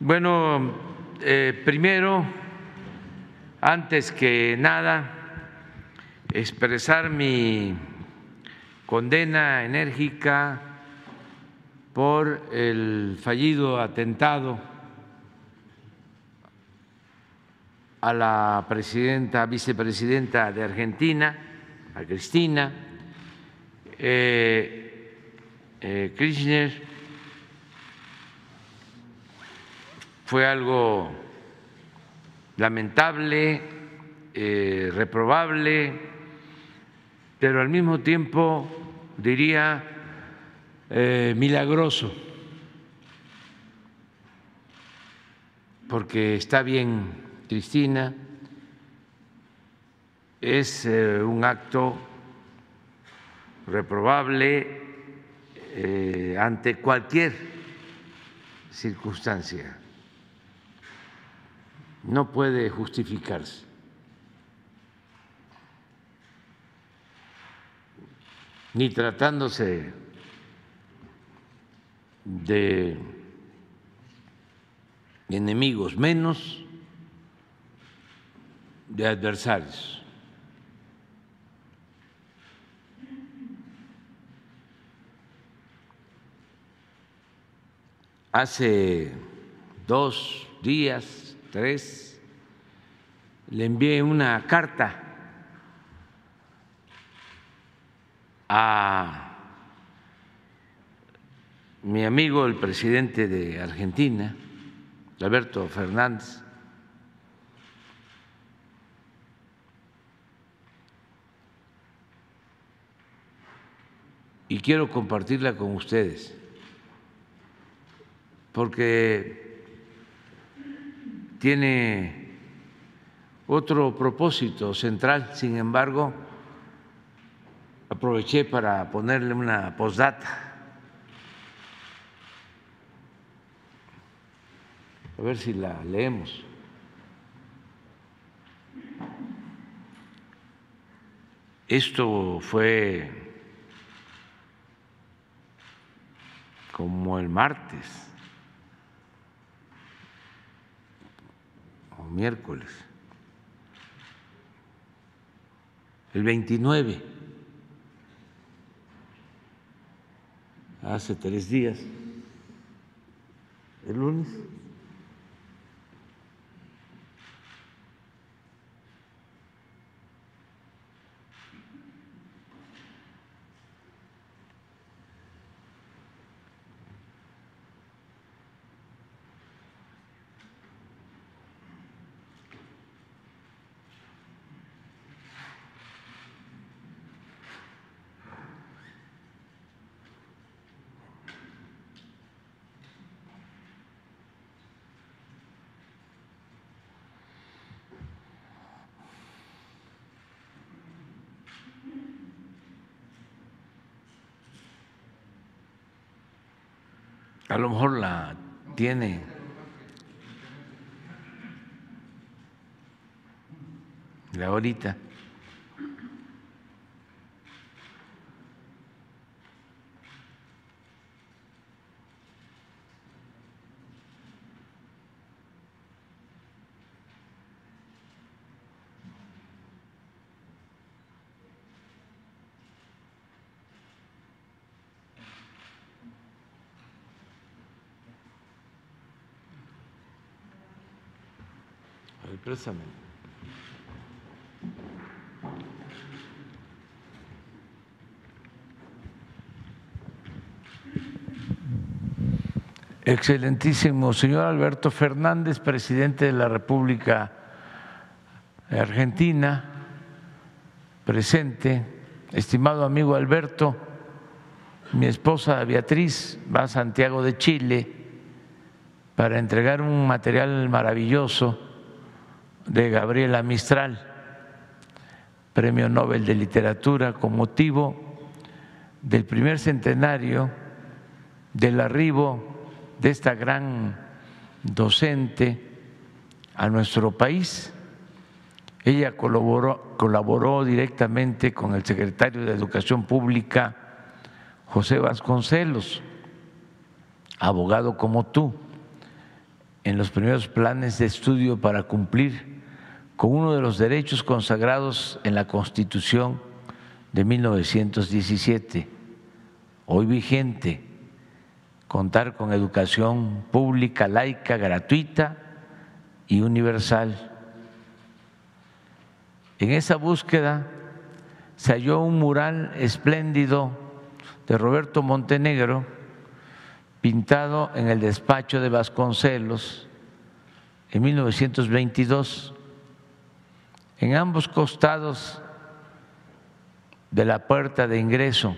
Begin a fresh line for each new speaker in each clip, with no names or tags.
Bueno, eh, primero, antes que nada, expresar mi condena enérgica por el fallido atentado a la presidenta, vicepresidenta de Argentina, a Cristina eh, eh, Kirchner. Fue algo lamentable, eh, reprobable, pero al mismo tiempo diría eh, milagroso, porque está bien Cristina, es eh, un acto reprobable ante cualquier circunstancia, no puede justificarse. ni tratándose de enemigos, menos de adversarios. Hace dos días, tres, le envié una carta a mi amigo el presidente de Argentina, Alberto Fernández, y quiero compartirla con ustedes, porque tiene otro propósito central, sin embargo, aproveché para ponerle una postdata. A ver si la leemos. Esto fue como el martes miércoles, el 29, hace tres días, el lunes. A lo mejor la tiene. La ahorita. A ver, Excelentísimo señor Alberto Fernández, presidente de la República Argentina, presente, estimado amigo Alberto, mi esposa Beatriz va a Santiago de Chile para entregar un material maravilloso de Gabriela Mistral, Premio Nobel de Literatura, con motivo del primer centenario del arribo de esta gran docente a nuestro país. Ella colaboró, colaboró directamente con el secretario de Educación Pública, José Vasconcelos, abogado como tú, en los primeros planes de estudio para cumplir con uno de los derechos consagrados en la Constitución de 1917, hoy vigente, contar con educación pública, laica, gratuita y universal. En esa búsqueda se halló un mural espléndido de Roberto Montenegro, pintado en el despacho de Vasconcelos en 1922. En ambos costados de la puerta de ingreso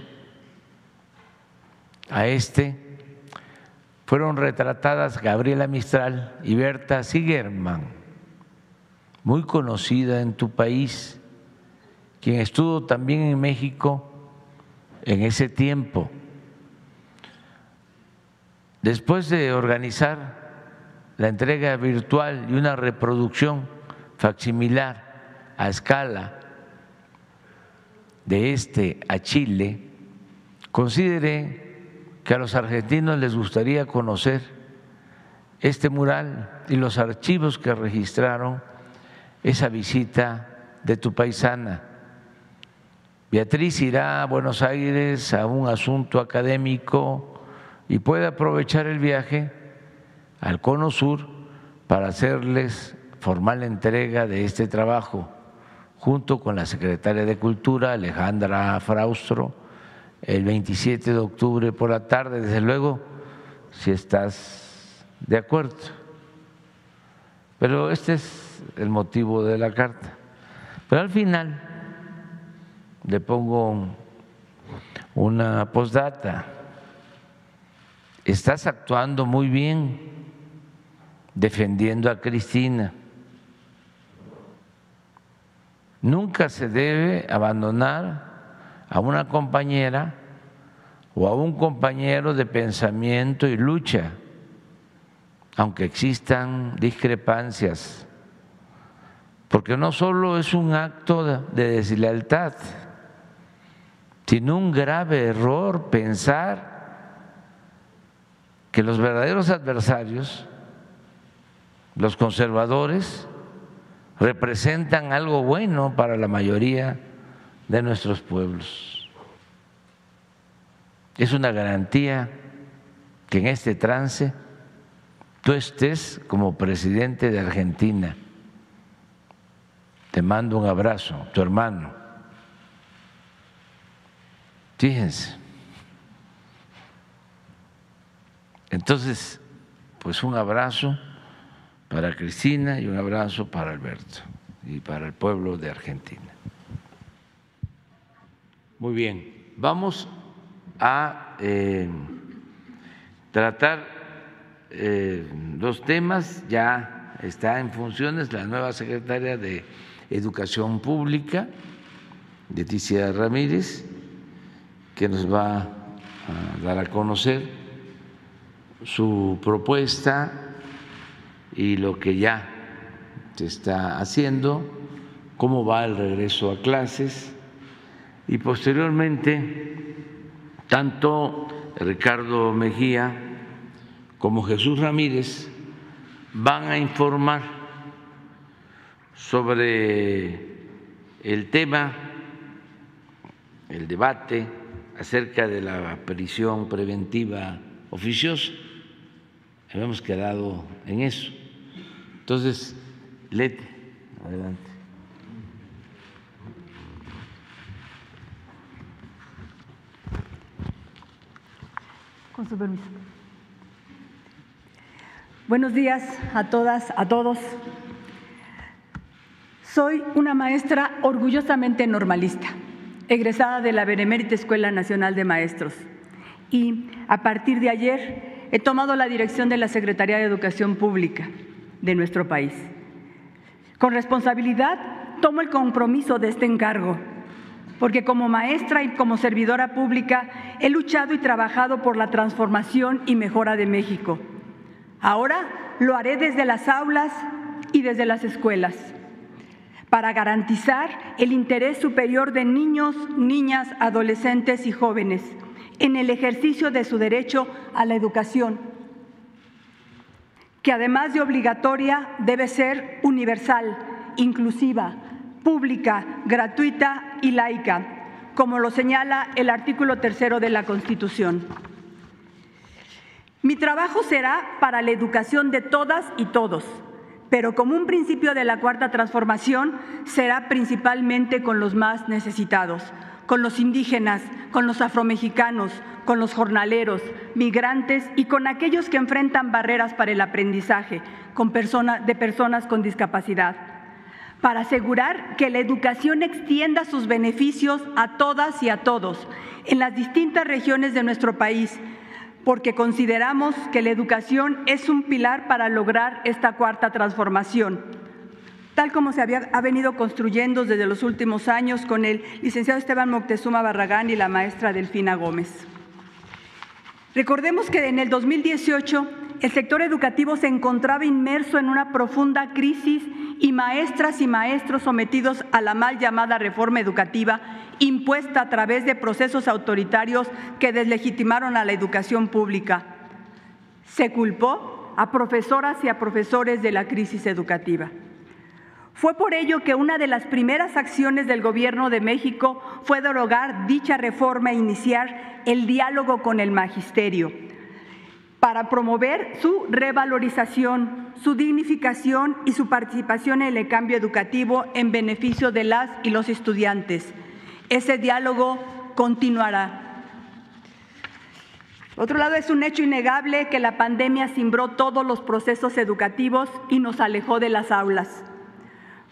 a este fueron retratadas Gabriela Mistral y Berta Sigerman, muy conocida en tu país, quien estuvo también en México en ese tiempo. Después de organizar la entrega virtual y una reproducción facsimilar a escala de este a Chile, considere que a los argentinos les gustaría conocer este mural y los archivos que registraron esa visita de tu paisana. Beatriz irá a Buenos Aires a un asunto académico y puede aprovechar el viaje al Cono Sur para hacerles formal entrega de este trabajo junto con la secretaria de Cultura, Alejandra Fraustro, el 27 de octubre por la tarde, desde luego, si estás de acuerdo. Pero este es el motivo de la carta. Pero al final le pongo una postdata. Estás actuando muy bien defendiendo a Cristina Nunca se debe abandonar a una compañera o a un compañero de pensamiento y lucha, aunque existan discrepancias, porque no solo es un acto de deslealtad, sino un grave error pensar que los verdaderos adversarios, los conservadores, representan algo bueno para la mayoría de nuestros pueblos. Es una garantía que en este trance tú estés como presidente de Argentina. Te mando un abrazo, tu hermano. Fíjense. Entonces, pues un abrazo para Cristina y un abrazo para Alberto y para el pueblo de Argentina. Muy bien, vamos a eh, tratar eh, dos temas. Ya está en funciones la nueva secretaria de Educación Pública, Leticia Ramírez, que nos va a dar a conocer su propuesta y lo que ya se está haciendo, cómo va el regreso a clases y posteriormente tanto Ricardo Mejía como Jesús Ramírez van a informar sobre el tema, el debate acerca de la prisión preventiva oficiosa. Habíamos quedado en eso. Entonces, Lete, adelante.
Con su permiso. Buenos días a todas, a todos. Soy una maestra orgullosamente normalista, egresada de la Benemérita Escuela Nacional de Maestros. Y a partir de ayer he tomado la dirección de la Secretaría de Educación Pública de nuestro país. Con responsabilidad tomo el compromiso de este encargo, porque como maestra y como servidora pública he luchado y trabajado por la transformación y mejora de México. Ahora lo haré desde las aulas y desde las escuelas para garantizar el interés superior de niños, niñas, adolescentes y jóvenes en el ejercicio de su derecho a la educación que además de obligatoria debe ser universal, inclusiva, pública, gratuita y laica, como lo señala el artículo tercero de la Constitución. Mi trabajo será para la educación de todas y todos, pero como un principio de la cuarta transformación será principalmente con los más necesitados, con los indígenas, con los afromexicanos, con los jornaleros, migrantes y con aquellos que enfrentan barreras para el aprendizaje con de personas con discapacidad, para asegurar que la educación extienda sus beneficios a todas y a todos en las distintas regiones de nuestro país, porque consideramos que la educación es un pilar para lograr esta cuarta transformación tal como se había, ha venido construyendo desde los últimos años con el licenciado Esteban Moctezuma Barragán y la maestra Delfina Gómez. Recordemos que en el 2018 el sector educativo se encontraba inmerso en una profunda crisis y maestras y maestros sometidos a la mal llamada reforma educativa impuesta a través de procesos autoritarios que deslegitimaron a la educación pública. Se culpó a profesoras y a profesores de la crisis educativa. Fue por ello que una de las primeras acciones del Gobierno de México fue derogar dicha reforma e iniciar el diálogo con el magisterio para promover su revalorización, su dignificación y su participación en el cambio educativo en beneficio de las y los estudiantes. Ese diálogo continuará. Por otro lado, es un hecho innegable que la pandemia cimbró todos los procesos educativos y nos alejó de las aulas.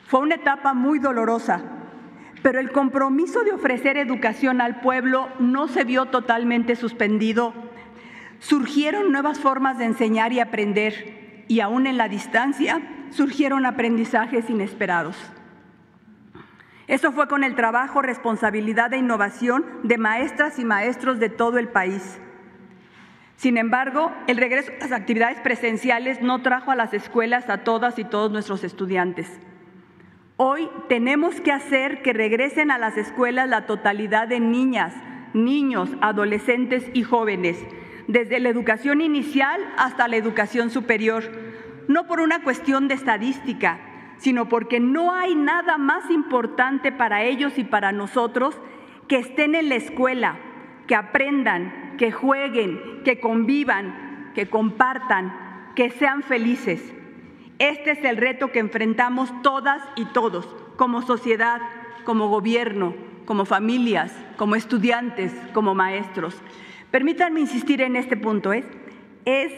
Fue una etapa muy dolorosa, pero el compromiso de ofrecer educación al pueblo no se vio totalmente suspendido. Surgieron nuevas formas de enseñar y aprender, y aún en la distancia surgieron aprendizajes inesperados. Eso fue con el trabajo, responsabilidad e innovación de maestras y maestros de todo el país. Sin embargo, el regreso a las actividades presenciales no trajo a las escuelas a todas y todos nuestros estudiantes. Hoy tenemos que hacer que regresen a las escuelas la totalidad de niñas, niños, adolescentes y jóvenes, desde la educación inicial hasta la educación superior, no por una cuestión de estadística, sino porque no hay nada más importante para ellos y para nosotros que estén en la escuela, que aprendan, que jueguen, que convivan, que compartan, que sean felices. Este es el reto que enfrentamos todas y todos, como sociedad, como gobierno, como familias, como estudiantes, como maestros. Permítanme insistir en este punto, ¿es? es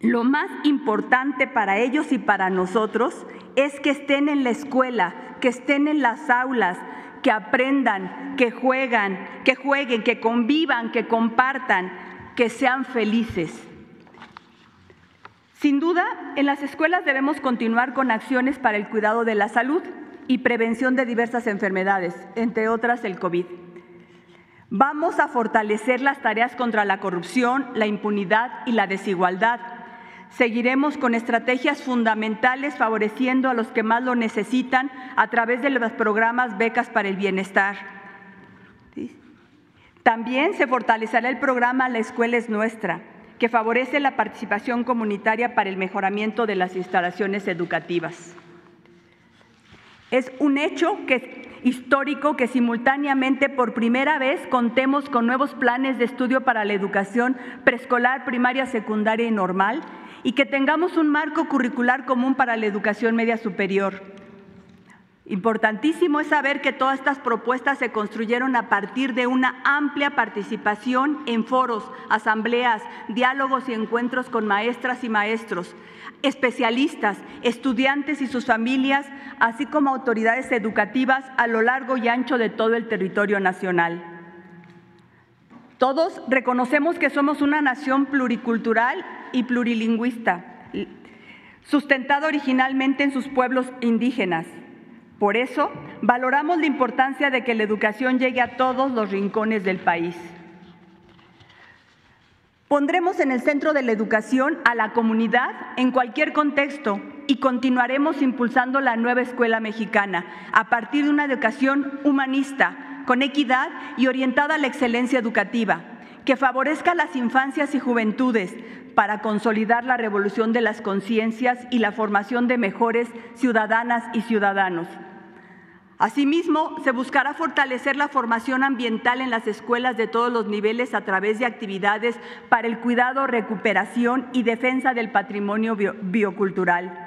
lo más importante para ellos y para nosotros es que estén en la escuela, que estén en las aulas, que aprendan, que juegan, que jueguen, que convivan, que compartan, que sean felices. Sin duda, en las escuelas debemos continuar con acciones para el cuidado de la salud y prevención de diversas enfermedades, entre otras el COVID. Vamos a fortalecer las tareas contra la corrupción, la impunidad y la desigualdad. Seguiremos con estrategias fundamentales favoreciendo a los que más lo necesitan a través de los programas Becas para el Bienestar. También se fortalecerá el programa La Escuela es Nuestra que favorece la participación comunitaria para el mejoramiento de las instalaciones educativas. Es un hecho histórico que simultáneamente por primera vez contemos con nuevos planes de estudio para la educación preescolar, primaria, secundaria y normal y que tengamos un marco curricular común para la educación media superior. Importantísimo es saber que todas estas propuestas se construyeron a partir de una amplia participación en foros, asambleas, diálogos y encuentros con maestras y maestros, especialistas, estudiantes y sus familias, así como autoridades educativas a lo largo y ancho de todo el territorio nacional. Todos reconocemos que somos una nación pluricultural y plurilingüista, sustentada originalmente en sus pueblos indígenas por eso, valoramos la importancia de que la educación llegue a todos los rincones del país. Pondremos en el centro de la educación a la comunidad en cualquier contexto y continuaremos impulsando la nueva escuela mexicana a partir de una educación humanista, con equidad y orientada a la excelencia educativa, que favorezca las infancias y juventudes para consolidar la revolución de las conciencias y la formación de mejores ciudadanas y ciudadanos. Asimismo, se buscará fortalecer la formación ambiental en las escuelas de todos los niveles a través de actividades para el cuidado, recuperación y defensa del patrimonio biocultural.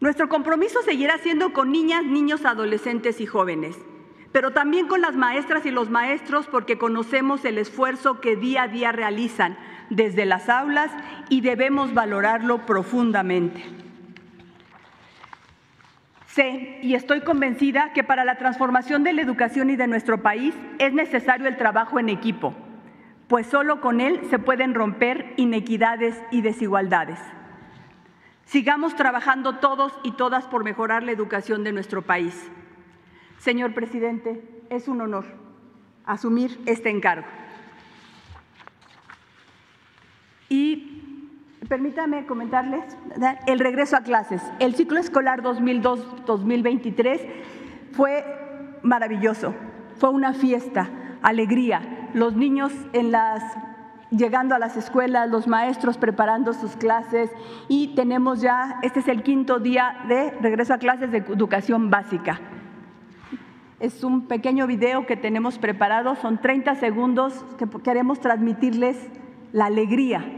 Nuestro compromiso seguirá siendo con niñas, niños, adolescentes y jóvenes pero también con las maestras y los maestros porque conocemos el esfuerzo que día a día realizan desde las aulas y debemos valorarlo profundamente. Sé y estoy convencida que para la transformación de la educación y de nuestro país es necesario el trabajo en equipo, pues solo con él se pueden romper inequidades y desigualdades. Sigamos trabajando todos y todas por mejorar la educación de nuestro país. Señor presidente, es un honor asumir este encargo. Y permítame comentarles el regreso a clases. El ciclo escolar 2002-2023 fue maravilloso, fue una fiesta, alegría. Los niños en las llegando a las escuelas, los maestros preparando sus clases y tenemos ya, este es el quinto día de regreso a clases de educación básica. Es un pequeño video que tenemos preparado, son 30 segundos que queremos transmitirles la alegría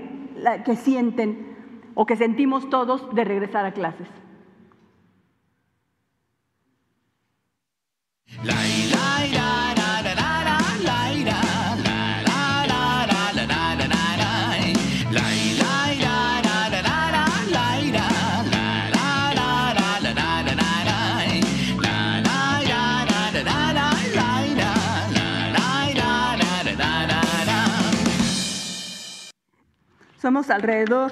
que sienten o que sentimos todos de regresar a clases. Somos alrededor,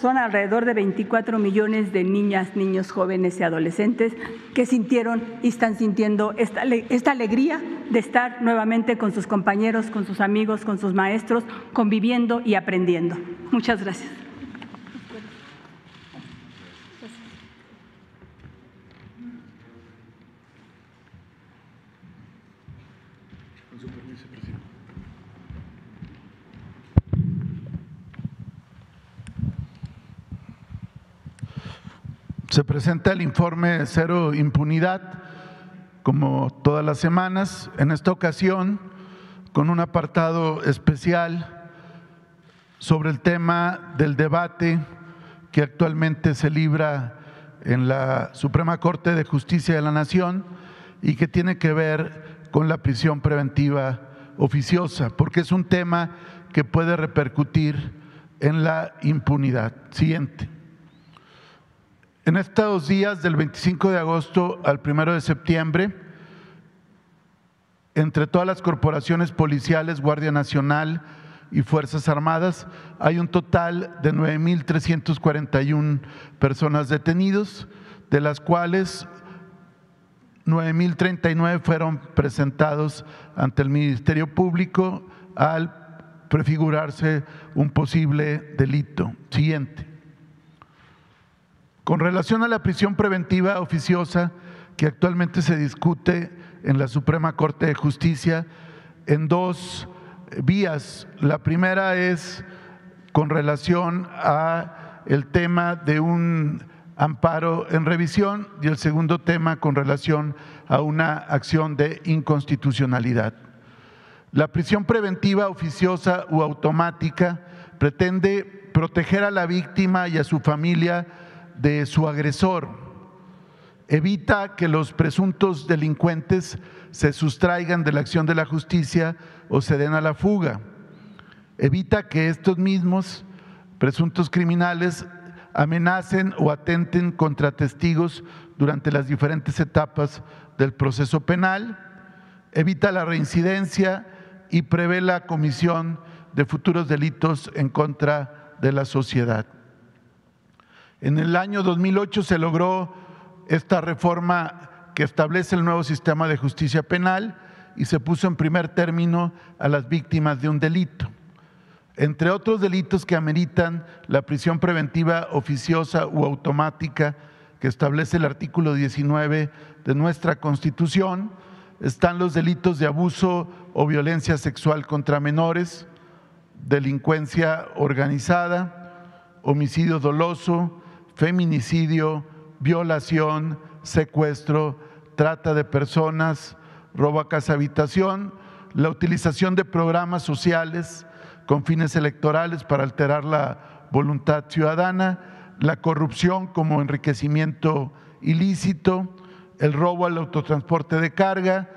son alrededor de 24 millones de niñas, niños, jóvenes y adolescentes que sintieron y están sintiendo esta, esta alegría de estar nuevamente con sus compañeros, con sus amigos, con sus maestros, conviviendo y aprendiendo. Muchas gracias.
Se presenta el informe Cero Impunidad, como todas las semanas, en esta ocasión con un apartado especial sobre el tema del debate que actualmente se libra en la Suprema Corte de Justicia de la Nación y que tiene que ver con la prisión preventiva oficiosa, porque es un tema que puede repercutir en la impunidad. Siguiente. En estos días del 25 de agosto al 1 de septiembre, entre todas las corporaciones policiales, Guardia Nacional y Fuerzas Armadas, hay un total de 9.341 personas detenidos, de las cuales 9.039 fueron presentados ante el Ministerio Público al prefigurarse un posible delito. Siguiente. Con relación a la prisión preventiva oficiosa que actualmente se discute en la Suprema Corte de Justicia en dos vías. La primera es con relación a el tema de un amparo en revisión y el segundo tema con relación a una acción de inconstitucionalidad. La prisión preventiva oficiosa u automática pretende proteger a la víctima y a su familia de su agresor, evita que los presuntos delincuentes se sustraigan de la acción de la justicia o se den a la fuga, evita que estos mismos presuntos criminales amenacen o atenten contra testigos durante las diferentes etapas del proceso penal, evita la reincidencia y prevé la comisión de futuros delitos en contra de la sociedad. En el año 2008 se logró esta reforma que establece el nuevo sistema de justicia penal y se puso en primer término a las víctimas de un delito. Entre otros delitos que ameritan la prisión preventiva oficiosa u automática que establece el artículo 19 de nuestra Constitución, están los delitos de abuso o violencia sexual contra menores, delincuencia organizada, homicidio doloso, feminicidio, violación, secuestro, trata de personas, robo a casa habitación, la utilización de programas sociales con fines electorales para alterar la voluntad ciudadana, la corrupción como enriquecimiento ilícito, el robo al autotransporte de carga,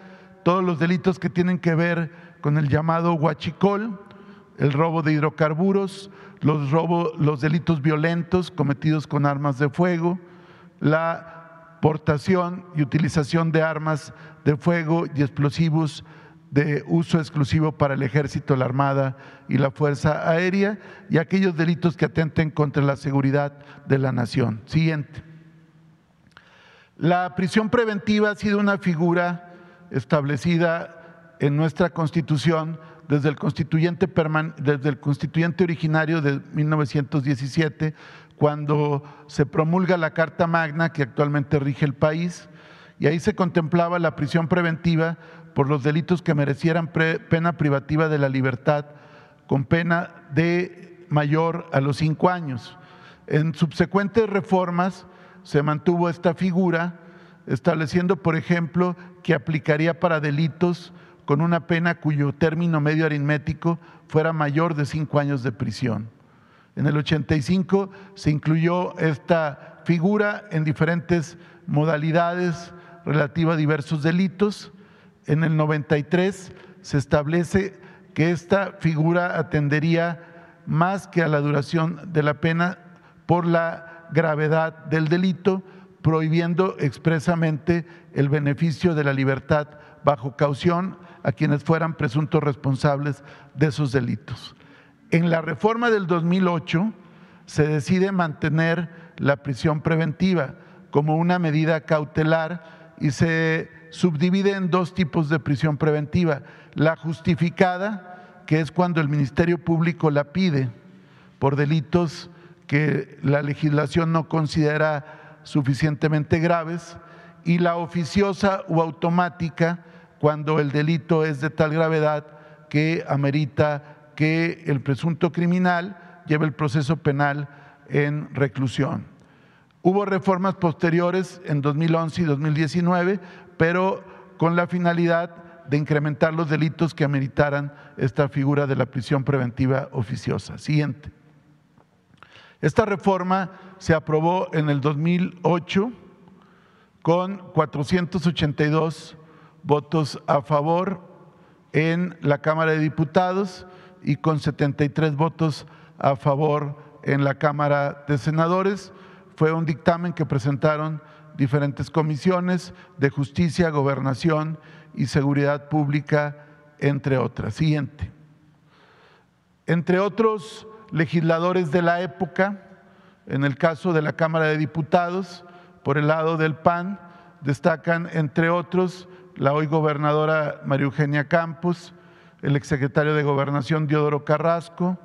todos los delitos que tienen que ver con el llamado huachicol, el robo de hidrocarburos, los, los delitos violentos cometidos con armas de fuego, la portación y utilización de armas de fuego y explosivos de uso exclusivo para el ejército, la armada y la fuerza aérea y aquellos delitos que atenten contra la seguridad de la nación. Siguiente. La prisión preventiva ha sido una figura establecida en nuestra Constitución desde el constituyente, desde el constituyente originario de 1917, cuando se promulga la Carta Magna que actualmente rige el país, y ahí se contemplaba la prisión preventiva por los delitos que merecieran pena privativa de la libertad, con pena de mayor a los cinco años. En subsecuentes reformas se mantuvo esta figura, estableciendo, por ejemplo, que aplicaría para delitos con una pena cuyo término medio aritmético fuera mayor de cinco años de prisión. En el 85 se incluyó esta figura en diferentes modalidades relativas a diversos delitos. En el 93 se establece que esta figura atendería más que a la duración de la pena por la gravedad del delito, prohibiendo expresamente el beneficio de la libertad bajo caución a quienes fueran presuntos responsables de esos delitos. En la reforma del 2008 se decide mantener la prisión preventiva como una medida cautelar y se subdivide en dos tipos de prisión preventiva. La justificada, que es cuando el Ministerio Público la pide por delitos que la legislación no considera suficientemente graves, y la oficiosa o automática, cuando el delito es de tal gravedad que amerita que el presunto criminal lleve el proceso penal en reclusión. Hubo reformas posteriores en 2011 y 2019, pero con la finalidad de incrementar los delitos que ameritaran esta figura de la prisión preventiva oficiosa. Siguiente. Esta reforma se aprobó en el 2008 con 482 votos a favor en la Cámara de Diputados y con 73 votos a favor en la Cámara de Senadores. Fue un dictamen que presentaron diferentes comisiones de justicia, gobernación y seguridad pública, entre otras. Siguiente. Entre otros legisladores de la época, en el caso de la Cámara de Diputados, por el lado del PAN, destacan, entre otros, la hoy gobernadora María Eugenia Campos, el exsecretario de Gobernación Diodoro Carrasco,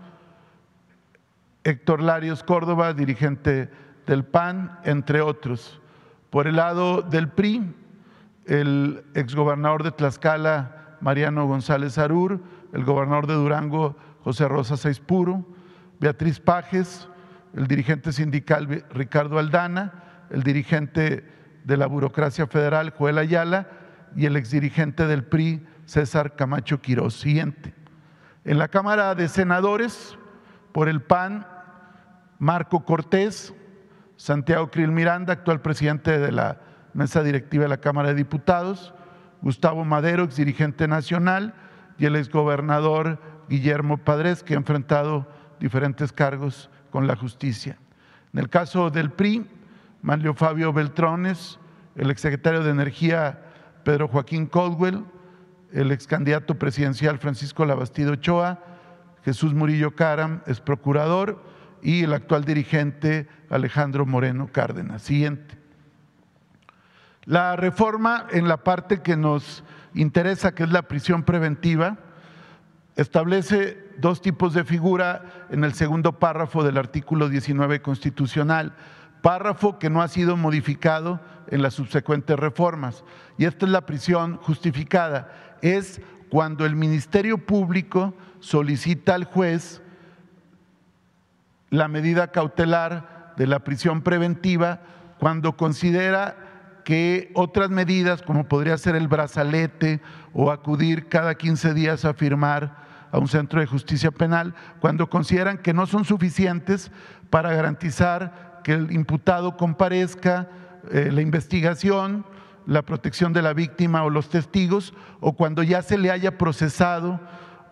Héctor Larios Córdoba, dirigente del PAN, entre otros. Por el lado del PRI, el exgobernador de Tlaxcala, Mariano González Arur, el gobernador de Durango, José Rosa Saispuro, Beatriz Pajes, el dirigente sindical Ricardo Aldana, el dirigente de la burocracia federal, Joel Ayala, y el exdirigente del PRI, César Camacho Quirós. Siguiente. En la Cámara de Senadores, por el PAN, Marco Cortés, Santiago Krill Miranda, actual presidente de la mesa directiva de la Cámara de Diputados, Gustavo Madero, exdirigente nacional, y el exgobernador Guillermo Padres, que ha enfrentado diferentes cargos con la justicia. En el caso del PRI, Manlio Fabio Beltrones, el exsecretario de Energía Pedro Joaquín Caldwell, el ex candidato presidencial Francisco Labastido Ochoa, Jesús Murillo Caram, es procurador, y el actual dirigente Alejandro Moreno Cárdenas. Siguiente. La reforma en la parte que nos interesa, que es la prisión preventiva, establece dos tipos de figura en el segundo párrafo del artículo 19 constitucional. Párrafo que no ha sido modificado en las subsecuentes reformas. Y esta es la prisión justificada. Es cuando el Ministerio Público solicita al juez la medida cautelar de la prisión preventiva cuando considera que otras medidas, como podría ser el brazalete o acudir cada 15 días a firmar a un centro de justicia penal, cuando consideran que no son suficientes para garantizar que el imputado comparezca, eh, la investigación, la protección de la víctima o los testigos, o cuando ya se le haya procesado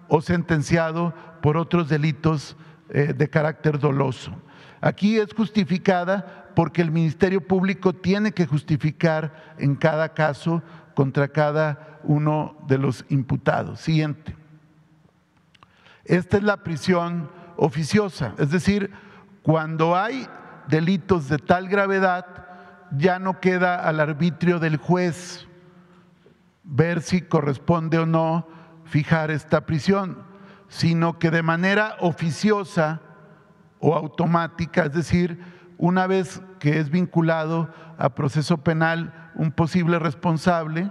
o sentenciado por otros delitos eh, de carácter doloso. Aquí es justificada porque el Ministerio Público tiene que justificar en cada caso contra cada uno de los imputados. Siguiente. Esta es la prisión oficiosa, es decir, cuando hay delitos de tal gravedad, ya no queda al arbitrio del juez ver si corresponde o no fijar esta prisión sino que de manera oficiosa o automática, es decir, una vez que es vinculado a proceso penal un posible responsable,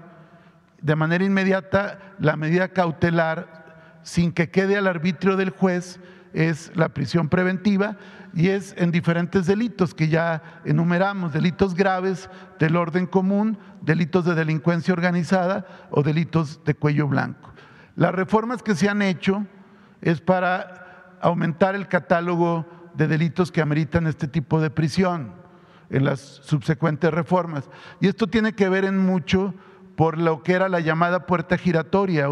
de manera inmediata la medida cautelar, sin que quede al arbitrio del juez, es la prisión preventiva y es en diferentes delitos que ya enumeramos, delitos graves del orden común, delitos de delincuencia organizada o delitos de cuello blanco. Las reformas que se han hecho es para aumentar el catálogo de delitos que ameritan este tipo de prisión en las subsecuentes reformas. Y esto tiene que ver en mucho por lo que era la llamada puerta giratoria,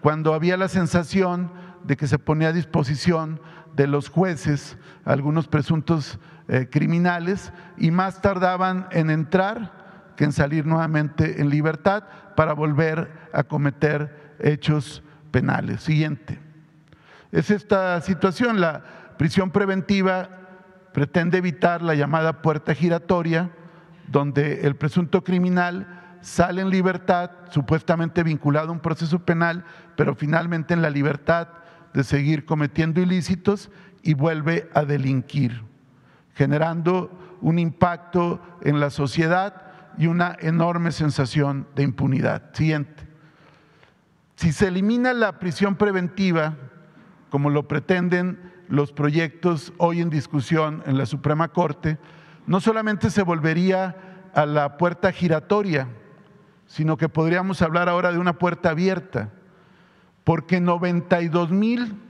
cuando había la sensación de que se ponía a disposición de los jueces algunos presuntos eh, criminales y más tardaban en entrar que en salir nuevamente en libertad para volver a cometer hechos penales. Siguiente es esta situación. La prisión preventiva pretende evitar la llamada puerta giratoria, donde el presunto criminal sale en libertad, supuestamente vinculado a un proceso penal, pero finalmente en la libertad de seguir cometiendo ilícitos y vuelve a delinquir, generando un impacto en la sociedad y una enorme sensación de impunidad. Siguiente. Si se elimina la prisión preventiva, como lo pretenden los proyectos hoy en discusión en la Suprema Corte, no solamente se volvería a la puerta giratoria, sino que podríamos hablar ahora de una puerta abierta, porque 92 mil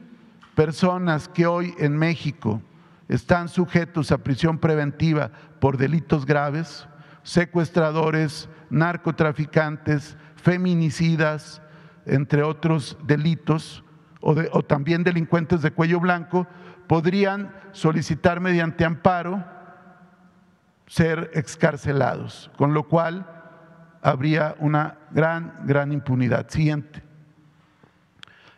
personas que hoy en México están sujetos a prisión preventiva por delitos graves, secuestradores, narcotraficantes, feminicidas, entre otros delitos, o, también delincuentes de cuello blanco podrían solicitar mediante amparo ser excarcelados, con lo cual habría una gran, gran impunidad. Siguiente.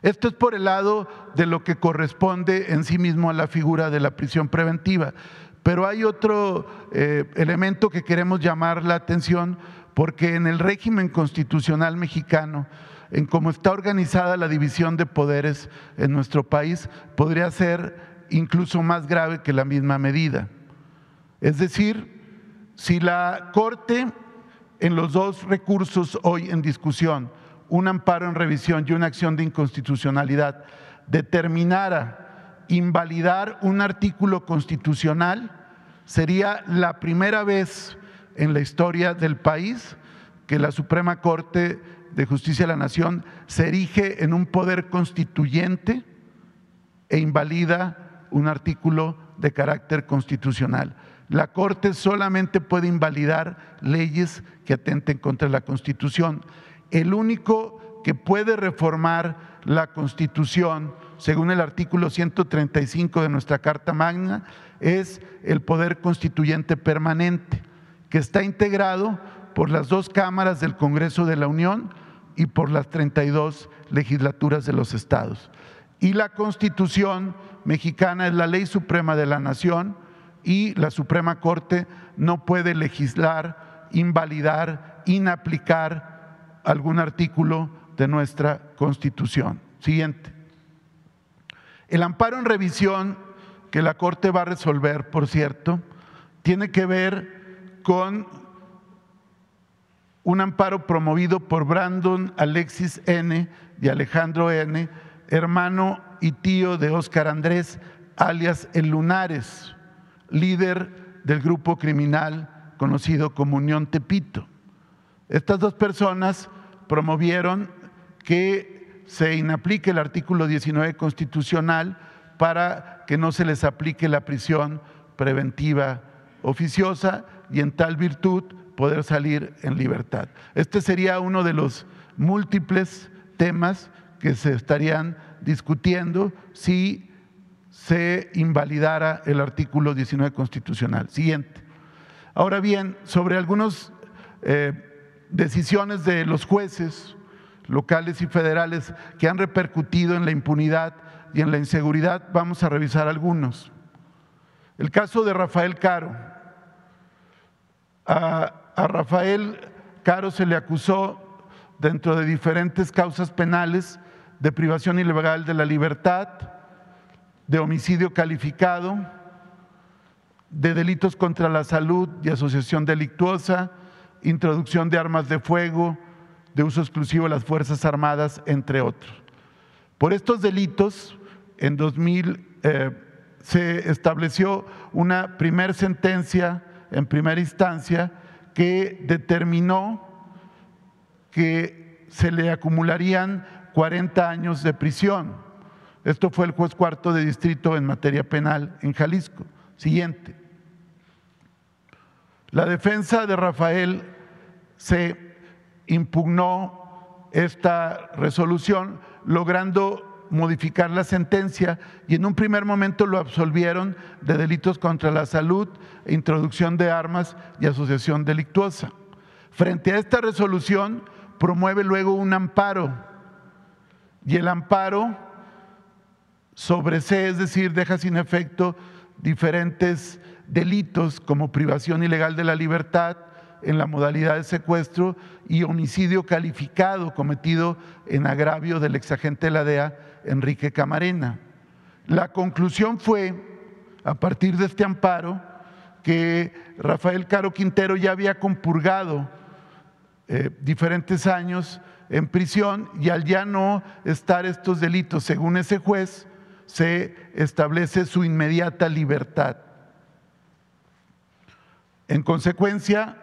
Esto es por el lado de lo que corresponde en sí mismo a la figura de la prisión preventiva. Pero hay otro eh, elemento que queremos llamar la atención porque en el régimen constitucional mexicano en cómo está organizada la división de poderes en nuestro país, podría ser incluso más grave que la misma medida. Es decir, si la Corte en los dos recursos hoy en discusión, un amparo en revisión y una acción de inconstitucionalidad, determinara invalidar un artículo constitucional, sería la primera vez en la historia del país que la Suprema Corte de Justicia de la Nación se erige en un poder constituyente e invalida un artículo de carácter constitucional. La Corte solamente puede invalidar leyes que atenten contra la Constitución. El único que puede reformar la Constitución, según el artículo 135 de nuestra Carta Magna, es el Poder Constituyente Permanente, que está integrado por las dos cámaras del Congreso de la Unión y por las 32 legislaturas de los estados. Y la Constitución mexicana es la ley suprema de la nación y la Suprema Corte no puede legislar, invalidar, inaplicar algún artículo de nuestra Constitución. Siguiente. El amparo en revisión que la Corte va a resolver, por cierto, tiene que ver con un amparo promovido por Brandon Alexis N. y Alejandro N., hermano y tío de Óscar Andrés, alias El Lunares, líder del grupo criminal conocido como Unión Tepito. Estas dos personas promovieron que se inaplique el artículo 19 constitucional para que no se les aplique la prisión preventiva oficiosa y en tal virtud poder salir en libertad. Este sería uno de los múltiples temas que se estarían discutiendo si se invalidara el artículo 19 constitucional. Siguiente. Ahora bien, sobre algunas eh, decisiones de los jueces locales y federales que han repercutido en la impunidad y en la inseguridad, vamos a revisar algunos. El caso de Rafael Caro. A, a Rafael Caro se le acusó dentro de diferentes causas penales de privación ilegal de la libertad, de homicidio calificado, de delitos contra la salud y asociación delictuosa, introducción de armas de fuego, de uso exclusivo de las Fuerzas Armadas, entre otros. Por estos delitos, en 2000 eh, se estableció una primer sentencia en primera instancia que determinó que se le acumularían 40 años de prisión. Esto fue el juez cuarto de distrito en materia penal en Jalisco. Siguiente. La defensa de Rafael se impugnó esta resolución logrando modificar la sentencia y en un primer momento lo absolvieron de delitos contra la salud, introducción de armas y asociación delictuosa. Frente a esta resolución promueve luego un amparo y el amparo sobresee, es decir, deja sin efecto diferentes delitos como privación ilegal de la libertad en la modalidad de secuestro y homicidio calificado cometido en agravio del exagente de la DEA, Enrique Camarena. La conclusión fue, a partir de este amparo, que Rafael Caro Quintero ya había compurgado eh, diferentes años en prisión y al ya no estar estos delitos, según ese juez, se establece su inmediata libertad. En consecuencia,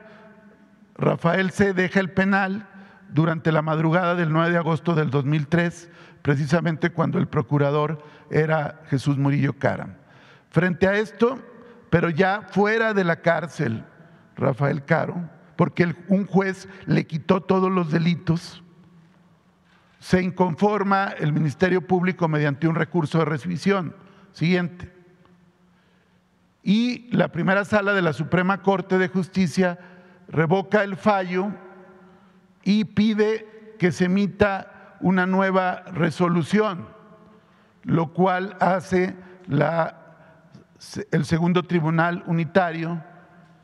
Rafael se deja el penal durante la madrugada del 9 de agosto del 2003, precisamente cuando el procurador era Jesús Murillo Cara. Frente a esto, pero ya fuera de la cárcel, Rafael Caro, porque un juez le quitó todos los delitos, se inconforma el Ministerio Público mediante un recurso de revisión. Siguiente. Y la primera sala de la Suprema Corte de Justicia revoca el fallo y pide que se emita una nueva resolución, lo cual hace el segundo tribunal unitario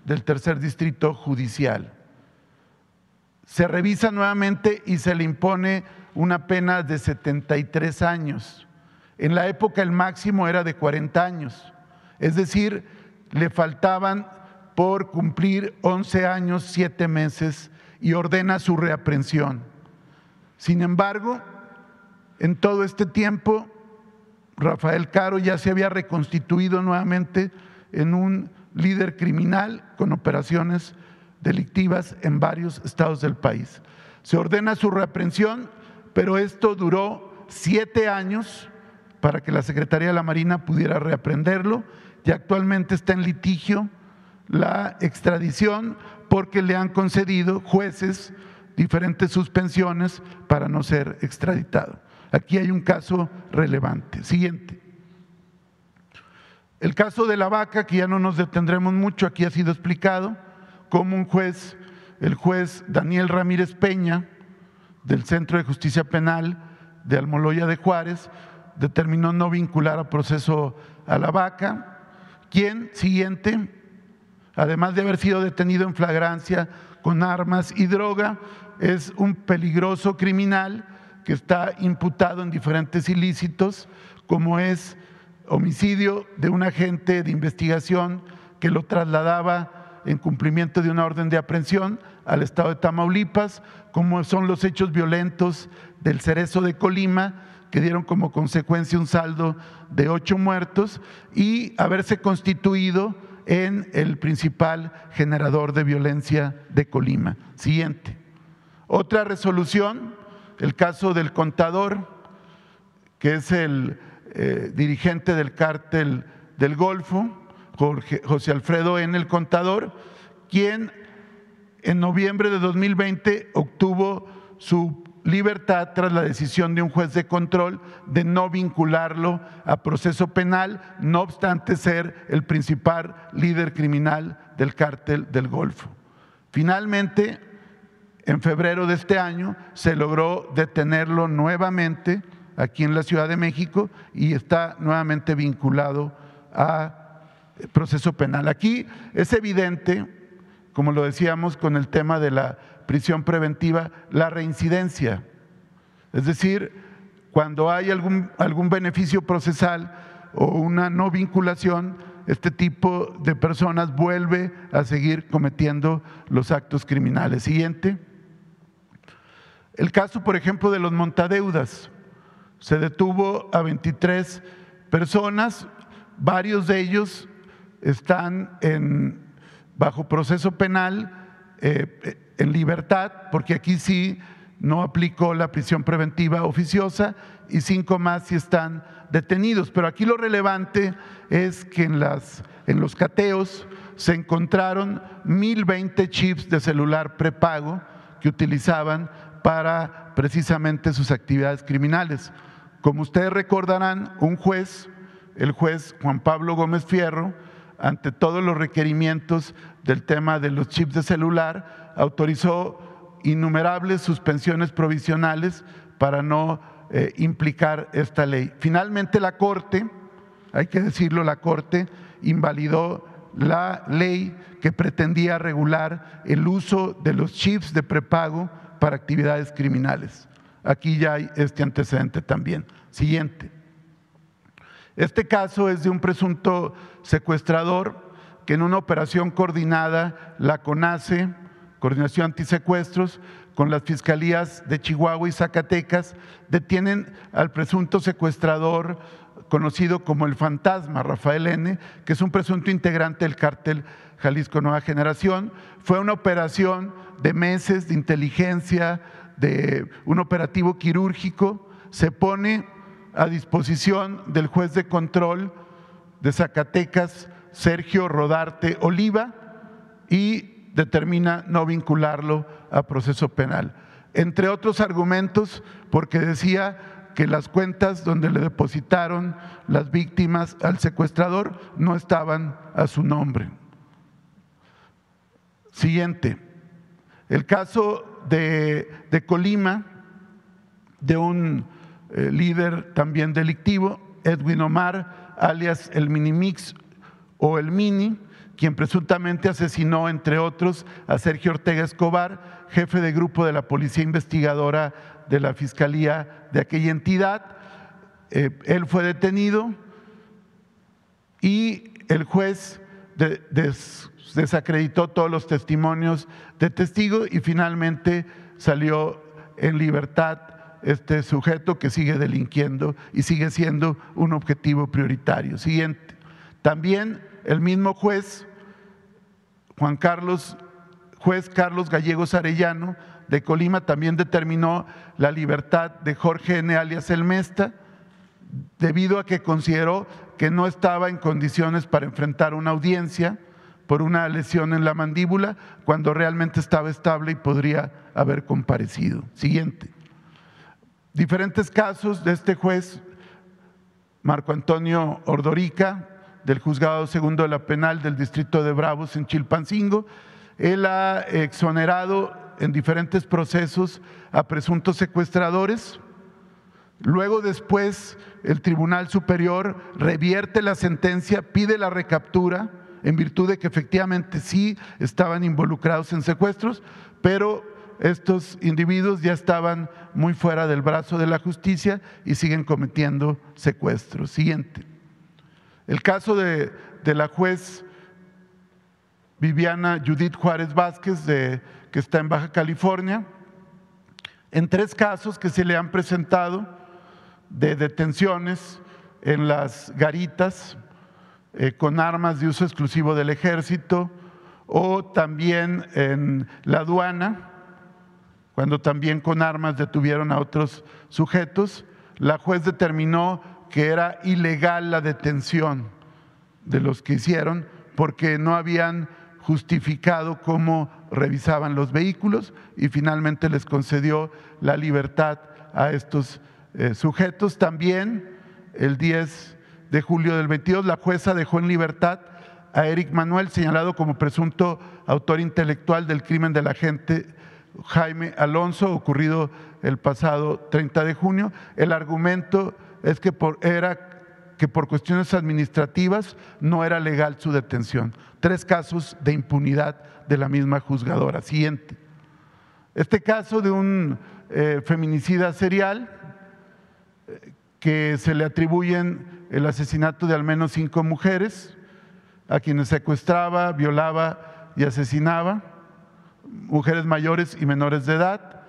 del tercer distrito judicial. Se revisa nuevamente y se le impone una pena de 73 años. En la época el máximo era de 40 años. Es decir, le faltaban por cumplir 11 años, 7 meses y ordena su reaprensión. Sin embargo, en todo este tiempo, Rafael Caro ya se había reconstituido nuevamente en un líder criminal con operaciones delictivas en varios estados del país. Se ordena su reaprensión pero esto duró siete años para que la Secretaría de la Marina pudiera reaprenderlo y actualmente está en litigio la extradición porque le han concedido jueces diferentes suspensiones para no ser extraditado. Aquí hay un caso relevante. Siguiente. El caso de la vaca, que ya no nos detendremos mucho, aquí ha sido explicado, como un juez, el juez Daniel Ramírez Peña, del Centro de Justicia Penal de Almoloya de Juárez determinó no vincular a proceso a la vaca, quien, siguiente, además de haber sido detenido en flagrancia con armas y droga, es un peligroso criminal que está imputado en diferentes ilícitos, como es homicidio de un agente de investigación que lo trasladaba en cumplimiento de una orden de aprehensión al estado de Tamaulipas, como son los hechos violentos del Cerezo de Colima, que dieron como consecuencia un saldo de ocho muertos, y haberse constituido en el principal generador de violencia de Colima. Siguiente. Otra resolución, el caso del contador, que es el eh, dirigente del cártel del Golfo, José Alfredo N. el contador, quien en noviembre de 2020 obtuvo su libertad tras la decisión de un juez de control de no vincularlo a proceso penal, no obstante ser el principal líder criminal del cártel del Golfo. Finalmente, en febrero de este año, se logró detenerlo nuevamente aquí en la Ciudad de México y está nuevamente vinculado a proceso penal. Aquí es evidente, como lo decíamos con el tema de la prisión preventiva la reincidencia. Es decir, cuando hay algún, algún beneficio procesal o una no vinculación, este tipo de personas vuelve a seguir cometiendo los actos criminales. Siguiente. El caso, por ejemplo, de los montadeudas. Se detuvo a 23 personas, varios de ellos están bajo proceso penal. Eh, en libertad, porque aquí sí no aplicó la prisión preventiva oficiosa y cinco más sí están detenidos. Pero aquí lo relevante es que en, las, en los cateos se encontraron 1020 chips de celular prepago que utilizaban para precisamente sus actividades criminales. Como ustedes recordarán, un juez, el juez Juan Pablo Gómez Fierro, ante todos los requerimientos del tema de los chips de celular, autorizó innumerables suspensiones provisionales para no eh, implicar esta ley. Finalmente la Corte, hay que decirlo, la Corte invalidó la ley que pretendía regular el uso de los chips de prepago para actividades criminales. Aquí ya hay este antecedente también. Siguiente. Este caso es de un presunto secuestrador que en una operación coordinada la CONACE Coordinación Antisecuestros, con las fiscalías de Chihuahua y Zacatecas, detienen al presunto secuestrador conocido como el fantasma, Rafael N., que es un presunto integrante del cártel Jalisco Nueva Generación. Fue una operación de meses de inteligencia, de un operativo quirúrgico. Se pone a disposición del juez de control de Zacatecas, Sergio Rodarte Oliva, y determina no vincularlo a proceso penal. Entre otros argumentos, porque decía que las cuentas donde le depositaron las víctimas al secuestrador no estaban a su nombre. Siguiente, el caso de, Colima, de un eh, líder también delictivo, Edwin Omar, alias el Minimix o el Mini, quien presuntamente asesinó, entre otros, a Sergio Ortega Escobar, jefe de grupo de la Policía Investigadora de la Fiscalía de aquella entidad. Eh, él fue detenido y el juez desacreditó todos los testimonios de testigo y finalmente salió en libertad este sujeto que sigue delinquiendo y sigue siendo un objetivo prioritario. Siguiente. También el mismo juez, Juan Carlos, juez Carlos Gallegos Arellano de Colima, también determinó la libertad de Jorge N. alias El Mesta, debido a que consideró que no estaba en condiciones para enfrentar una audiencia por una lesión en la mandíbula, cuando realmente estaba estable y podría haber comparecido. Siguiente. Diferentes casos de este juez, Marco Antonio Ordorica, del Juzgado Segundo de la Penal del Distrito de Bravos en Chilpancingo. Él ha exonerado en diferentes procesos a presuntos secuestradores. Luego después el Tribunal Superior revierte la sentencia, pide la recaptura en virtud de que efectivamente sí estaban involucrados en secuestros, pero estos individuos ya estaban muy fuera del brazo de la justicia y siguen cometiendo secuestros. Siguiente. El caso de, la juez Viviana Judith Juárez Vázquez, que está en Baja California, en tres casos que se le han presentado de detenciones en las garitas eh, con armas de uso exclusivo del ejército o también en la aduana, cuando también con armas detuvieron a otros sujetos. La juez determinó que era ilegal la detención de los que hicieron porque no habían justificado cómo revisaban los vehículos y finalmente les concedió la libertad a estos eh, sujetos. También el 10 de julio del 22 la jueza dejó en libertad a Eric Manuel, señalado como presunto autor intelectual del crimen del agente Jaime Alonso, ocurrido el pasado 30 de junio. El argumento es que por, era que por cuestiones administrativas no era legal su detención. Tres casos de impunidad de la misma juzgadora. Siguiente. Este caso de un eh, feminicida serial eh, que se le atribuyen el asesinato de al menos cinco mujeres, a quienes secuestraba, violaba y asesinaba, mujeres mayores y menores de edad.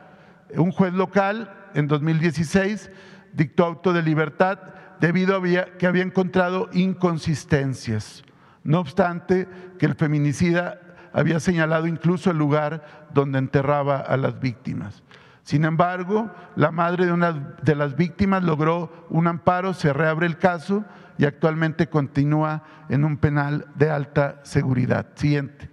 Un juez local en 2016 dictó auto de libertad debido a que había encontrado inconsistencias. No obstante, que el feminicida había señalado incluso el lugar donde enterraba a las víctimas. Sin embargo, la madre de una de las víctimas logró un amparo, se reabre el caso y actualmente continúa en un penal de alta seguridad. Siguiente.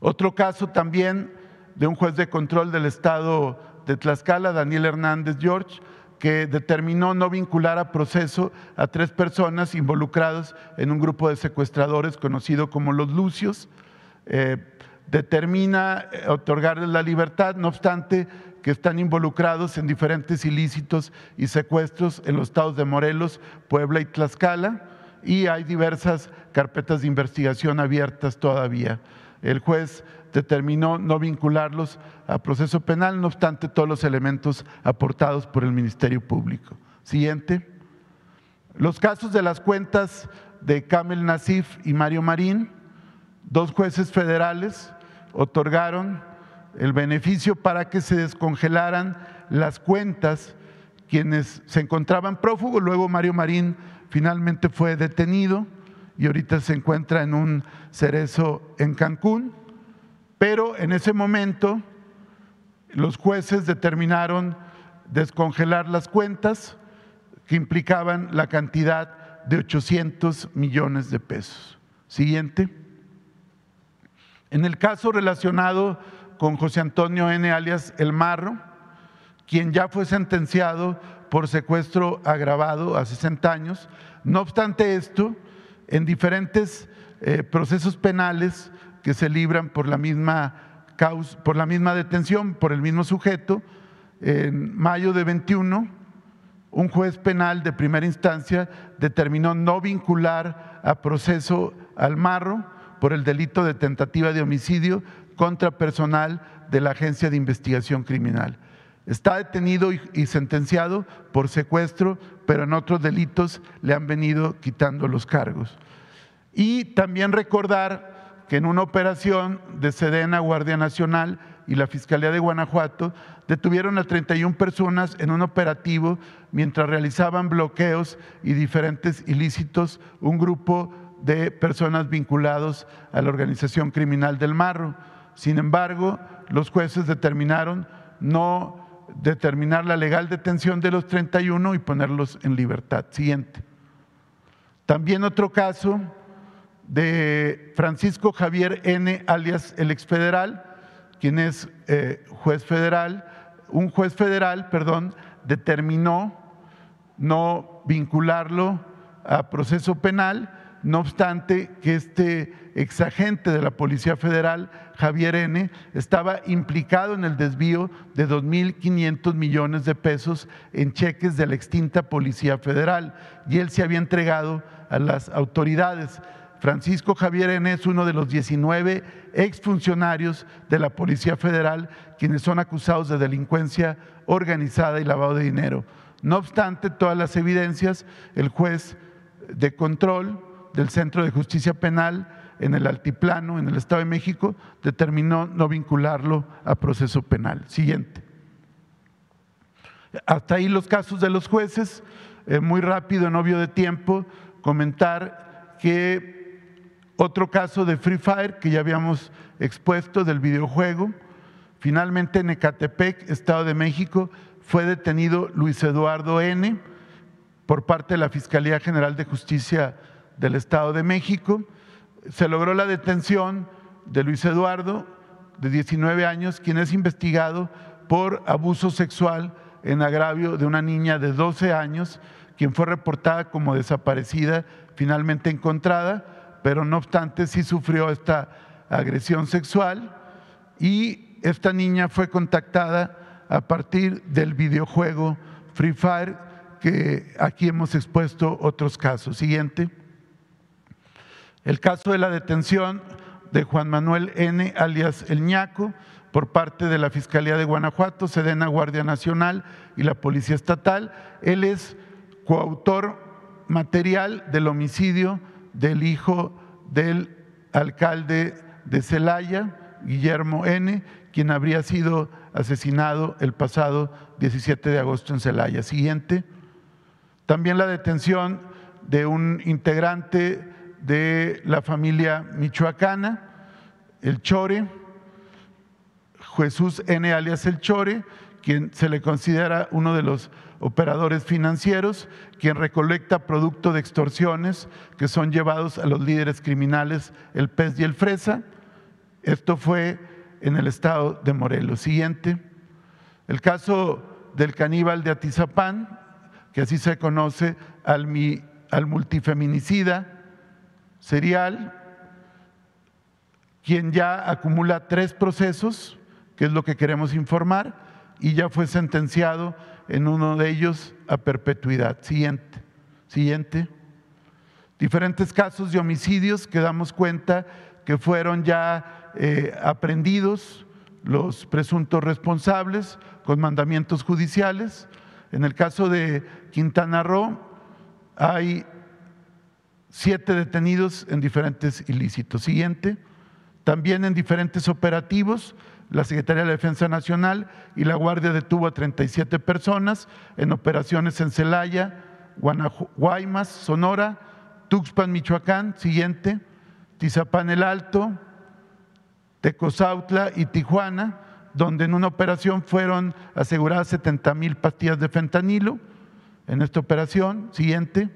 Otro caso también de un juez de control del estado de Tlaxcala, Daniel Hernández George, que determinó no vincular a proceso a tres personas involucradas en un grupo de secuestradores conocido como los Lucios. Eh, determina eh, otorgarles la libertad, no obstante que están involucrados en diferentes ilícitos y secuestros en los estados de Morelos, Puebla y Tlaxcala, y hay diversas carpetas de investigación abiertas todavía. El juez determinó no vincularlos a proceso penal, no obstante todos los elementos aportados por el Ministerio Público. Siguiente. Los casos de las cuentas de Kamel Nasif y Mario Marín, dos jueces federales otorgaron el beneficio para que se descongelaran las cuentas quienes se encontraban prófugos. Luego Mario Marín finalmente fue detenido y ahorita se encuentra en un cerezo en Cancún. Pero en ese momento los jueces determinaron descongelar las cuentas que implicaban la cantidad de 800 millones de pesos. Siguiente. En el caso relacionado con José Antonio N. alias El Marro, quien ya fue sentenciado por secuestro agravado a 60 años, no obstante esto, en diferentes eh, procesos penales que se libran por la misma causa, por la misma detención, por el mismo sujeto. En mayo de 21, un juez penal de primera instancia determinó no vincular a proceso al marro por el delito de tentativa de homicidio contra personal de la Agencia de Investigación Criminal. Está detenido y, sentenciado por secuestro, pero en otros delitos le han venido quitando los cargos. Y también recordar que en una operación de Sedena, Guardia Nacional y la Fiscalía de Guanajuato detuvieron a 31 personas en un operativo mientras realizaban bloqueos y diferentes ilícitos, un grupo de personas vinculados a la organización criminal del Marro. Sin embargo, los jueces determinaron no determinar la legal detención de los 31 y ponerlos en libertad. Siguiente. También otro caso de Francisco Javier N., alias el exfederal, quien es eh, juez federal, un juez federal, perdón, determinó no vincularlo a proceso penal, no obstante que este exagente de la Policía Federal, Javier N., estaba implicado en el desvío de 2.500 millones de pesos en cheques de la extinta Policía Federal y él se había entregado a las autoridades. Francisco Javier N. es uno de los 19 exfuncionarios de la Policía Federal quienes son acusados de delincuencia organizada y lavado de dinero. No obstante todas las evidencias, el juez de control del Centro de Justicia Penal en el Altiplano, en el Estado de México, determinó no vincularlo a proceso penal. Siguiente. Hasta ahí los casos de los jueces. Eh, muy rápido, en obvio de tiempo, comentar que otro caso de Free Fire que ya habíamos expuesto del videojuego, finalmente en Ecatepec, Estado de México, fue detenido Luis Eduardo N. por parte de la Fiscalía General de Justicia del Estado de México. Se logró la detención de Luis Eduardo, de 19 años, quien es investigado por abuso sexual en agravio de una niña de 12 años, quien fue reportada como desaparecida, finalmente encontrada, pero no obstante sí sufrió esta agresión sexual y esta niña fue contactada a partir del videojuego Free Fire, que aquí hemos expuesto otros casos. Siguiente. El caso de la detención de Juan Manuel N., alias El Ñaco, por parte de la Fiscalía de Guanajuato, Sedena Guardia Nacional y la Policía Estatal. Él es coautor material del homicidio del hijo del alcalde de Celaya, Guillermo N., quien habría sido asesinado el pasado 17 de agosto en Celaya. Siguiente. También la detención de un integrante de la familia michoacana, el Chore, Jesús N. alias el Chore, quien se le considera uno de los operadores financieros, quien recolecta producto de extorsiones que son llevados a los líderes criminales, el pez y el fresa. Esto fue en el estado de Morelos. Siguiente. El caso del caníbal de Atizapán, que así se conoce al, al multifeminicida serial, quien ya acumula tres procesos que es lo que queremos informar, y ya fue sentenciado en uno de ellos a perpetuidad. Siguiente, siguiente. Diferentes casos de homicidios que damos cuenta que fueron ya eh, aprendidos los presuntos responsables con mandamientos judiciales. En el caso de Quintana Roo hay siete detenidos en diferentes ilícitos. Siguiente. También en diferentes operativos la Secretaría de la Defensa Nacional y la Guardia detuvo a 37 personas en operaciones en Celaya, Guaymas, Sonora, Tuxpan, Michoacán, siguiente, Tizapán el Alto, Tecozautla y Tijuana, donde en una operación fueron aseguradas 70 mil pastillas de fentanilo. En esta operación, siguiente,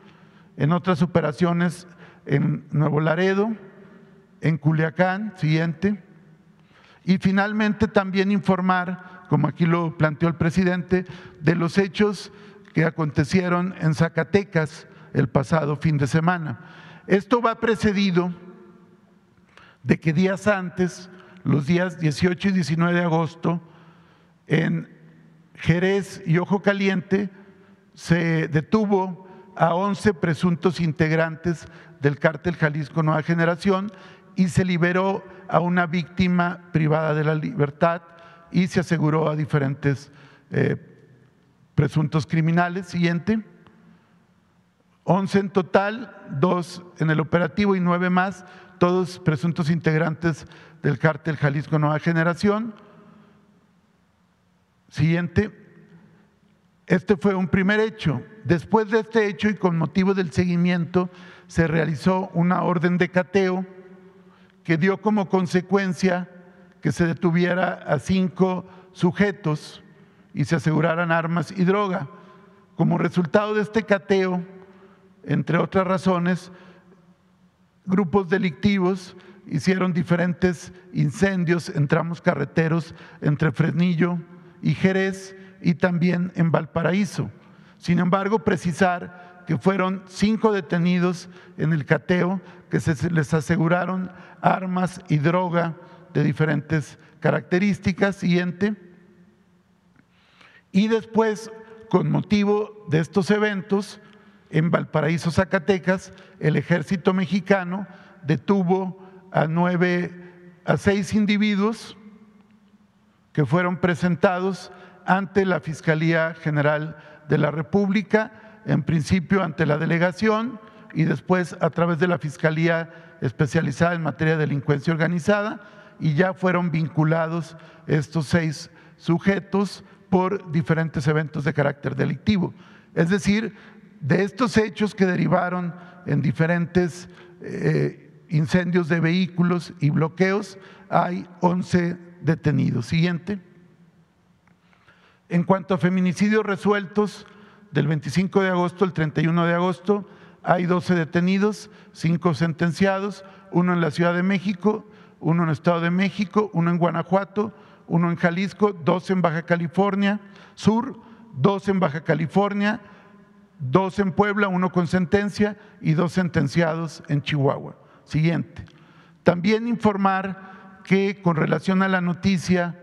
en otras operaciones en Nuevo Laredo, en Culiacán, siguiente y finalmente también informar, como aquí lo planteó el presidente, de los hechos que acontecieron en Zacatecas el pasado fin de semana. Esto va precedido de que días antes, los días 18 y 19 de agosto, en Jerez y Ojo Caliente, se detuvo a 11 presuntos integrantes del cártel Jalisco Nueva Generación y se liberó a una víctima privada de la libertad y se aseguró a diferentes eh, presuntos criminales. Siguiente. 11 en total, dos en el operativo y nueve más, todos presuntos integrantes del cártel Jalisco Nueva Generación. Siguiente. Este fue un primer hecho. Después de este hecho y con motivo del seguimiento, se realizó una orden de cateo que dio como consecuencia que se detuviera a cinco sujetos y se aseguraran armas y droga. Como resultado de este cateo, entre otras razones, grupos delictivos hicieron diferentes incendios en tramos carreteros entre Fresnillo y Jerez y también en Valparaíso. Sin embargo, precisar que fueron cinco detenidos en el cateo que se les aseguraron armas y droga de diferentes características. Siguiente. Y después, con motivo de estos eventos, en Valparaíso, Zacatecas, el ejército mexicano detuvo a nueve, a seis individuos que fueron presentados ante la Fiscalía General de la República, en principio ante la delegación, y después a través de la Fiscalía especializada en materia de delincuencia organizada y ya fueron vinculados estos seis sujetos por diferentes eventos de carácter delictivo. Es decir, de estos hechos que derivaron en diferentes eh, incendios de vehículos y bloqueos, hay 11 detenidos. Siguiente. En cuanto a feminicidios resueltos, del 25 de agosto al 31 de agosto, hay 12 detenidos, 5 sentenciados, uno en la Ciudad de México, uno en Estado de México, uno en Guanajuato, uno en Jalisco, dos en Baja California Sur, dos en Baja California, dos en Puebla, uno con sentencia y dos sentenciados en Chihuahua. Siguiente. También informar que con relación a la noticia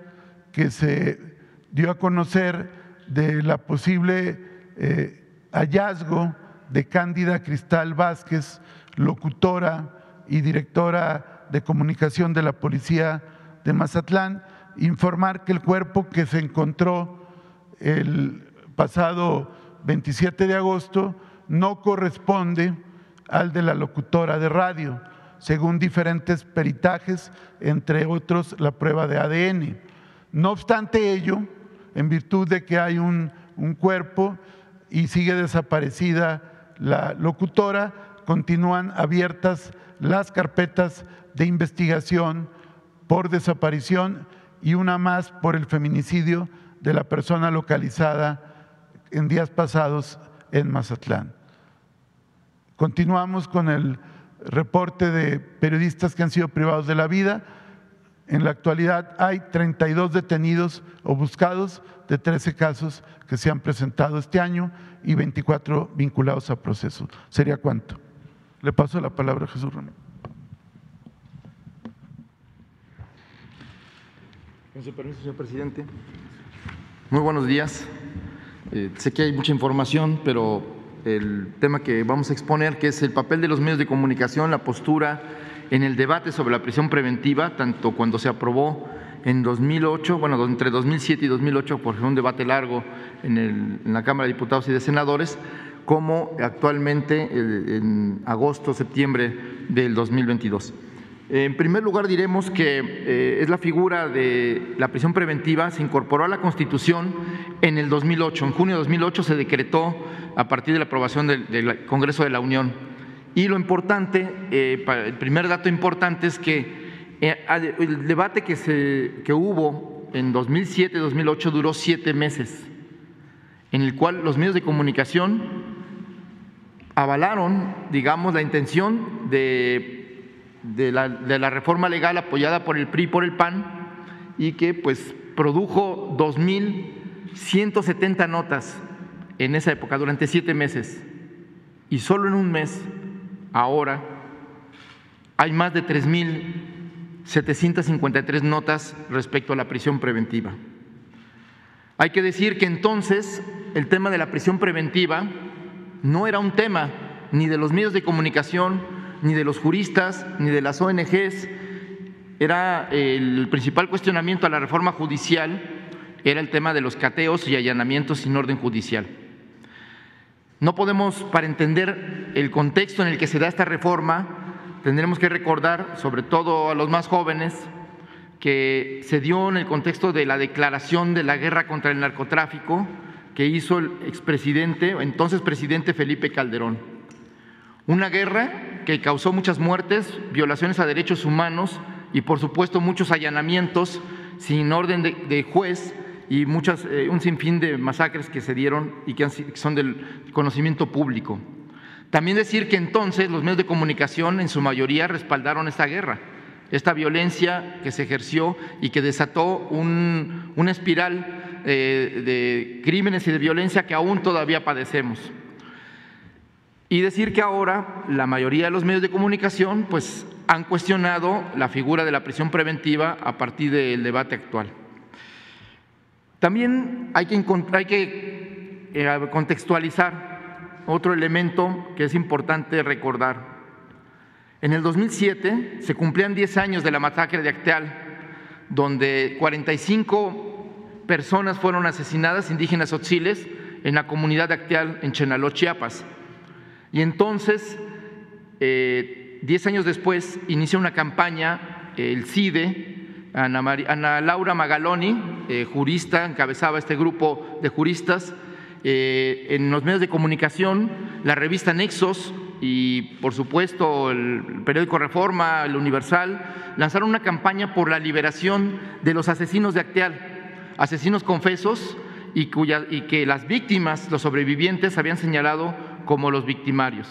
que se dio a conocer de la posible eh, hallazgo de Cándida Cristal Vázquez, locutora y directora de comunicación de la Policía de Mazatlán, informar que el cuerpo que se encontró el pasado 27 de agosto no corresponde al de la locutora de radio, según diferentes peritajes, entre otros la prueba de ADN. No obstante ello, en virtud de que hay un, un cuerpo y sigue desaparecida la locutora, continúan abiertas las carpetas de investigación por desaparición y una más por el feminicidio de la persona localizada en días pasados en Mazatlán. Continuamos con el reporte de periodistas que han sido privados de la vida. En la actualidad hay 32 detenidos o buscados de 13 casos que se han presentado este año y 24 vinculados a procesos. ¿Sería cuánto? Le paso la palabra a Jesús Ramón.
Con su permiso, señor presidente. Muy buenos días. Eh, sé que hay mucha información, pero el tema que vamos a exponer, que es el papel de los medios de comunicación, la postura en el debate sobre la prisión preventiva, tanto cuando se aprobó en 2008, bueno, entre 2007 y 2008, por un debate largo en, en la Cámara de Diputados y de Senadores, como actualmente en agosto, septiembre del 2022. En primer lugar, diremos que eh, es la figura de la prisión preventiva, se incorporó a la Constitución en el 2008. En junio de 2008 se decretó a partir de la aprobación del, Congreso de la Unión. Y lo importante, eh, el primer dato importante es que eh, el debate que, se, que hubo en 2007-2008 duró siete meses, en el cual los medios de comunicación avalaron, digamos, la intención de de la, reforma legal apoyada por el PRI y por el PAN y que pues produjo 2.170 notas en esa época, durante siete meses. Y solo en un mes, ahora, hay más de 3.753 notas respecto a la prisión preventiva. Hay que decir que entonces el tema de la prisión preventiva no era un tema ni de los medios de comunicación, ni de los juristas, ni de las ONGs. Era el principal cuestionamiento a la reforma judicial, era el tema de los cateos y allanamientos sin orden judicial. No podemos, para entender el contexto en el que se da esta reforma, tendremos que recordar, sobre todo a los más jóvenes, que se dio en el contexto de la declaración de la guerra contra el narcotráfico que hizo el expresidente, entonces presidente Felipe Calderón. Una guerra que causó muchas muertes, violaciones a derechos humanos y por supuesto muchos allanamientos sin orden de, juez y muchas, eh, un sinfín de masacres que se dieron y que son del conocimiento público. También decir que entonces los medios de comunicación en su mayoría respaldaron esta guerra, esta violencia que se ejerció y que desató una espiral eh, de crímenes y de violencia que aún todavía padecemos. Y decir que ahora la mayoría de los medios de comunicación pues, han cuestionado la figura de la prisión preventiva a partir del debate actual. También hay que, eh, contextualizar otro elemento que es importante recordar. En el 2007 se cumplían 10 años de la masacre de Acteal, donde 45 personas fueron asesinadas, indígenas otziles, en la comunidad de Acteal, en Chenaló, Chiapas. Y entonces eh, diez años después, inicia una campaña, el CIDE, Ana, Laura Magaloni, eh, jurista, encabezaba este grupo de juristas, eh, en los medios de comunicación, la revista Nexos y, por supuesto, el periódico Reforma, el Universal, lanzaron una campaña por la liberación de los asesinos de Acteal, asesinos confesos y, y que las víctimas, los sobrevivientes, habían señalado como los victimarios.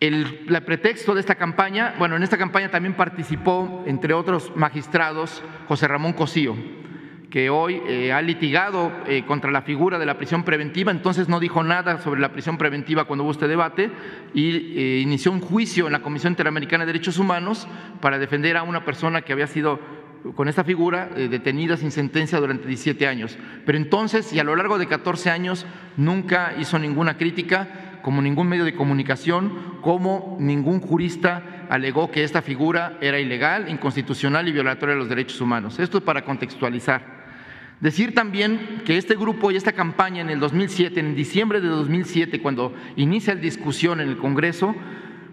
El, pretexto de esta campaña, bueno, en esta campaña también participó, entre otros magistrados, José Ramón Cosío, que hoy eh, ha litigado eh, contra la figura de la prisión preventiva, entonces no dijo nada sobre la prisión preventiva cuando hubo este debate y eh, inició un juicio en la Comisión Interamericana de Derechos Humanos para defender a una persona que había sido con esta figura detenida sin sentencia durante 17 años. Pero entonces, y a lo largo de 14 años, nunca hizo ninguna crítica como ningún medio de comunicación, como ningún jurista alegó que esta figura era ilegal, inconstitucional y violatoria de los derechos humanos. Esto es para contextualizar. Decir también que este grupo y esta campaña en el 2007, en diciembre de 2007, cuando inicia la discusión en el Congreso,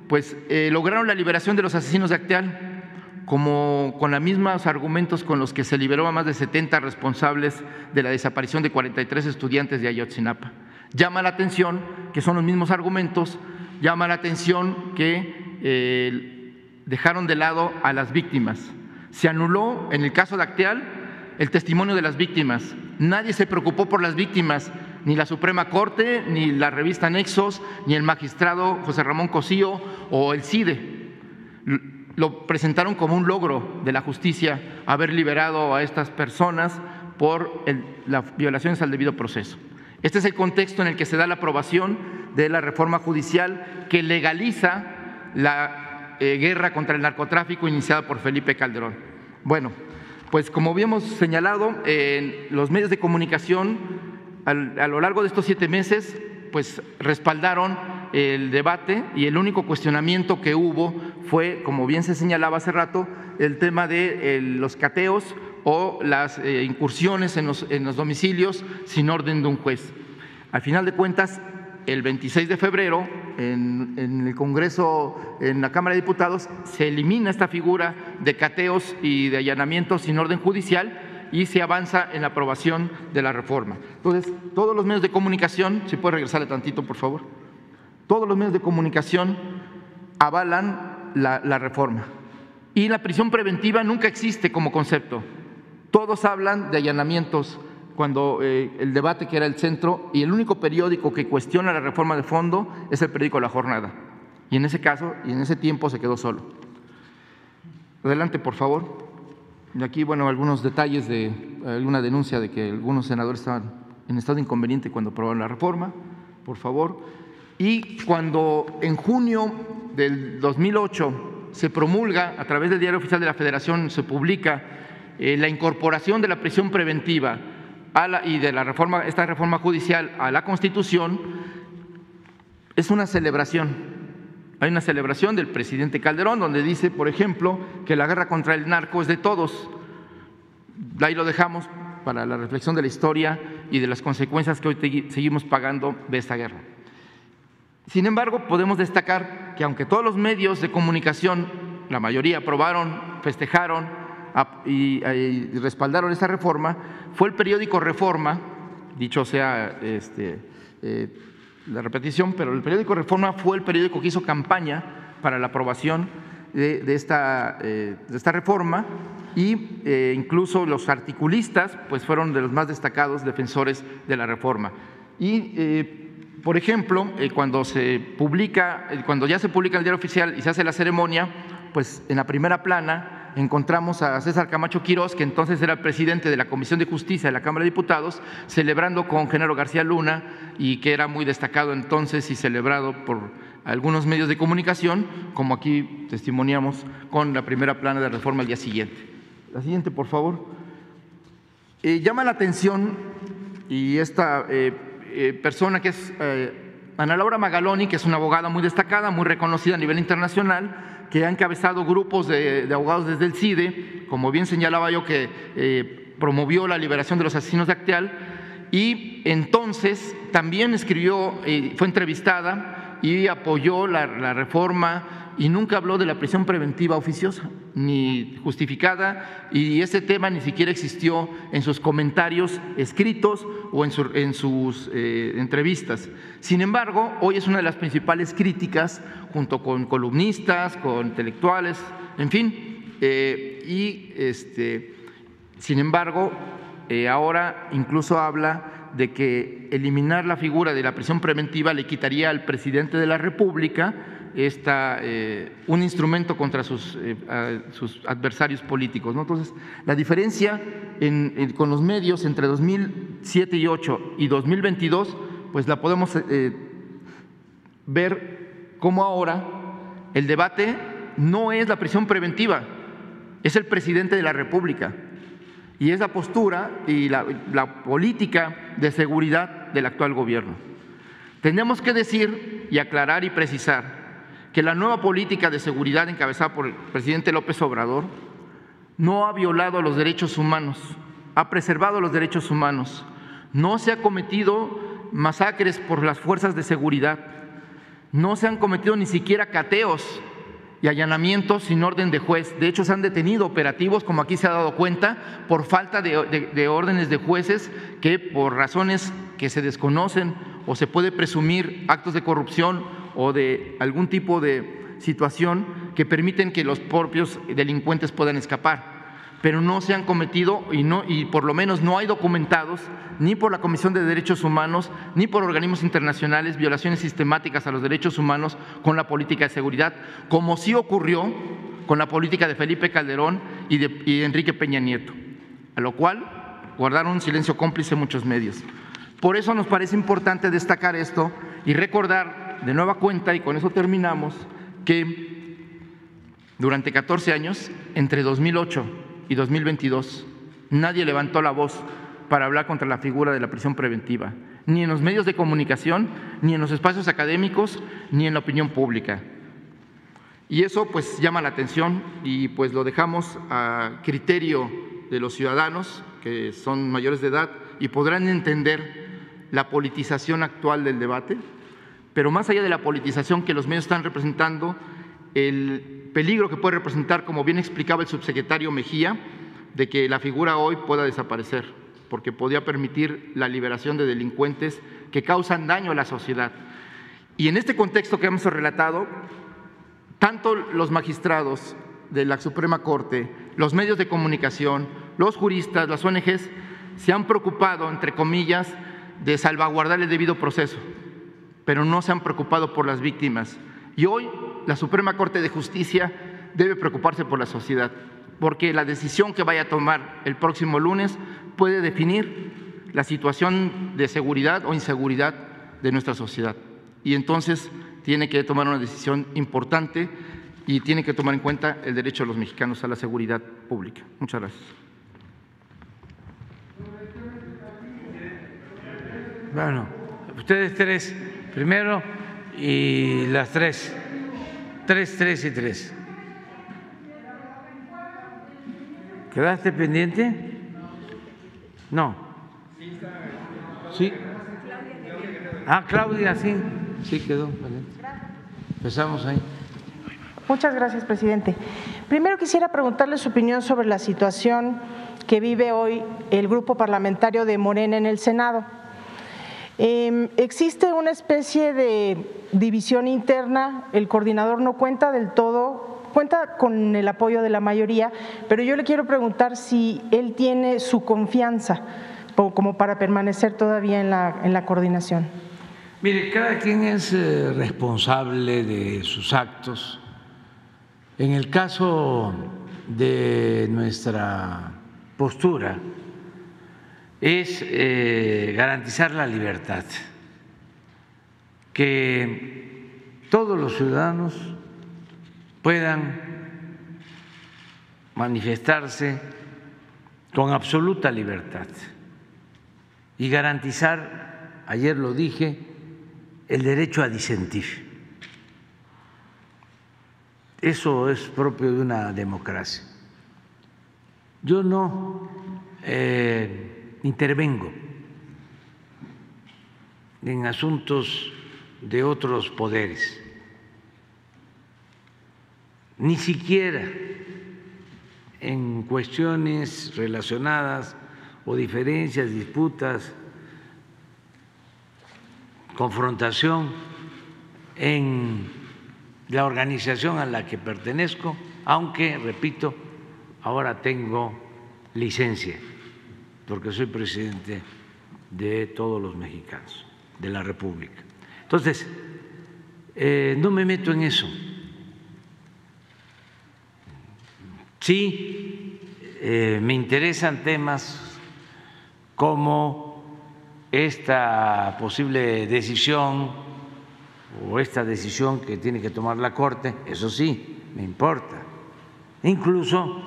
pues eh, lograron la liberación de los asesinos de Acteal, como con los mismos argumentos con los que se liberó a más de 70 responsables de la desaparición de 43 estudiantes de Ayotzinapa. Llama la atención que son los mismos argumentos, llama la atención que eh, dejaron de lado a las víctimas. Se anuló, en el caso de Acteal, el testimonio de las víctimas. Nadie se preocupó por las víctimas, ni la Suprema Corte, ni la revista Nexos, ni el magistrado José Ramón Cosío o el CIDE. Lo presentaron como un logro de la justicia haber liberado a estas personas por las violaciones al debido proceso. Este es el contexto en el que se da la aprobación de la reforma judicial que legaliza la eh, guerra contra el narcotráfico iniciada por Felipe Calderón. Bueno, pues como habíamos señalado, en los medios de comunicación a lo largo de estos siete meses, pues respaldaron el debate y el único cuestionamiento que hubo fue, como bien se señalaba hace rato, el tema de los cateos o las eh, incursiones en los, en los domicilios sin orden de un juez. Al final de cuentas, el 26 de febrero, en, en, el Congreso, en la Cámara de Diputados, se elimina esta figura de cateos y de allanamientos sin orden judicial y se avanza en la aprobación de la reforma. Entonces, todos los medios de comunicación, si puede regresarle tantito, por favor, todos los medios de comunicación avalan la, la reforma. Y la prisión preventiva nunca existe como concepto. Todos hablan de allanamientos cuando eh, el debate que era el centro y el único periódico que cuestiona la reforma de fondo es el periódico La Jornada. Y en ese caso y en ese tiempo se quedó solo. Adelante, por favor. Y aquí, bueno, algunos detalles de alguna denuncia de que algunos senadores estaban en estado inconveniente cuando aprobaron la reforma, por favor. Y cuando en junio del 2008 se promulga a través del Diario Oficial de la Federación, se publica la incorporación de la prisión preventiva y de la reforma, esta reforma judicial a la Constitución es una celebración. Hay una celebración del presidente Calderón donde dice, por ejemplo, que la guerra contra el narco es de todos. Ahí lo dejamos para la reflexión de la historia y de las consecuencias que hoy seguimos pagando de esta guerra. Sin embargo, podemos destacar que aunque todos los medios de comunicación, la mayoría aprobaron, festejaron, y, respaldaron esta reforma fue el periódico Reforma, dicho sea este, eh, la repetición, pero el periódico Reforma fue el periódico que hizo campaña para la aprobación de, esta, eh, de esta, reforma y eh, incluso los articulistas pues fueron de los más destacados defensores de la reforma. Y por ejemplo, cuando se publica, cuando ya se publica el diario oficial y se hace la ceremonia, pues en la primera plana encontramos a César Camacho Quirós, que entonces era presidente de la Comisión de Justicia de la Cámara de Diputados, celebrando con Genaro García Luna y que era muy destacado entonces y celebrado por algunos medios de comunicación, como aquí testimoniamos con la primera plana de reforma al día siguiente. La siguiente, por favor. Eh, llama la atención y esta eh, eh, persona que es Ana Laura Magaloni, que es una abogada muy destacada, muy reconocida a nivel internacional, que ha encabezado grupos de, abogados desde el CIDE, como bien señalaba yo, que eh, promovió la liberación de los asesinos de Acteal, y entonces también escribió, eh, fue entrevistada y apoyó la, la reforma y nunca habló de la prisión preventiva oficiosa ni justificada y ese tema ni siquiera existió en sus comentarios escritos o en, su- en sus eh, entrevistas. Sin embargo, hoy es una de las principales críticas junto con columnistas, con intelectuales, en fin, eh, y este, sin embargo, eh, ahora incluso habla de que eliminar la figura de la prisión preventiva le quitaría al presidente de la República esta, eh, un instrumento contra sus, eh, sus adversarios políticos. ¿no? Entonces, la diferencia en- en- con los medios entre 2007 y 8 y 2022, pues la podemos eh, ver cómo ahora el debate no es la prisión preventiva, es el presidente de la República y es la postura y la, la política de seguridad del actual gobierno. Tenemos que decir y aclarar y precisar que la nueva política de seguridad encabezada por el presidente López Obrador no ha violado los derechos humanos, ha preservado los derechos humanos, no se ha cometido masacres por las fuerzas de seguridad, no se han cometido ni siquiera cateos y allanamientos sin orden de juez. De hecho, se han detenido operativos, como aquí se ha dado cuenta, por falta de, de- de órdenes de jueces que por razones que se desconocen o se puede presumir actos de corrupción o de algún tipo de situación que permiten que los propios delincuentes puedan escapar pero no se han cometido y, no, y por lo menos no hay documentados ni por la Comisión de Derechos Humanos ni por organismos internacionales violaciones sistemáticas a los derechos humanos con la política de seguridad, como sí ocurrió con la política de Felipe Calderón y de, y de Enrique Peña Nieto, a lo cual guardaron un silencio cómplice muchos medios. Por eso nos parece importante destacar esto y recordar de nueva cuenta, y con eso terminamos, que durante 14 años, entre 2008 y 2022, nadie levantó la voz para hablar contra la figura de la prisión preventiva, ni en los medios de comunicación, ni en los espacios académicos, ni en la opinión pública. Y eso pues llama la atención y pues lo dejamos a criterio de los ciudadanos que son mayores de edad y podrán entender la politización actual del debate, pero más allá de la politización que los medios están representando, el peligro que puede representar, como bien explicaba el subsecretario Mejía, de que la figura hoy pueda desaparecer, porque podía permitir la liberación de delincuentes que causan daño a la sociedad. Y en este contexto que hemos relatado, tanto los magistrados de la Suprema Corte, los medios de comunicación, los juristas, las ONGs, se han preocupado, entre comillas, de salvaguardar el debido proceso, pero no se han preocupado por las víctimas. Y hoy la Suprema Corte de Justicia debe preocuparse por la sociedad, porque la decisión que vaya a tomar el próximo lunes puede definir la situación de seguridad o inseguridad de nuestra sociedad. Y entonces tiene que tomar una decisión importante y tiene que tomar en cuenta el derecho de los mexicanos a la seguridad pública. Muchas gracias.
Bueno, ustedes tres primero y las tres. Tres, tres y tres. ¿Quedaste pendiente? No. Sí. Ah, Claudia, sí. Sí, quedó. Empezamos ahí.
Muchas gracias, presidente. Primero quisiera preguntarle su opinión sobre la situación que vive hoy el grupo parlamentario de Morena en el Senado. Eh, existe una especie de división interna, el coordinador no cuenta del todo, cuenta con el apoyo de la mayoría, pero yo le quiero preguntar si él tiene su confianza como para permanecer todavía en la, en la coordinación.
Mire, cada quien es eh, responsable de sus actos. En el caso de nuestra postura es eh, garantizar la libertad, que todos los ciudadanos puedan manifestarse con absoluta libertad y garantizar, ayer lo dije, el derecho a disentir. Eso es propio de una democracia. Yo no eh, intervengo en asuntos de otros poderes. Ni siquiera en cuestiones relacionadas o diferencias, disputas, confrontación en la organización a la que pertenezco, aunque, repito, ahora tengo licencia, porque soy presidente de todos los mexicanos, de la República. Entonces, eh, no me meto en eso. Sí, eh, me interesan temas como esta posible decisión o esta decisión que tiene que tomar la Corte, eso sí, me importa. Incluso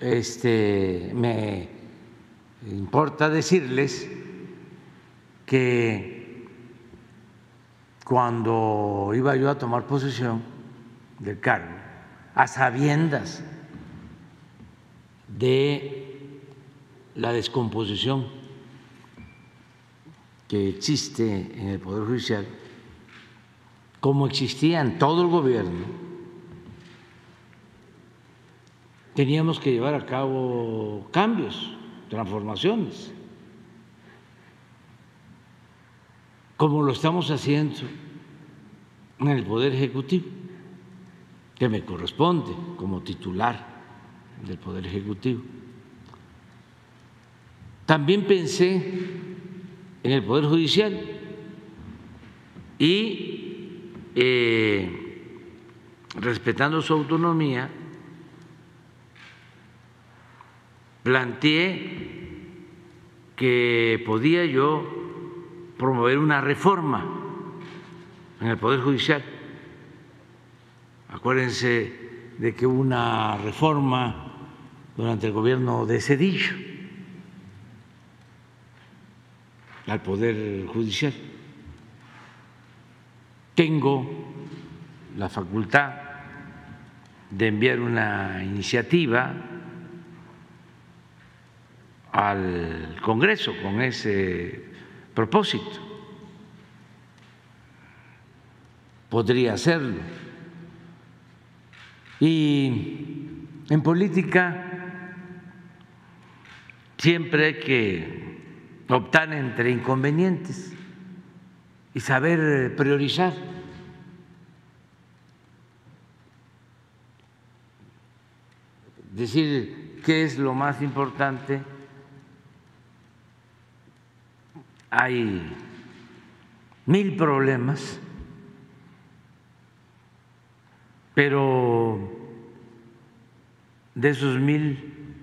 este, me importa decirles que cuando iba yo a tomar posesión del cargo, a sabiendas de la descomposición que existe en el Poder Judicial, como existía en todo el gobierno, teníamos que llevar a cabo cambios, transformaciones, como lo estamos haciendo en el Poder Ejecutivo que me corresponde como titular del Poder Ejecutivo. También pensé en el Poder Judicial y eh, respetando su autonomía, planteé que podía yo promover una reforma en el Poder Judicial Acuérdense de que hubo una reforma durante el gobierno de Cedillo al Poder Judicial. Tengo la facultad de enviar una iniciativa al Congreso con ese propósito. Podría hacerlo y en política siempre hay que optar entre inconvenientes y saber priorizar. Decir qué es lo más importante. Hay mil problemas pero de esos mil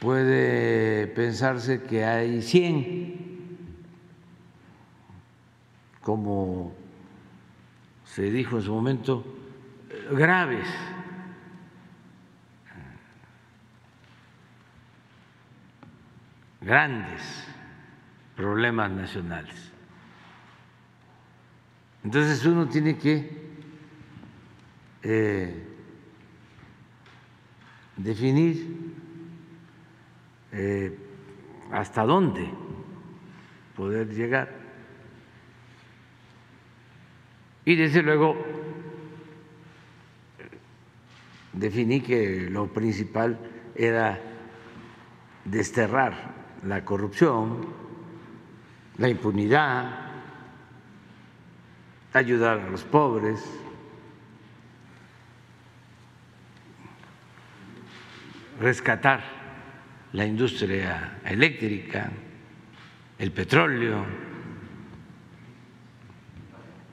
puede pensarse que hay cien, como se dijo en su momento, graves. grandes problemas nacionales. Entonces uno tiene que eh, definir eh, hasta dónde poder llegar. Y desde luego definí que lo principal era desterrar la corrupción, la impunidad, ayudar a los pobres, rescatar la industria eléctrica, el petróleo,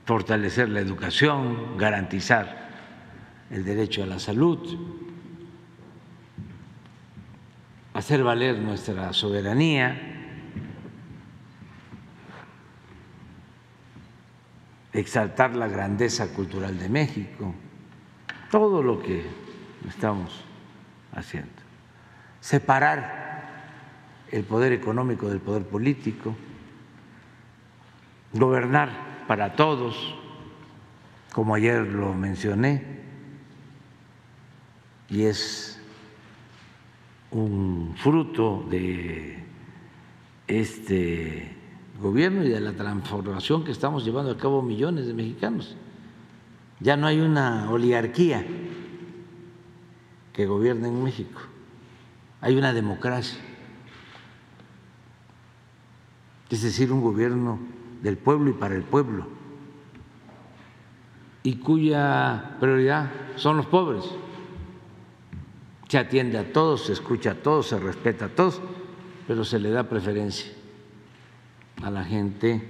fortalecer la educación, garantizar el derecho a la salud, hacer valer nuestra soberanía, exaltar la grandeza cultural de México, todo lo que estamos haciendo. Separar el poder económico del poder político, gobernar para todos, como ayer lo mencioné, y es un fruto de este gobierno y de la transformación que estamos llevando a cabo millones de mexicanos. Ya no hay una oligarquía que gobierna en México, hay una democracia, es decir, un gobierno del pueblo y para el pueblo, y cuya prioridad son los pobres. Se atiende a todos, se escucha a todos, se respeta a todos, pero se le da preferencia a la gente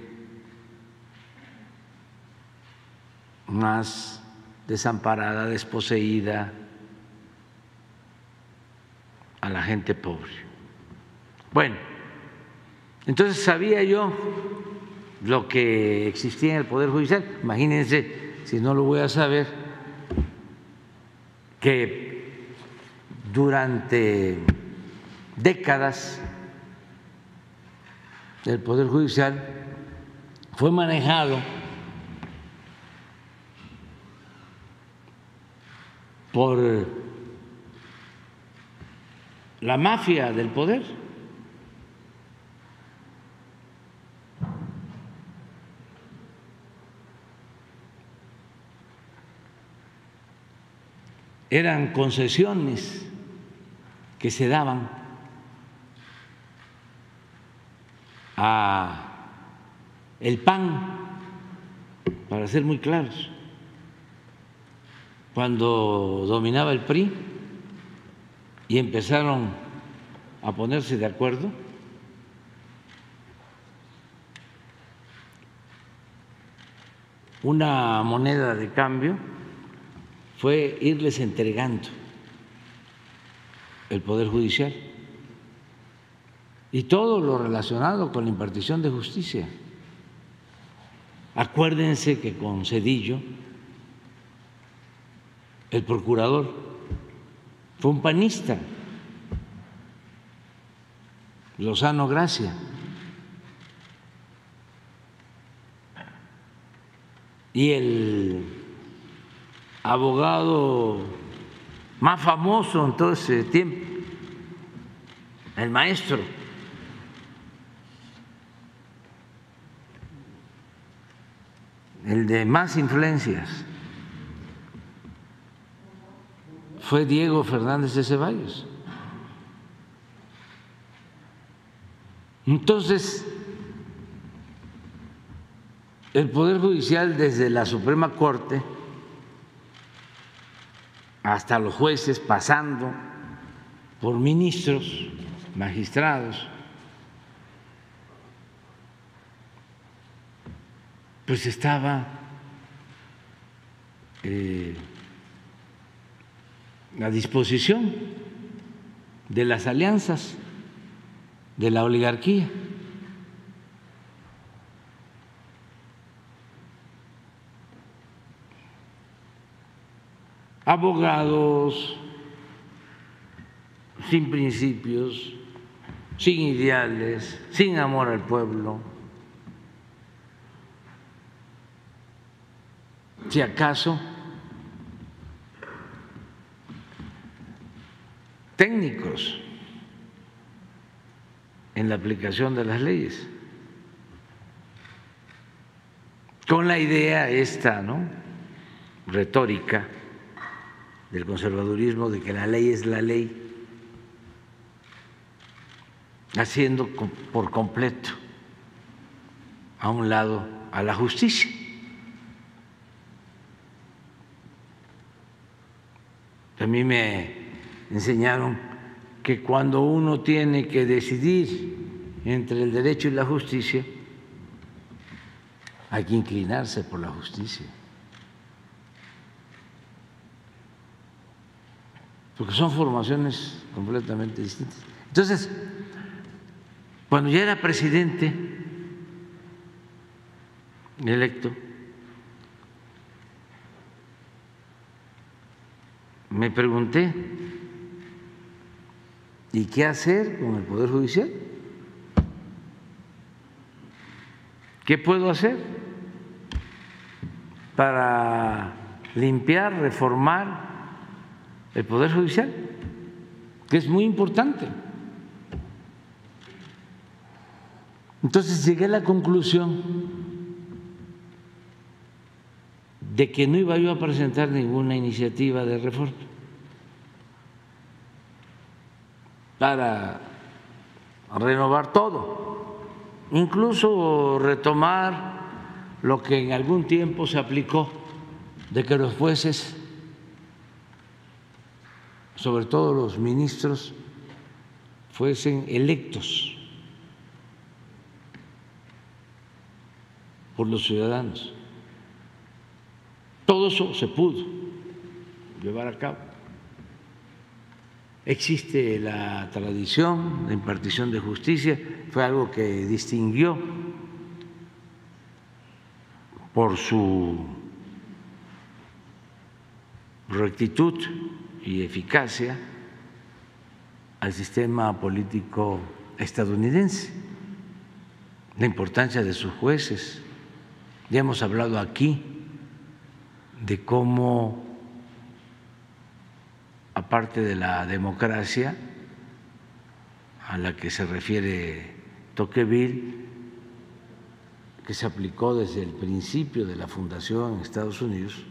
más desamparada, desposeída, a la gente pobre. Bueno, entonces sabía yo lo que existía en el Poder Judicial. Imagínense, si no lo voy a saber, que durante décadas el Poder Judicial fue manejado por la mafia del poder. Eran concesiones que se daban a el PAN, para ser muy claros. Cuando dominaba el PRI y empezaron a ponerse de acuerdo, una moneda de cambio fue irles entregando el Poder Judicial y todo lo relacionado con la impartición de justicia. Acuérdense que con Cedillo el procurador fue un panista, Lozano Gracia. Y el abogado más famoso en todo ese tiempo, el maestro, el de más influencias, fue Diego Fernández de Ceballos. Entonces, el Poder Judicial desde la Suprema Corte hasta los jueces, pasando por ministros, magistrados, pues estaba eh, a disposición de las alianzas de la oligarquía. Abogados sin principios, sin ideales, sin amor al pueblo. Si acaso técnicos en la aplicación de las leyes. Con la idea esta, ¿no? retórica del conservadurismo de que la ley es la ley, haciendo por completo a un lado a la justicia. A mí me enseñaron que cuando uno tiene que decidir entre el derecho y la justicia, hay que inclinarse por la justicia. Porque son formaciones completamente distintas. Entonces, cuando ya era presidente electo, me pregunté ¿Y qué hacer con el Poder Judicial? ¿Qué puedo hacer para limpiar, reformar el Poder Judicial? Que es muy importante. Entonces llegué a la conclusión de que no iba yo a presentar ninguna iniciativa de reforma para renovar todo, incluso retomar lo que en algún tiempo se aplicó de que los jueces, sobre todo los ministros, fuesen electos por los ciudadanos. Todo eso se pudo llevar a cabo. Existe la tradición de impartición de justicia, fue algo que distinguió por su rectitud y eficacia al sistema político estadounidense, la importancia de sus jueces. Ya hemos hablado aquí de cómo, aparte de la democracia a la que se refiere Tocqueville, que se aplicó desde el principio de la fundación en Estados Unidos,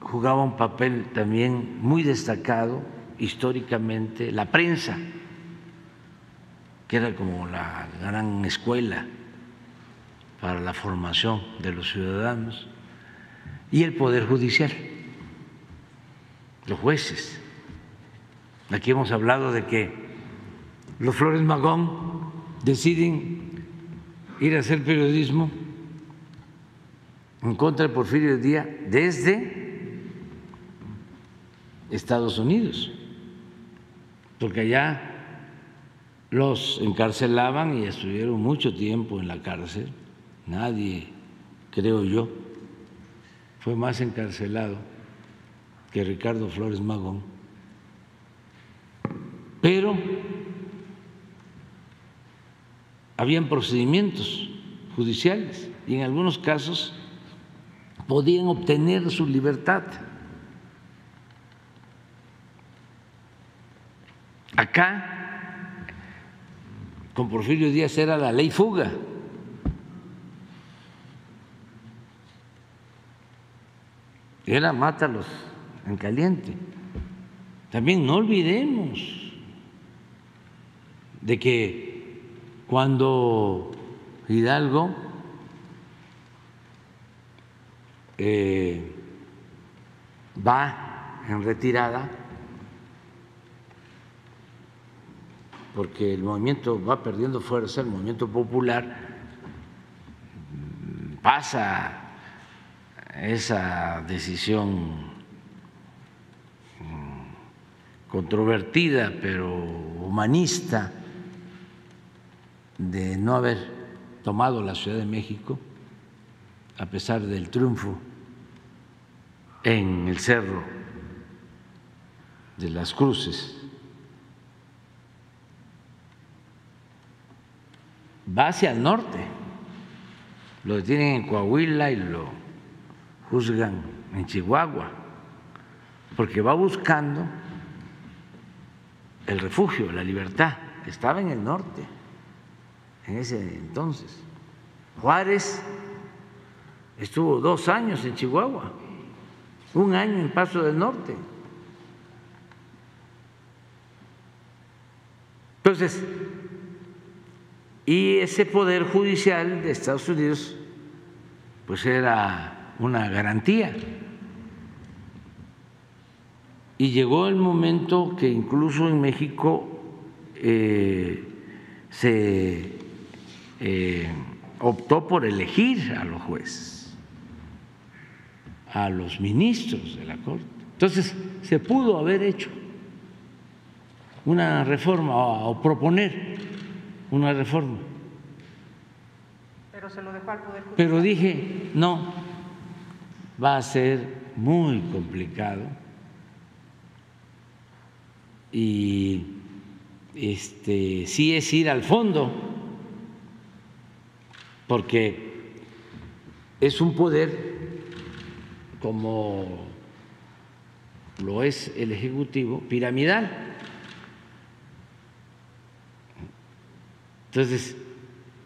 jugaba un papel también muy destacado históricamente la prensa, que era como la gran escuela para la formación de los ciudadanos, y el Poder Judicial, los jueces. Aquí hemos hablado de que los Flores Magón deciden ir a hacer periodismo en contra de Porfirio Díaz desde Estados Unidos, porque allá los encarcelaban y estuvieron mucho tiempo en la cárcel Nadie, creo yo, fue más encarcelado que Ricardo Flores Magón. Pero habían procedimientos judiciales y en algunos casos podían obtener su libertad. Acá, con Porfirio Díaz era la ley fuga. Era mátalos en caliente. También no olvidemos de que cuando Hidalgo eh, va en retirada, porque el movimiento va perdiendo fuerza, el movimiento popular pasa esa decisión mm, controvertida pero humanista de no haber tomado la Ciudad de México a pesar del triunfo en el Cerro de las Cruces. Va hacia el norte, lo detienen en Coahuila y lo juzgan en Chihuahua, porque va buscando el refugio, la libertad. Estaba en el norte en ese entonces. Juárez estuvo dos años en Chihuahua, un año en Paso del Norte. Entonces, y ese poder judicial de Estados Unidos, pues era una garantía. Y llegó el momento que incluso en México eh, se eh, optó por elegir a los jueces, a los ministros de la Corte. Entonces, se pudo haber hecho una reforma o, proponer una reforma.
Pero se lo dejó al Poder Judicial.
Pero dije, no, va a ser muy complicado. Y este sí es ir al fondo porque es un poder como lo es el ejecutivo piramidal. Entonces,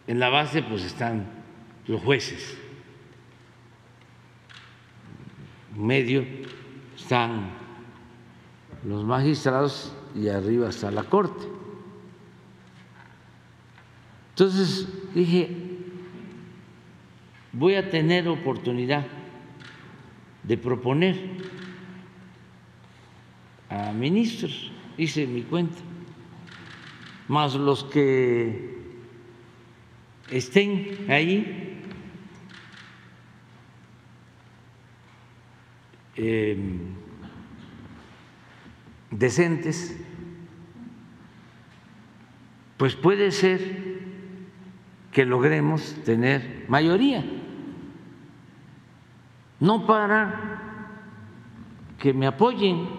en la base pues están los jueces, en medio están los magistrados y arriba está la corte. Entonces dije, voy a tener oportunidad de proponer a ministros, hice mi cuenta, más los que estén ahí eh, decentes, pues puede ser que logremos tener mayoría, no para que me apoyen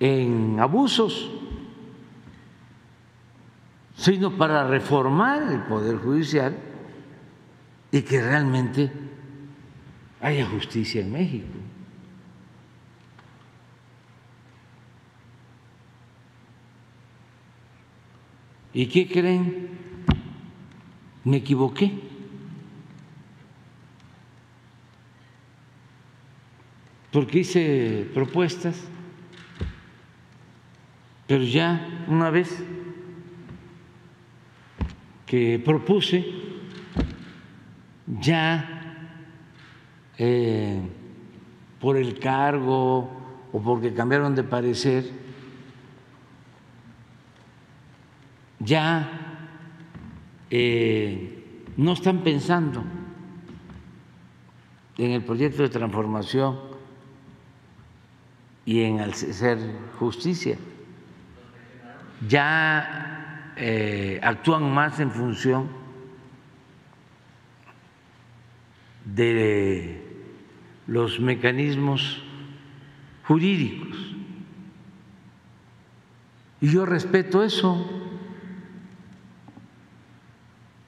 en abusos, sino para reformar el Poder Judicial y que realmente haya justicia en México. ¿Y qué creen? Me equivoqué. Porque hice propuestas, pero ya una vez que propuse, ya eh, por el cargo o porque cambiaron de parecer, ya eh, no están pensando en el proyecto de transformación y en hacer justicia. Ya eh, actúan más en función de los mecanismos jurídicos. Y yo respeto eso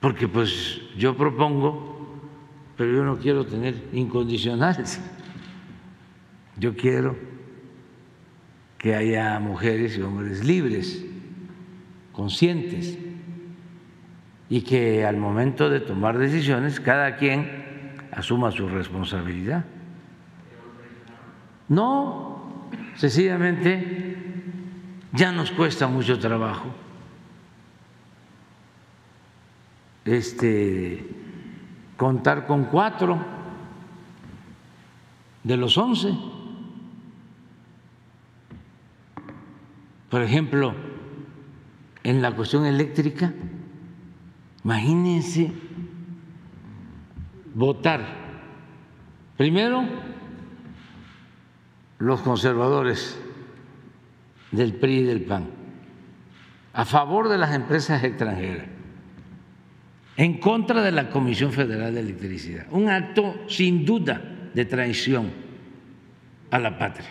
porque pues yo propongo, pero yo no quiero tener incondicionales. Yo quiero que haya mujeres y hombres libres, conscientes, y que al momento de tomar decisiones cada quien asuma su responsabilidad. No, sencillamente ya nos cuesta mucho trabajo este, contar con cuatro de los once. Por ejemplo, en la cuestión eléctrica, imagínense votar primero los conservadores del PRI y del PAN a favor de las empresas extranjeras en contra de la Comisión Federal de Electricidad. Un acto sin duda de traición a la patria.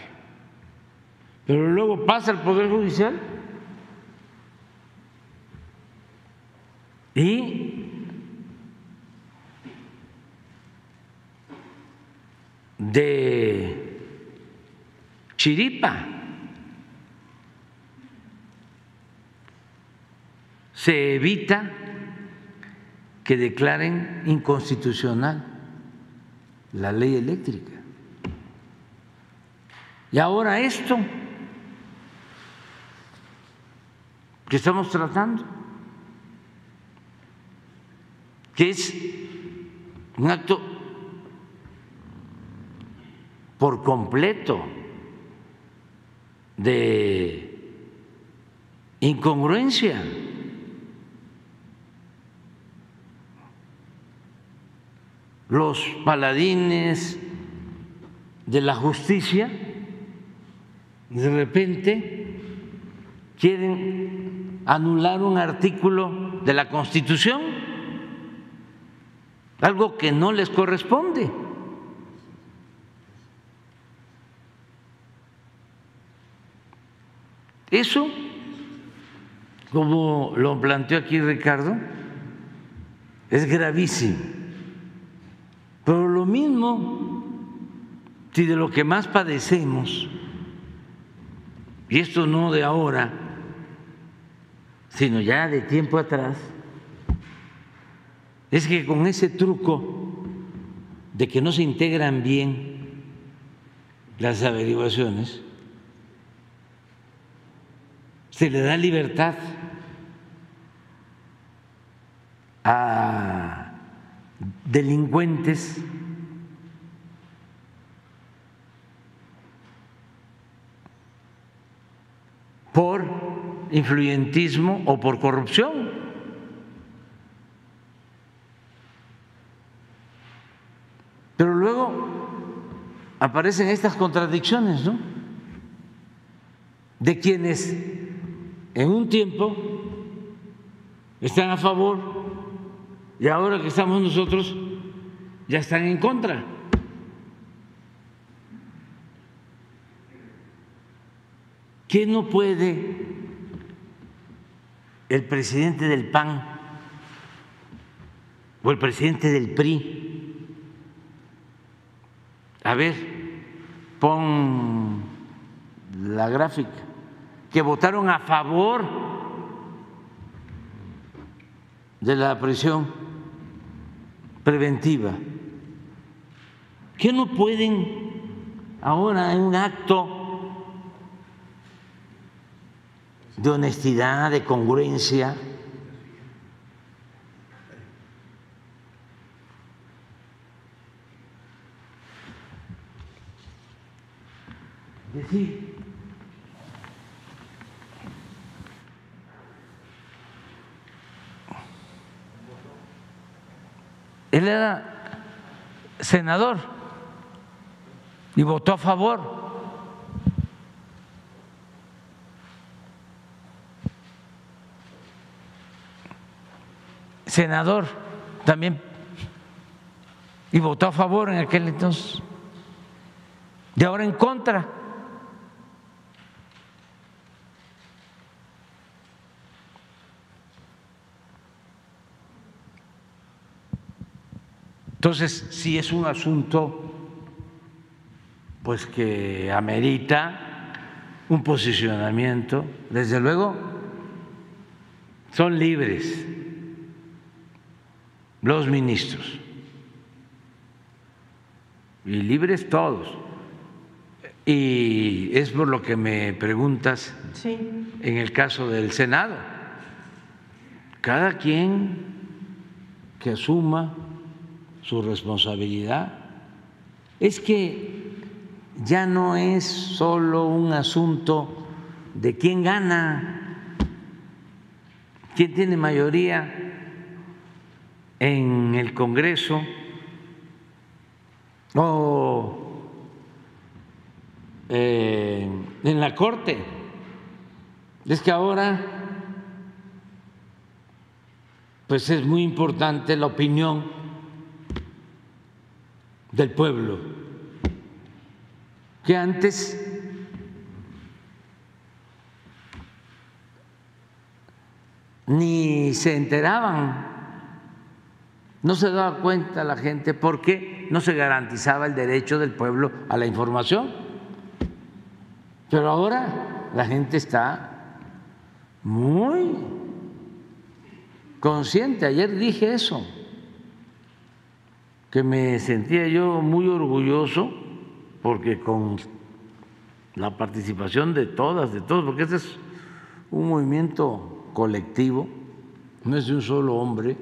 Pero luego pasa el Poder Judicial y de chiripa se evita que declaren inconstitucional la ley eléctrica. Y ahora esto que estamos tratando, que es un acto por completo de incongruencia. los paladines de la justicia de repente quieren anular un artículo de la Constitución, algo que no les corresponde. Eso, como lo planteó aquí Ricardo, es gravísimo. Pero lo mismo, si de lo que más padecemos, y esto no de ahora, sino ya de tiempo atrás, es que con ese truco de que no se integran bien las averiguaciones, se le da libertad a delincuentes por influyentismo o por corrupción. Pero luego aparecen estas contradicciones, ¿no? De quienes en un tiempo están a favor y ahora que estamos nosotros ya están en contra. ¿Qué no puede el presidente del PAN o el presidente del PRI? A ver, pon la gráfica, que votaron a favor de la prisión preventiva. ¿Qué no pueden ahora en un acto de honestidad, de congruencia. Decir, él era senador y votó a favor senador también y votó a favor en aquel entonces y ahora en contra. Entonces, si es un asunto pues que amerita un posicionamiento, desde luego son libres los ministros. Y libres todos. Y es por lo que me preguntas en el caso del Senado. Cada quien que asuma su responsabilidad. Es que ya no es solo un asunto de quién gana, quién tiene mayoría en el Congreso o eh, en la Corte. Es que ahora pues es muy importante la opinión del pueblo, que antes ni se enteraban no se daba cuenta la gente porque no se garantizaba el derecho del pueblo a la información. Pero ahora la gente está muy consciente. Ayer dije eso, que me sentía yo muy orgulloso porque con la participación de todas, de todos, porque este es un movimiento colectivo, no es de un solo hombre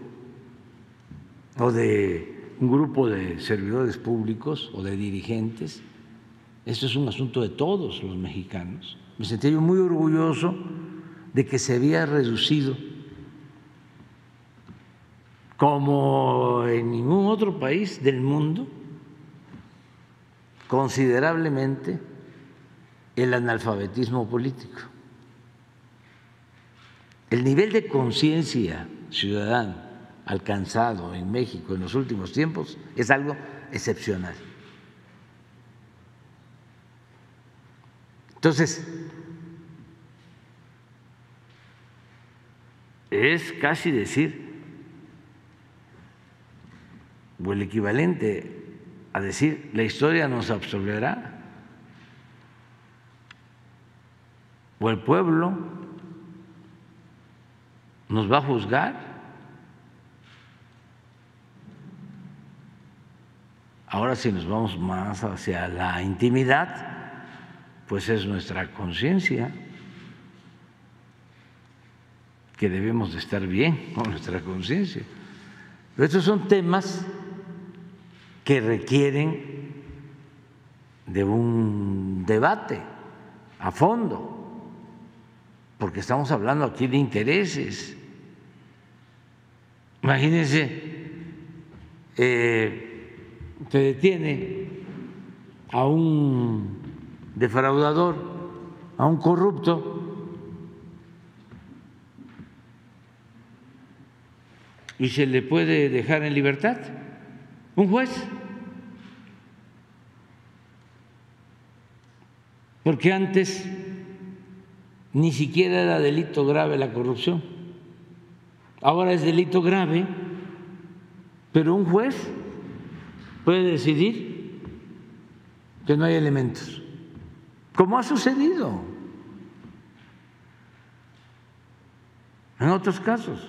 o de un grupo de servidores públicos o de dirigentes. Esto es un asunto de todos los mexicanos. Me sentí yo muy orgulloso de que se había reducido como en ningún otro país del mundo considerablemente el analfabetismo político. El nivel de conciencia ciudadana alcanzado en México en los últimos tiempos es algo excepcional. Entonces, es casi decir, o el equivalente a decir, la historia nos absolverá, o el pueblo nos va a juzgar. Ahora si nos vamos más hacia la intimidad, pues es nuestra conciencia que debemos de estar bien con nuestra conciencia. Estos son temas que requieren de un debate a fondo, porque estamos hablando aquí de intereses. Imagínense, eh, se detiene a un defraudador, a un corrupto, y se le puede dejar en libertad. Un juez. Porque antes ni siquiera era delito grave la corrupción. Ahora es delito grave, pero un juez puede decidir que no hay elementos, como ha sucedido en otros casos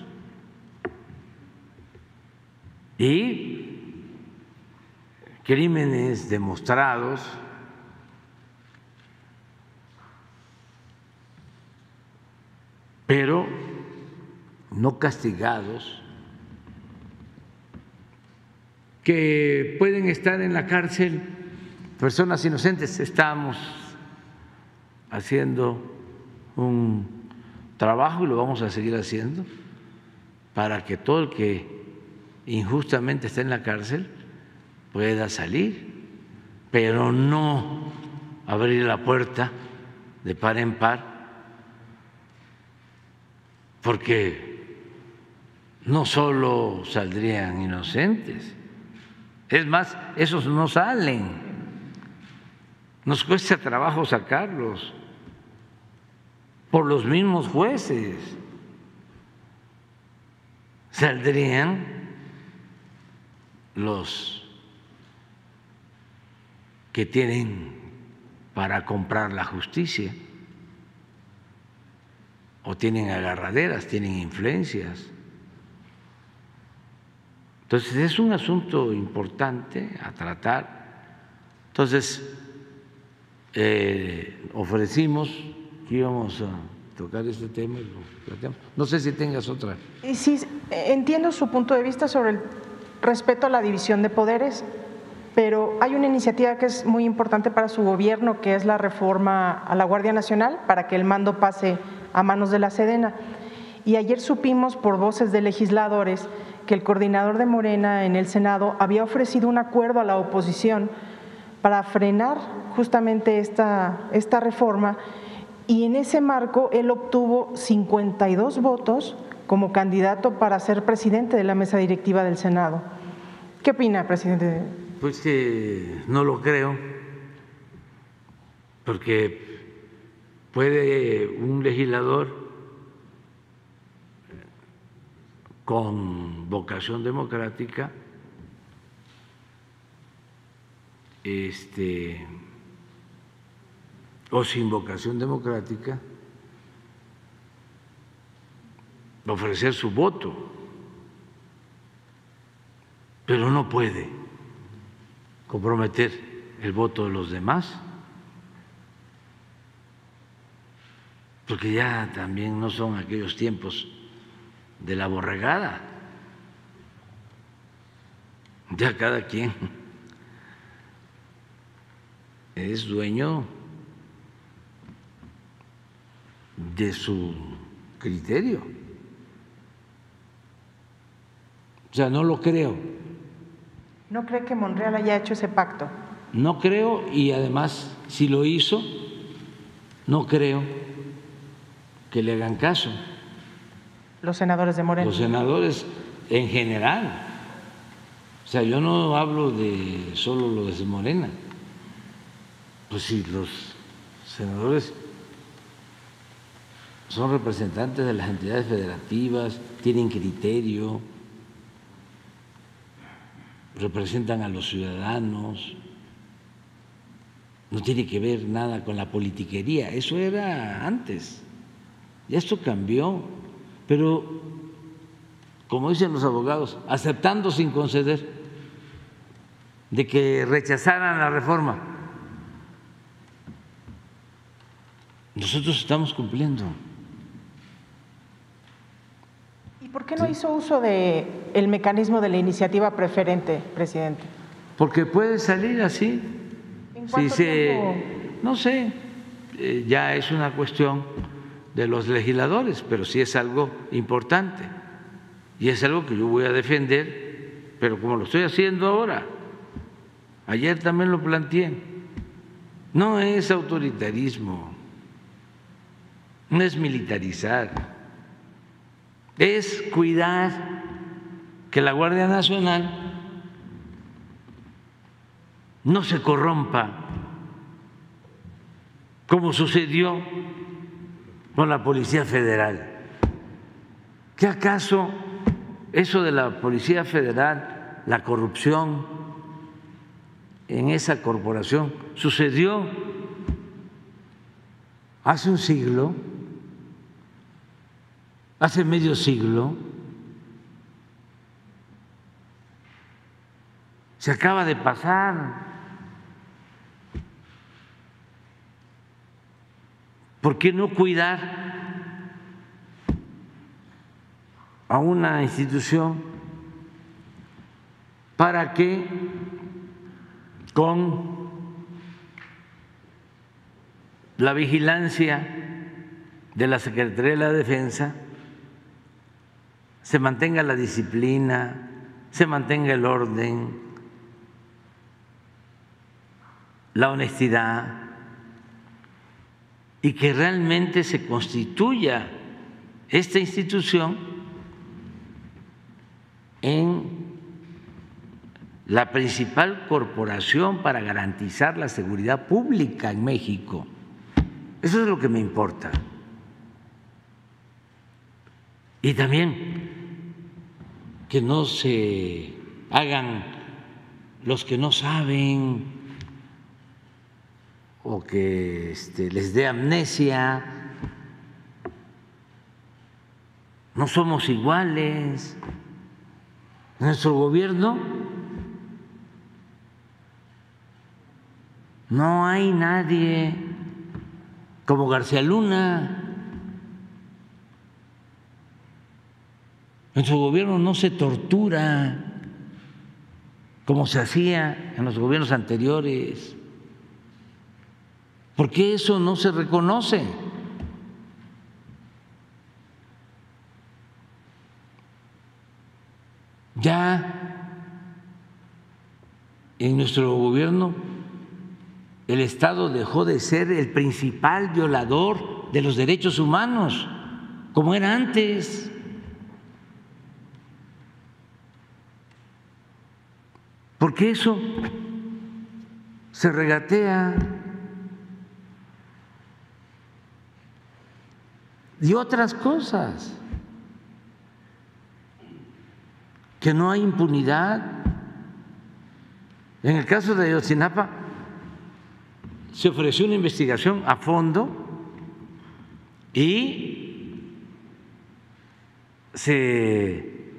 y crímenes demostrados pero no castigados, que pueden estar en la cárcel personas inocentes. Estamos haciendo un trabajo y lo vamos a seguir haciendo para que todo el que injustamente está en la cárcel pueda salir, pero no abrir la puerta de par en par, porque no solo saldrían inocentes, es más, esos no salen, nos cuesta trabajo sacarlos por los mismos jueces, saldrían los que tienen para comprar la justicia o tienen agarraderas, tienen influencias. Entonces es un asunto importante a tratar. Entonces eh, ofrecimos que íbamos a tocar este tema No sé si tengas otra.
Sí, entiendo su punto de vista sobre el respeto a la división de poderes, pero hay una iniciativa que es muy importante para su gobierno, que es la reforma a la Guardia Nacional, para que el mando pase a manos de la Sedena. Y ayer supimos por voces de legisladores que el coordinador de Morena en el Senado había ofrecido un acuerdo a la oposición para frenar justamente esta, esta reforma y en ese marco él obtuvo 52 votos como candidato para ser presidente de la mesa directiva del Senado. ¿Qué opina, presidente?
Pues que no lo creo, porque puede un legislador con vocación democrática este, o sin vocación democrática ofrecer su voto, pero no puede comprometer el voto de los demás, porque ya también no son aquellos tiempos de la borregada, ya cada quien es dueño de su criterio. O sea, no lo creo.
¿No cree que Monreal haya hecho ese pacto?
No creo y además, si lo hizo, no creo que le hagan caso.
Los senadores de Morena.
Los senadores en general. O sea, yo no hablo de solo lo de Morena. Pues si los senadores son representantes de las entidades federativas, tienen criterio, representan a los ciudadanos, no tiene que ver nada con la politiquería, eso era antes, y esto cambió, pero como dicen los abogados, aceptando sin conceder de que rechazaran la reforma. Nosotros estamos cumpliendo.
¿Y por qué no hizo uso de el mecanismo de la iniciativa preferente, presidente?
Porque puede salir así.
¿En
Si se,
tiempo?
no sé, eh, ya es una cuestión de los legisladores, pero sí es algo importante y es algo que yo voy a defender, pero como lo estoy haciendo ahora, ayer también lo planteé, no es autoritarismo, no es militarizar, es cuidar que la Guardia Nacional no se corrompa, como sucedió con la Policía Federal. ¿Qué acaso eso de la Policía Federal, la corrupción en esa corporación, sucedió hace un siglo, hace medio siglo? Se acaba de pasar. ¿Por qué no cuidar a una institución para que con la vigilancia de la Secretaría de la Defensa se mantenga la disciplina, se mantenga el orden, la honestidad y que realmente se constituya esta institución en la principal corporación para garantizar la seguridad pública en México. Eso es lo que me importa. Y también que no se hagan los que no saben o que este, les dé amnesia. No somos iguales. Nuestro gobierno no hay nadie como García Luna. Su gobierno no se tortura como se hacía en los gobiernos anteriores. ¿Por qué eso no se reconoce? Ya en nuestro gobierno el Estado dejó de ser el principal violador de los derechos humanos, como era antes. Porque eso se regatea. Y otras cosas. Que no hay impunidad. En el caso de Ayotzinapa, se ofreció una investigación a fondo y se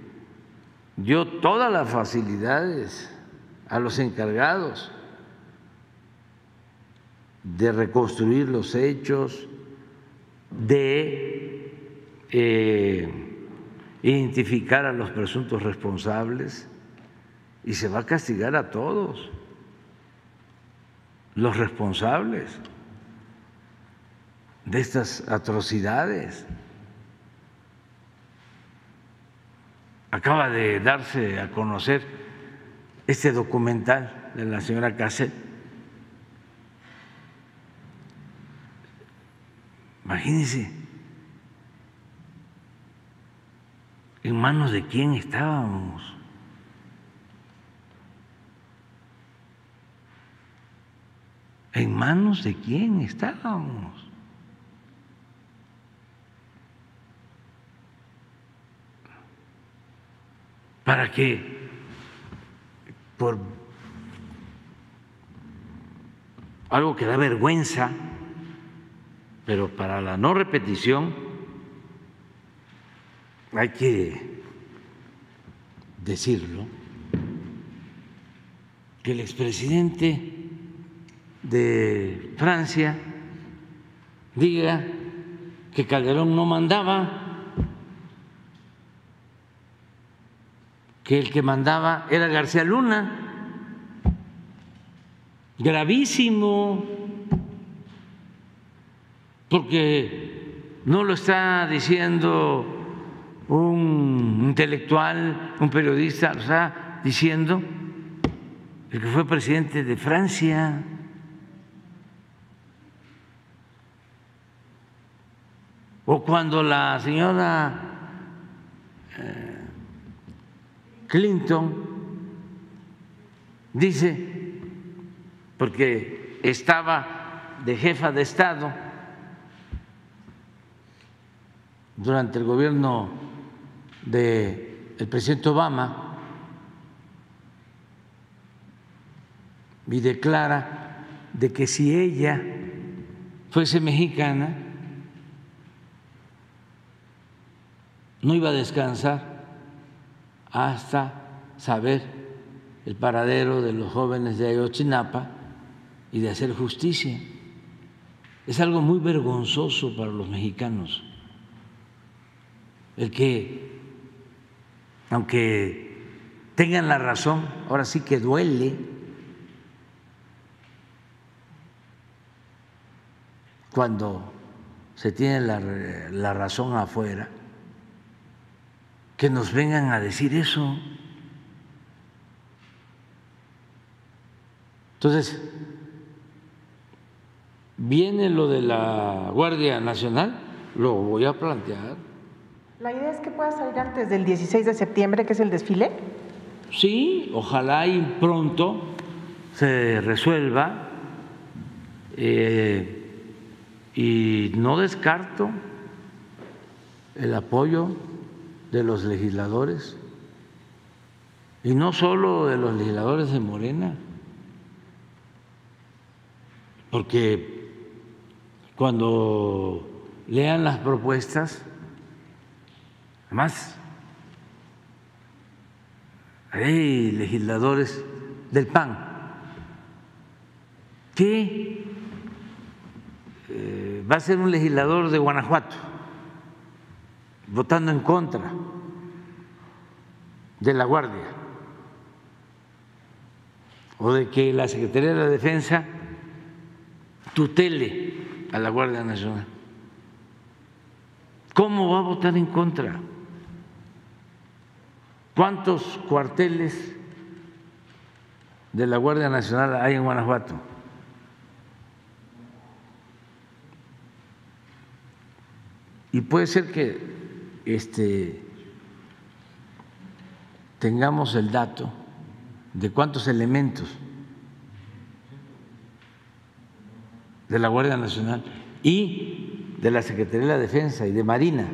dio todas las facilidades a los encargados de reconstruir los hechos, de eh, identificar a los presuntos responsables y se va a castigar a todos los responsables de estas atrocidades. Acaba de darse a conocer este documental de la señora Cassel. Imagínense en manos de quién estábamos. ¿En manos de quién estábamos? Para que algo que da vergüenza, pero para la no repetición, hay que decirlo, que el expresidente de Francia diga que Calderón no mandaba, que el que mandaba era García Luna. Gravísimo, porque no lo está diciendo un intelectual, un periodista, lo está diciendo el que fue presidente de Francia. O cuando la señora eh, Clinton dice, porque estaba de jefa de Estado durante el gobierno del presidente Obama, y declara de que si ella fuese mexicana, no iba a descansar hasta saber el paradero de los jóvenes de Ayotzinapa y de hacer justicia. Es algo muy vergonzoso para los mexicanos el que, aunque tengan la razón, ahora sí que duele, cuando se tiene la, la razón afuera, que nos vengan a decir eso. Entonces, viene lo de la Guardia Nacional, lo voy a plantear.
¿La idea es que pueda salir antes del 16 de septiembre, que es el desfile?
Sí, ojalá y pronto se resuelva eh, y no descarto el apoyo de los legisladores, y no solo de los legisladores de Morena, porque cuando lean las propuestas, además hay legisladores del PAN que eh, va a ser un legislador de Guanajuato votando en contra de la Guardia o de que la Secretaría de la Defensa tutele a la Guardia Nacional. ¿Cómo va a votar en contra? ¿Cuántos cuarteles de la Guardia Nacional hay en Guanajuato? Y puede ser que este, tengamos el dato de cuántos elementos de la Guardia Nacional y de la Secretaría de la Defensa y de Marina.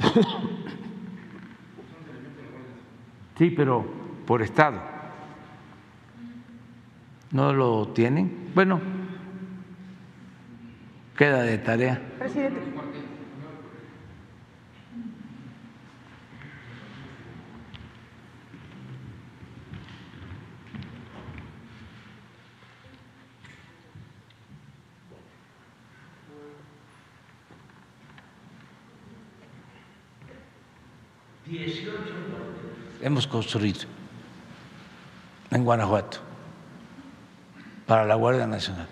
Sí, pero por Estado. ¿No lo tienen? Bueno, queda de tarea.
Presidente.
Hemos construido en Guanajuato para la Guardia Nacional.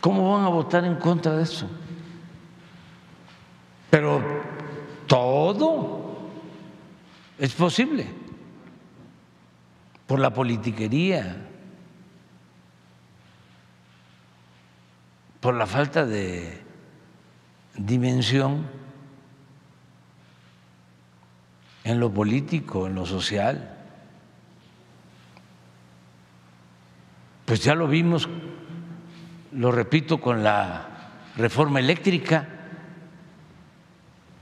¿Cómo van a votar en contra de eso? Pero todo es posible por la politiquería, por la falta de dimensión en lo político, en lo social. Pues ya lo vimos, lo repito, con la reforma eléctrica,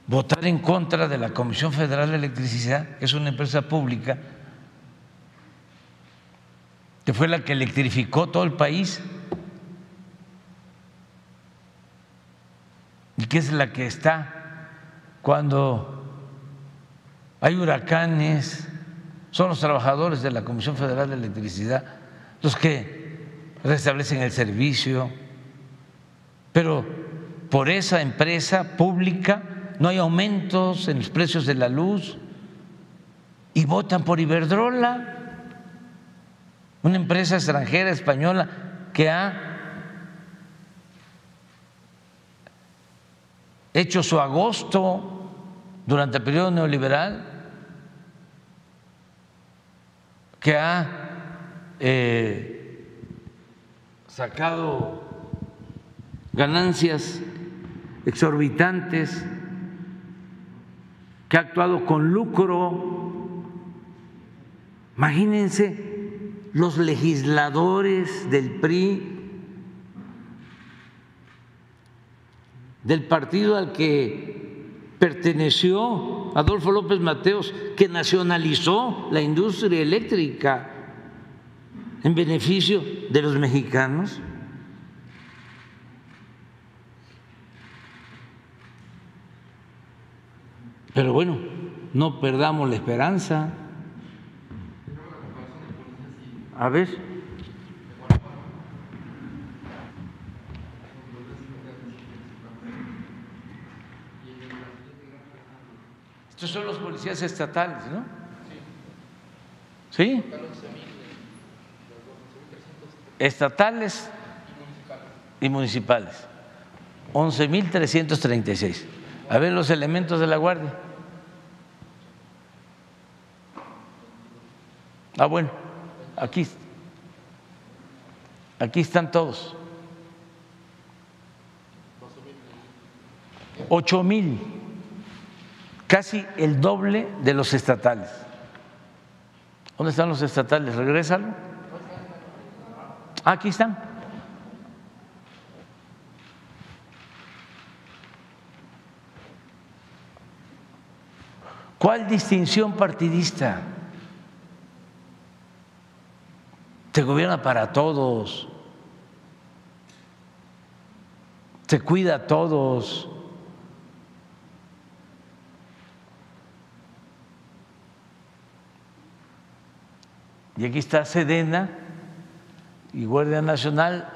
votar en contra de la Comisión Federal de Electricidad, que es una empresa pública, que fue la que electrificó todo el país que es la que está cuando hay huracanes, son los trabajadores de la Comisión Federal de Electricidad los que restablecen el servicio, pero por esa empresa pública no hay aumentos en los precios de la luz y votan por Iberdrola, una empresa extranjera española que ha hecho su agosto durante el periodo neoliberal, que ha eh, sacado ganancias exorbitantes, que ha actuado con lucro. Imagínense los legisladores del PRI, del partido al que perteneció Adolfo López Mateos, que nacionalizó la industria eléctrica en beneficio de los mexicanos. Pero bueno, no perdamos la esperanza. A ver. Estos son los policías estatales, ¿no? Sí. Estatales y municipales. 11.336. A ver los elementos de la Guardia. Ah, bueno, aquí, aquí están todos. Ocho mil, casi el doble de los estatales. ¿Dónde están los estatales? Regrésalo. Aquí están. ¿Cuál distinción partidista? Se gobierna para todos, se cuida a todos. Y aquí está Sedena y Guardia Nacional,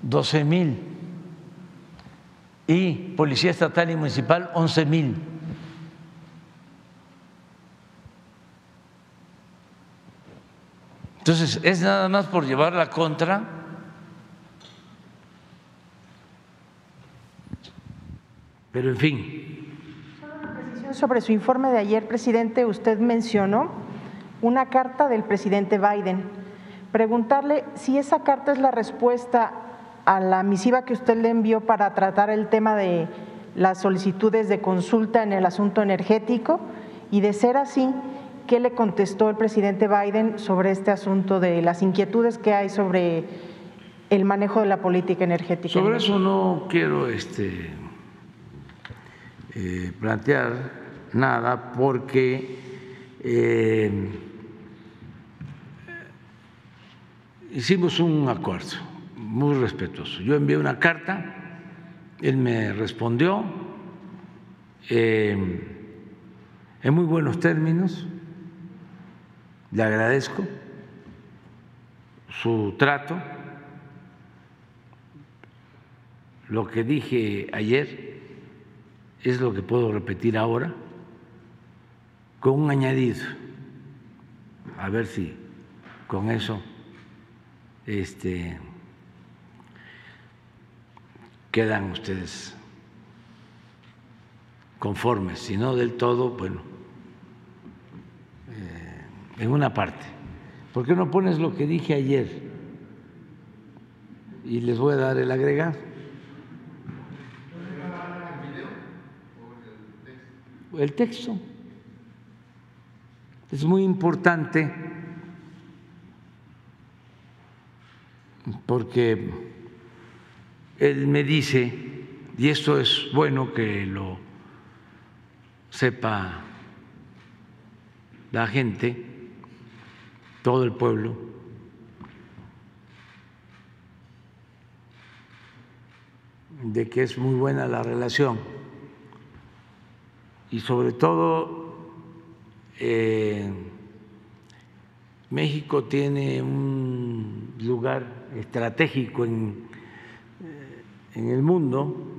12 mil. Y Policía Estatal y Municipal, 11 mil. Entonces, es nada más por llevar la contra. Pero en fin.
Sobre su informe de ayer, presidente, usted mencionó una carta del presidente Biden. Preguntarle si esa carta es la respuesta a la misiva que usted le envió para tratar el tema de las solicitudes de consulta en el asunto energético y de ser así, ¿Qué le contestó el presidente Biden sobre este asunto de las inquietudes que hay sobre el manejo de la política energética?
Sobre eso no quiero este, eh, plantear nada porque eh, hicimos un acuerdo muy respetuoso. Yo envié una carta, él me respondió eh, en muy buenos términos le agradezco su trato. Lo que dije ayer es lo que puedo repetir ahora con un añadido. A ver si con eso este, quedan ustedes conformes, si no del todo, bueno en una parte. ¿Por qué no pones lo que dije ayer? Y les voy a dar el agregado. El texto. Es muy importante porque él me dice, y esto es bueno que lo sepa la gente, todo el pueblo. de que es muy buena la relación y sobre todo eh, México tiene un lugar estratégico en, eh, en el mundo,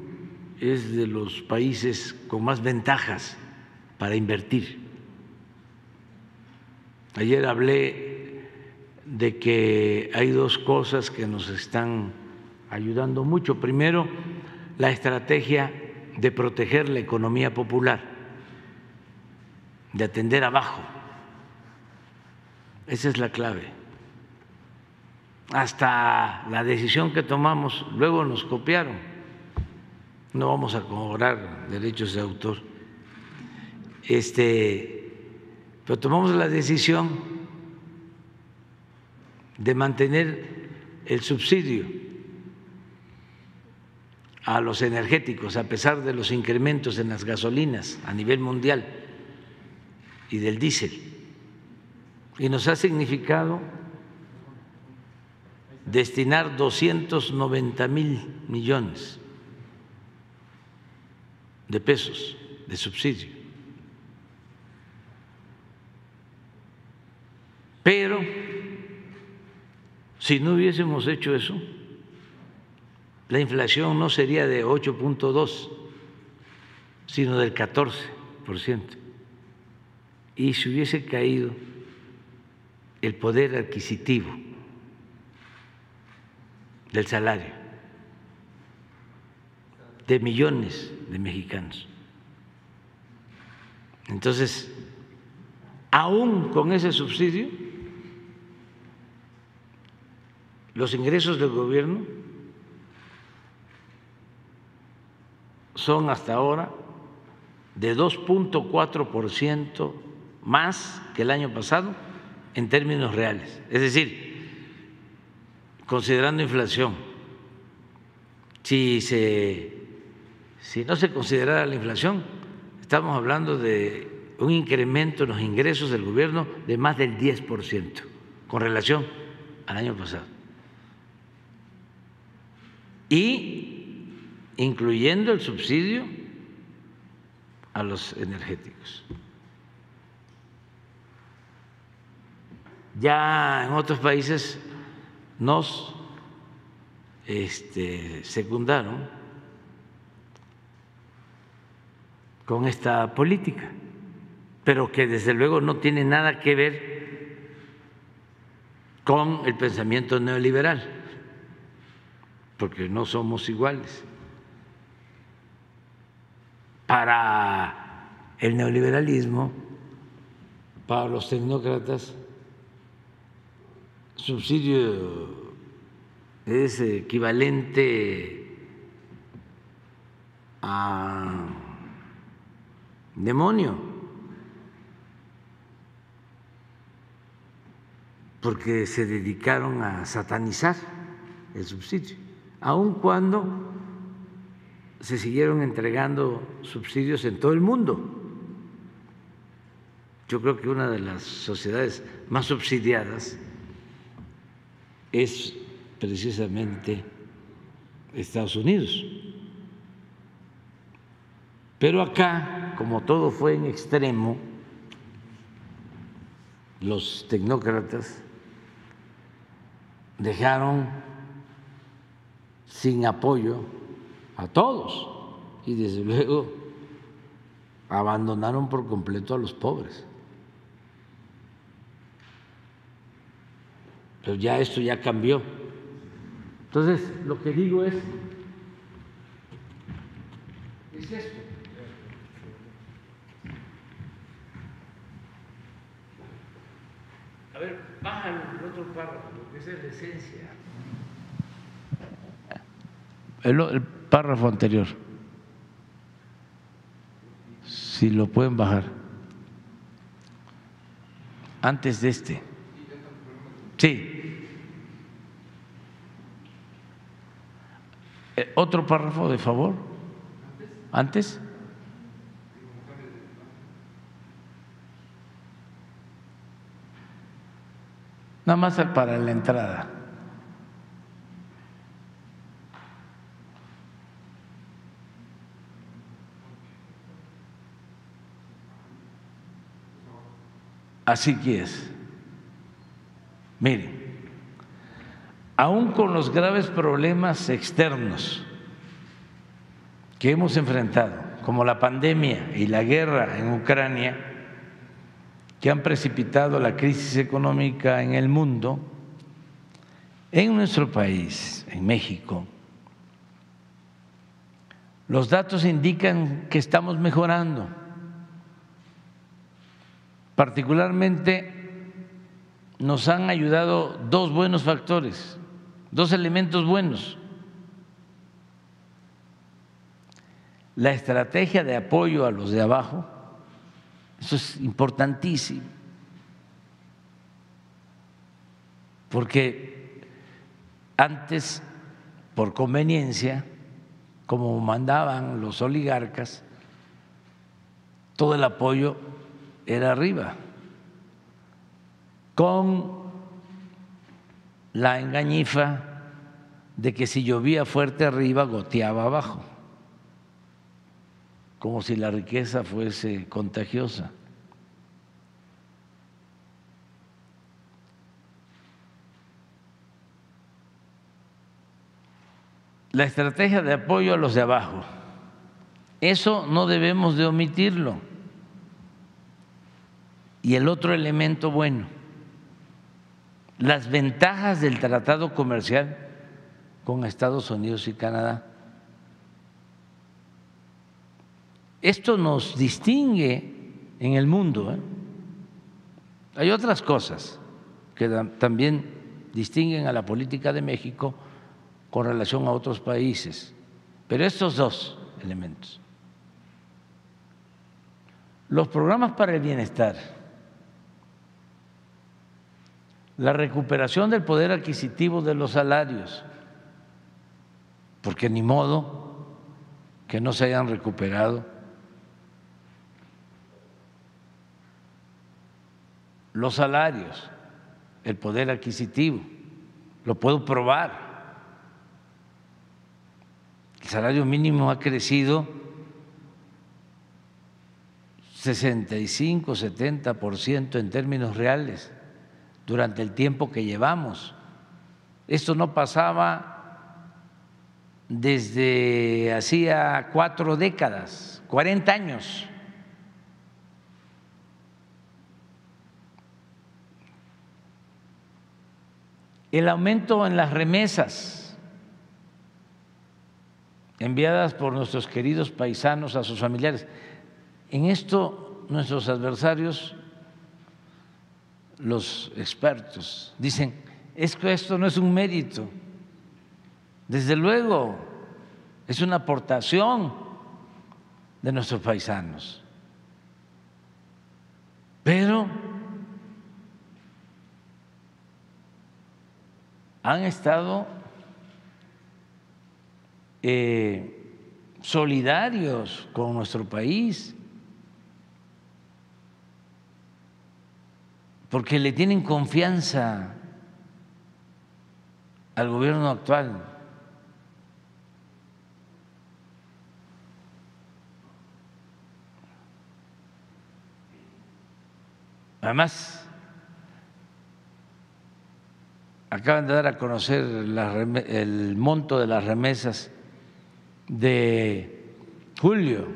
es de los países con más ventajas para invertir. Ayer hablé de que hay dos cosas que nos están ayudando mucho. Primero, la estrategia de proteger la economía popular, de atender abajo. Esa es la clave. Hasta la decisión que tomamos, luego nos copiaron. No vamos a cobrar derechos de autor. Este, pero tomamos la decisión de mantener el subsidio a los energéticos, a pesar de los incrementos en las gasolinas a nivel mundial y del diésel. Y nos ha significado destinar 290 mil millones de pesos de subsidio. Pero si no hubiésemos hecho eso, la inflación no sería de 8.2, sino del 14%. Y se hubiese caído el poder adquisitivo del salario de millones de mexicanos. Entonces, aún con ese subsidio, los ingresos del gobierno son hasta ahora de 2.4% más que el año pasado en términos reales. Es decir, considerando inflación, si, se, si no se considerara la inflación, estamos hablando de un incremento en los ingresos del gobierno de más del 10% con relación al año pasado. Y incluyendo el subsidio a los energéticos. Ya en otros países nos este, secundaron con esta política, pero que desde luego no tiene nada que ver con el pensamiento neoliberal, porque no somos iguales. Para el neoliberalismo, para los tecnócratas, subsidio es equivalente a demonio, porque se dedicaron a satanizar el subsidio, aun cuando se siguieron entregando subsidios en todo el mundo. Yo creo que una de las sociedades más subsidiadas es precisamente Estados Unidos. Pero acá, como todo fue en extremo, los tecnócratas dejaron sin apoyo a todos y desde luego abandonaron por completo a los pobres. Pero ya esto ya cambió. Entonces, lo que digo es, es esto. A ver, baja el otro párrafo, porque esa es la esencia. El, el párrafo anterior. Si lo pueden bajar. Antes de este. Sí. Eh, otro párrafo, de favor. Antes. Nada más para la entrada. Así que es. Miren aún con los graves problemas externos que hemos enfrentado, como la pandemia y la guerra en Ucrania, que han precipitado la crisis económica en el mundo, en nuestro país, en México, los datos indican que estamos mejorando. Particularmente nos han ayudado dos buenos factores, dos elementos buenos. La estrategia de apoyo a los de abajo, eso es importantísimo, porque antes, por conveniencia, como mandaban los oligarcas, todo el apoyo era arriba, con la engañifa de que si llovía fuerte arriba, goteaba abajo, como si la riqueza fuese contagiosa. la estrategia de apoyo a los de abajo. Eso no debemos de omitirlo. Y el otro elemento bueno, las ventajas del tratado comercial con Estados Unidos y Canadá. Esto nos distingue en el mundo. ¿eh? Hay otras cosas que también distinguen a la política de México con relación a otros países. Pero estos dos elementos. Los programas para el bienestar, la recuperación del poder adquisitivo de los salarios, porque ni modo que no se hayan recuperado los salarios, el poder adquisitivo, lo puedo probar. El salario mínimo ha crecido 65, 70% en términos reales durante el tiempo que llevamos. Esto no pasaba desde hacía cuatro décadas, 40 años. El aumento en las remesas enviadas por nuestros queridos paisanos a sus familiares. En esto nuestros adversarios, los expertos, dicen, es que esto no es un mérito, desde luego es una aportación de nuestros paisanos, pero han estado eh, solidarios con nuestro país, porque le tienen confianza al gobierno actual. Además, acaban de dar a conocer el monto de las remesas de julio,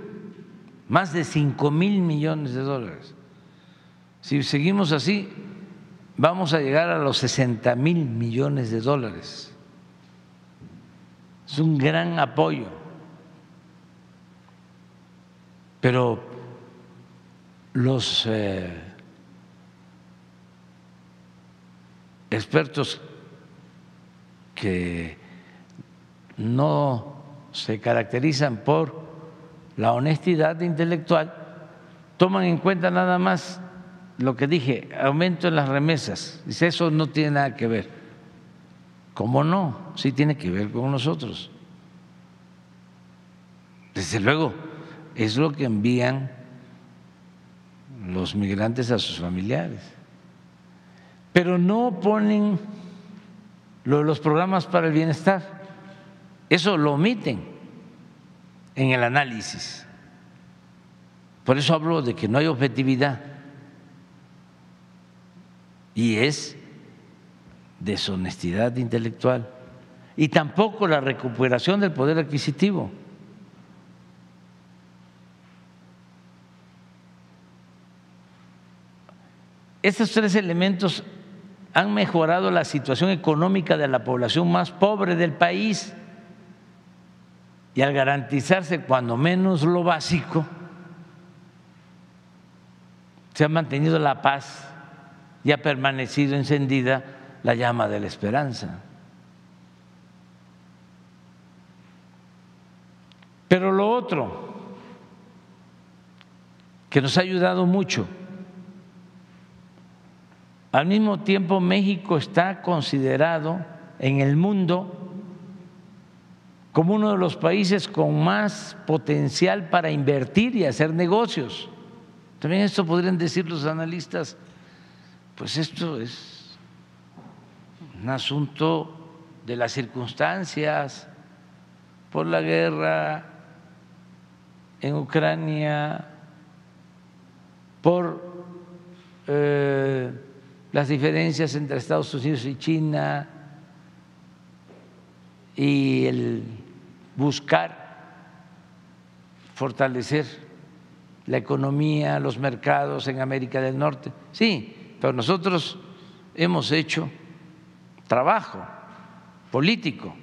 más de 5 mil millones de dólares. Si seguimos así, vamos a llegar a los 60 mil millones de dólares. Es un gran apoyo. Pero los eh, expertos que no se caracterizan por la honestidad intelectual, toman en cuenta nada más lo que dije, aumento en las remesas. Dice, eso no tiene nada que ver. ¿Cómo no? Sí tiene que ver con nosotros. Desde luego, es lo que envían los migrantes a sus familiares. Pero no ponen los programas para el bienestar. Eso lo omiten en el análisis. Por eso hablo de que no hay objetividad. Y es deshonestidad intelectual y tampoco la recuperación del poder adquisitivo. Estos tres elementos han mejorado la situación económica de la población más pobre del país y al garantizarse cuando menos lo básico, se ha mantenido la paz y ha permanecido encendida la llama de la esperanza. Pero lo otro, que nos ha ayudado mucho, al mismo tiempo México está considerado en el mundo como uno de los países con más potencial para invertir y hacer negocios. También esto podrían decir los analistas, pues esto es un asunto de las circunstancias, por la guerra en Ucrania, por eh, las diferencias entre Estados Unidos y China y el buscar fortalecer la economía, los mercados en América del Norte. Sí, pero nosotros hemos hecho trabajo político.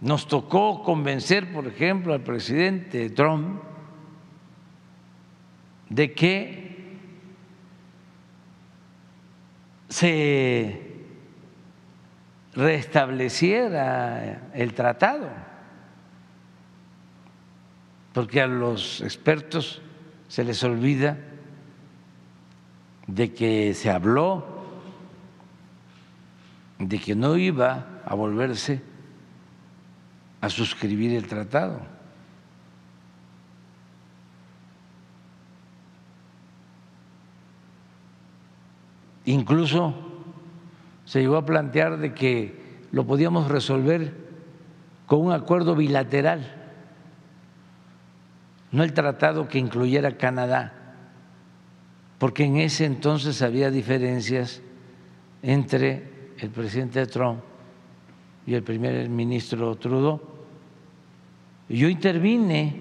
Nos tocó convencer, por ejemplo, al presidente Trump de que se restableciera el tratado, porque a los expertos se les olvida de que se habló de que no iba a volverse a suscribir el tratado. Incluso se llegó a plantear de que lo podíamos resolver con un acuerdo bilateral, no el tratado que incluyera Canadá, porque en ese entonces había diferencias entre el presidente Trump y el primer ministro Trudeau. Yo intervine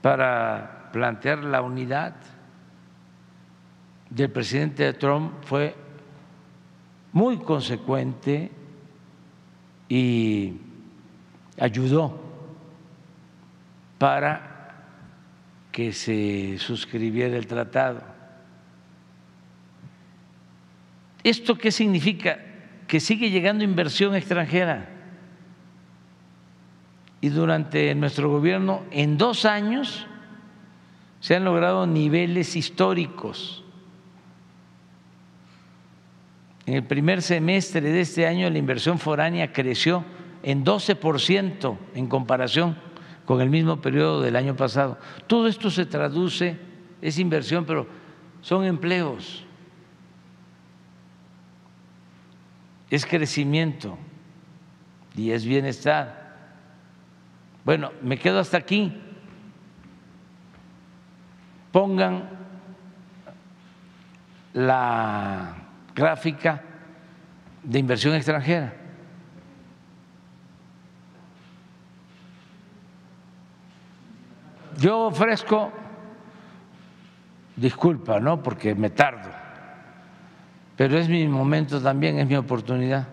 para plantear la unidad del presidente Trump fue muy consecuente y ayudó para que se suscribiera el tratado. ¿Esto qué significa? Que sigue llegando inversión extranjera. Y durante nuestro gobierno, en dos años, se han logrado niveles históricos en el primer semestre de este año la inversión foránea creció en 12% en comparación con el mismo periodo del año pasado. Todo esto se traduce, es inversión, pero son empleos, es crecimiento y es bienestar. Bueno, me quedo hasta aquí. Pongan la gráfica de inversión extranjera. Yo ofrezco, disculpa, ¿no? Porque me tardo, pero es mi momento también, es mi oportunidad.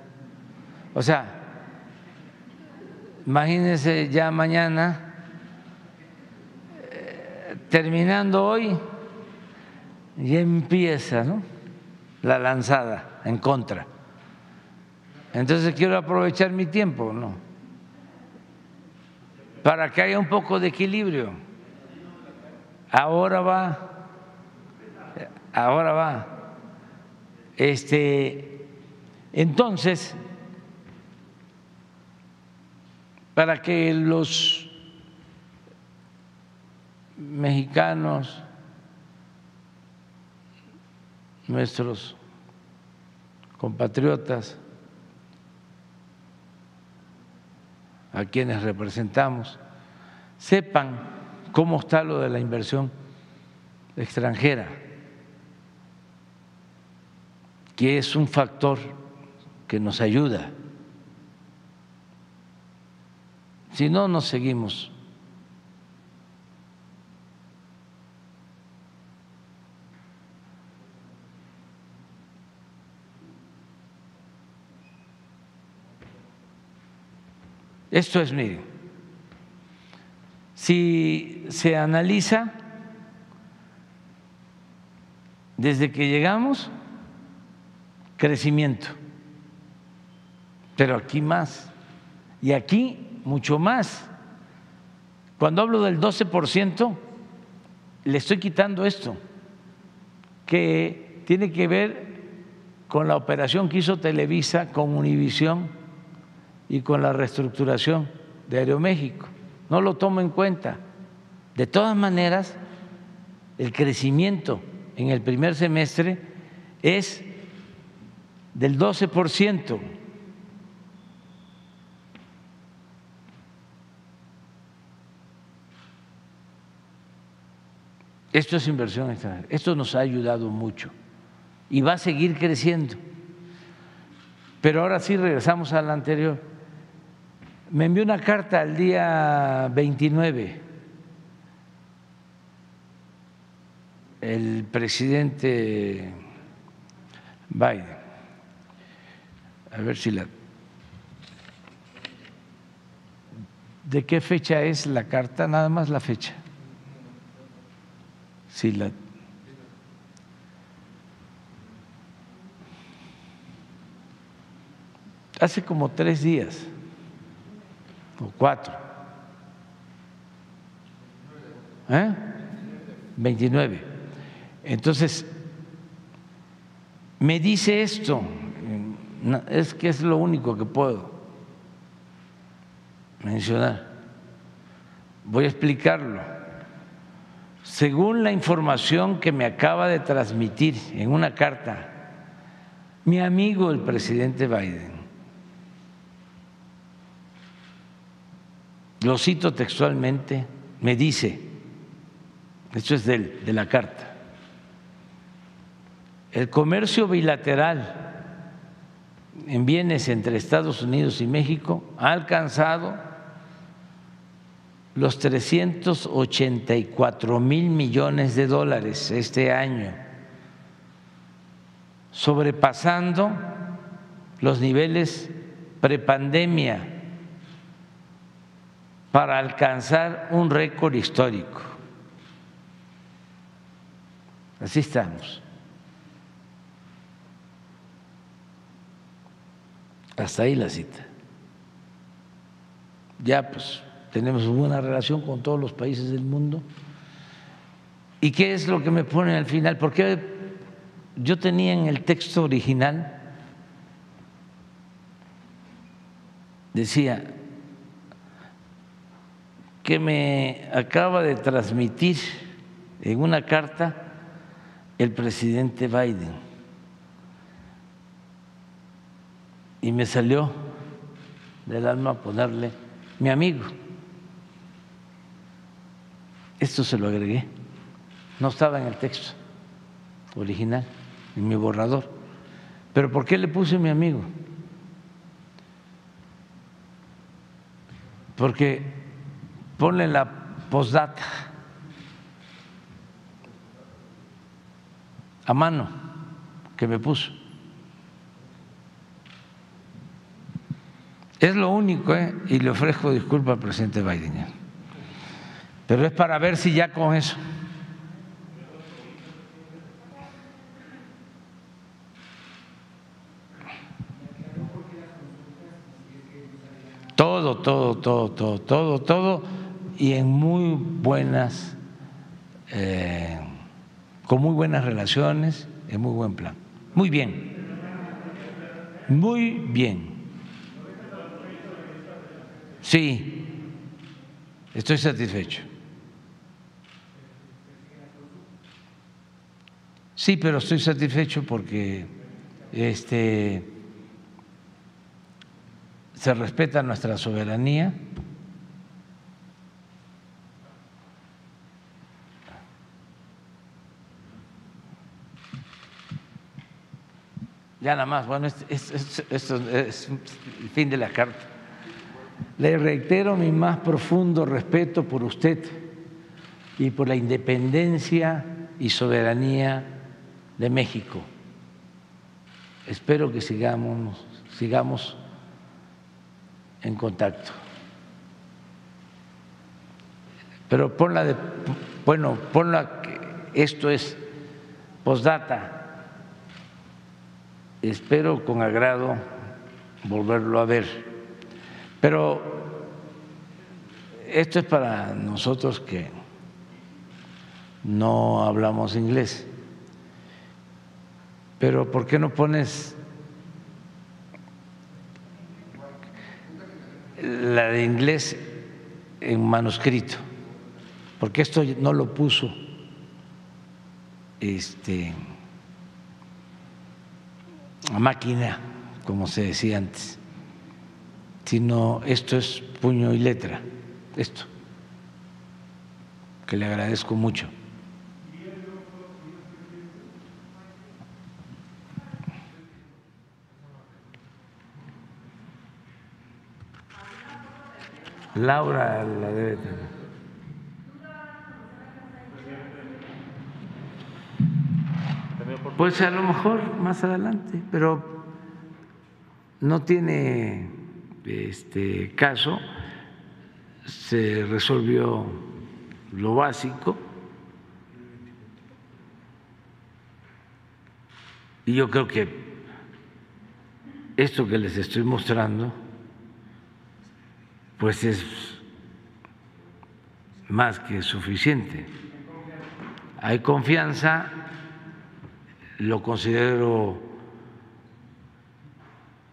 O sea, imagínense ya mañana, eh, terminando hoy, ya empieza, ¿no? la lanzada en contra. Entonces quiero aprovechar mi tiempo, ¿no? Para que haya un poco de equilibrio. Ahora va, ahora va. Este, entonces, para que los mexicanos nuestros compatriotas a quienes representamos sepan cómo está lo de la inversión extranjera, que es un factor que nos ayuda. Si no, nos seguimos. Esto es, miren, si se analiza desde que llegamos, crecimiento, pero aquí más, y aquí mucho más. Cuando hablo del 12%, le estoy quitando esto, que tiene que ver con la operación que hizo Televisa con Univisión y con la reestructuración de Aeroméxico. No lo tomo en cuenta. De todas maneras, el crecimiento en el primer semestre es del 12%. Esto es inversión extranjera. Esto nos ha ayudado mucho y va a seguir creciendo. Pero ahora sí regresamos a la anterior. Me envió una carta el día 29 el presidente Biden. A ver si la... ¿De qué fecha es la carta? Nada más la fecha. Sí, la... Hace como tres días o cuatro. ¿Eh? 29. Entonces, me dice esto, es que es lo único que puedo mencionar. Voy a explicarlo. Según la información que me acaba de transmitir en una carta mi amigo el presidente Biden, lo cito textualmente, me dice, esto es de, de la carta, el comercio bilateral en bienes entre Estados Unidos y México ha alcanzado los 384 mil millones de dólares este año, sobrepasando los niveles prepandemia para alcanzar un récord histórico. Así estamos. Hasta ahí la cita. Ya pues tenemos buena relación con todos los países del mundo. ¿Y qué es lo que me pone al final? Porque yo tenía en el texto original, decía, que me acaba de transmitir en una carta el presidente Biden. Y me salió del alma ponerle mi amigo. Esto se lo agregué, no estaba en el texto original, en mi borrador. Pero ¿por qué le puse mi amigo? Porque ponle la postdata a mano que me puso. Es lo único, ¿eh? y le ofrezco disculpas al presidente Biden. Pero es para ver si ya con eso. Todo, todo, todo, todo, todo, todo, y en muy buenas, eh, con muy buenas relaciones, en muy buen plan. Muy bien, muy bien. Sí, estoy satisfecho. Sí, pero estoy satisfecho porque este, se respeta nuestra soberanía. Ya nada más, bueno, esto, esto, esto es el fin de la carta. Le reitero mi más profundo respeto por usted y por la independencia y soberanía de México. Espero que sigamos, sigamos en contacto. Pero ponla de, bueno, ponla esto es postdata. Espero con agrado volverlo a ver. Pero esto es para nosotros que no hablamos inglés. Pero ¿por qué no pones la de inglés en manuscrito? Porque esto no lo puso este a máquina, como se decía antes, sino esto es puño y letra, esto, que le agradezco mucho. Laura la debe tener. Pues a lo mejor más adelante, pero no tiene este caso. Se resolvió lo básico. Y yo creo que esto que les estoy mostrando pues es más que suficiente. Hay confianza, lo considero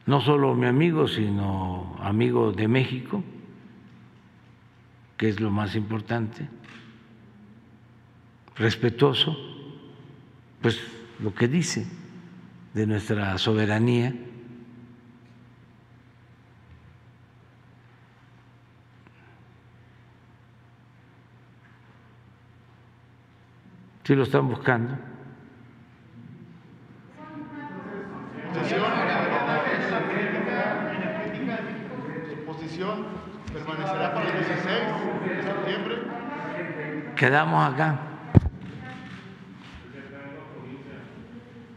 no solo mi amigo, sino amigo de México, que es lo más importante, respetuoso, pues lo que dice de nuestra soberanía Si lo están buscando.
Su posición permanecerá para el 16 de septiembre.
Quedamos acá.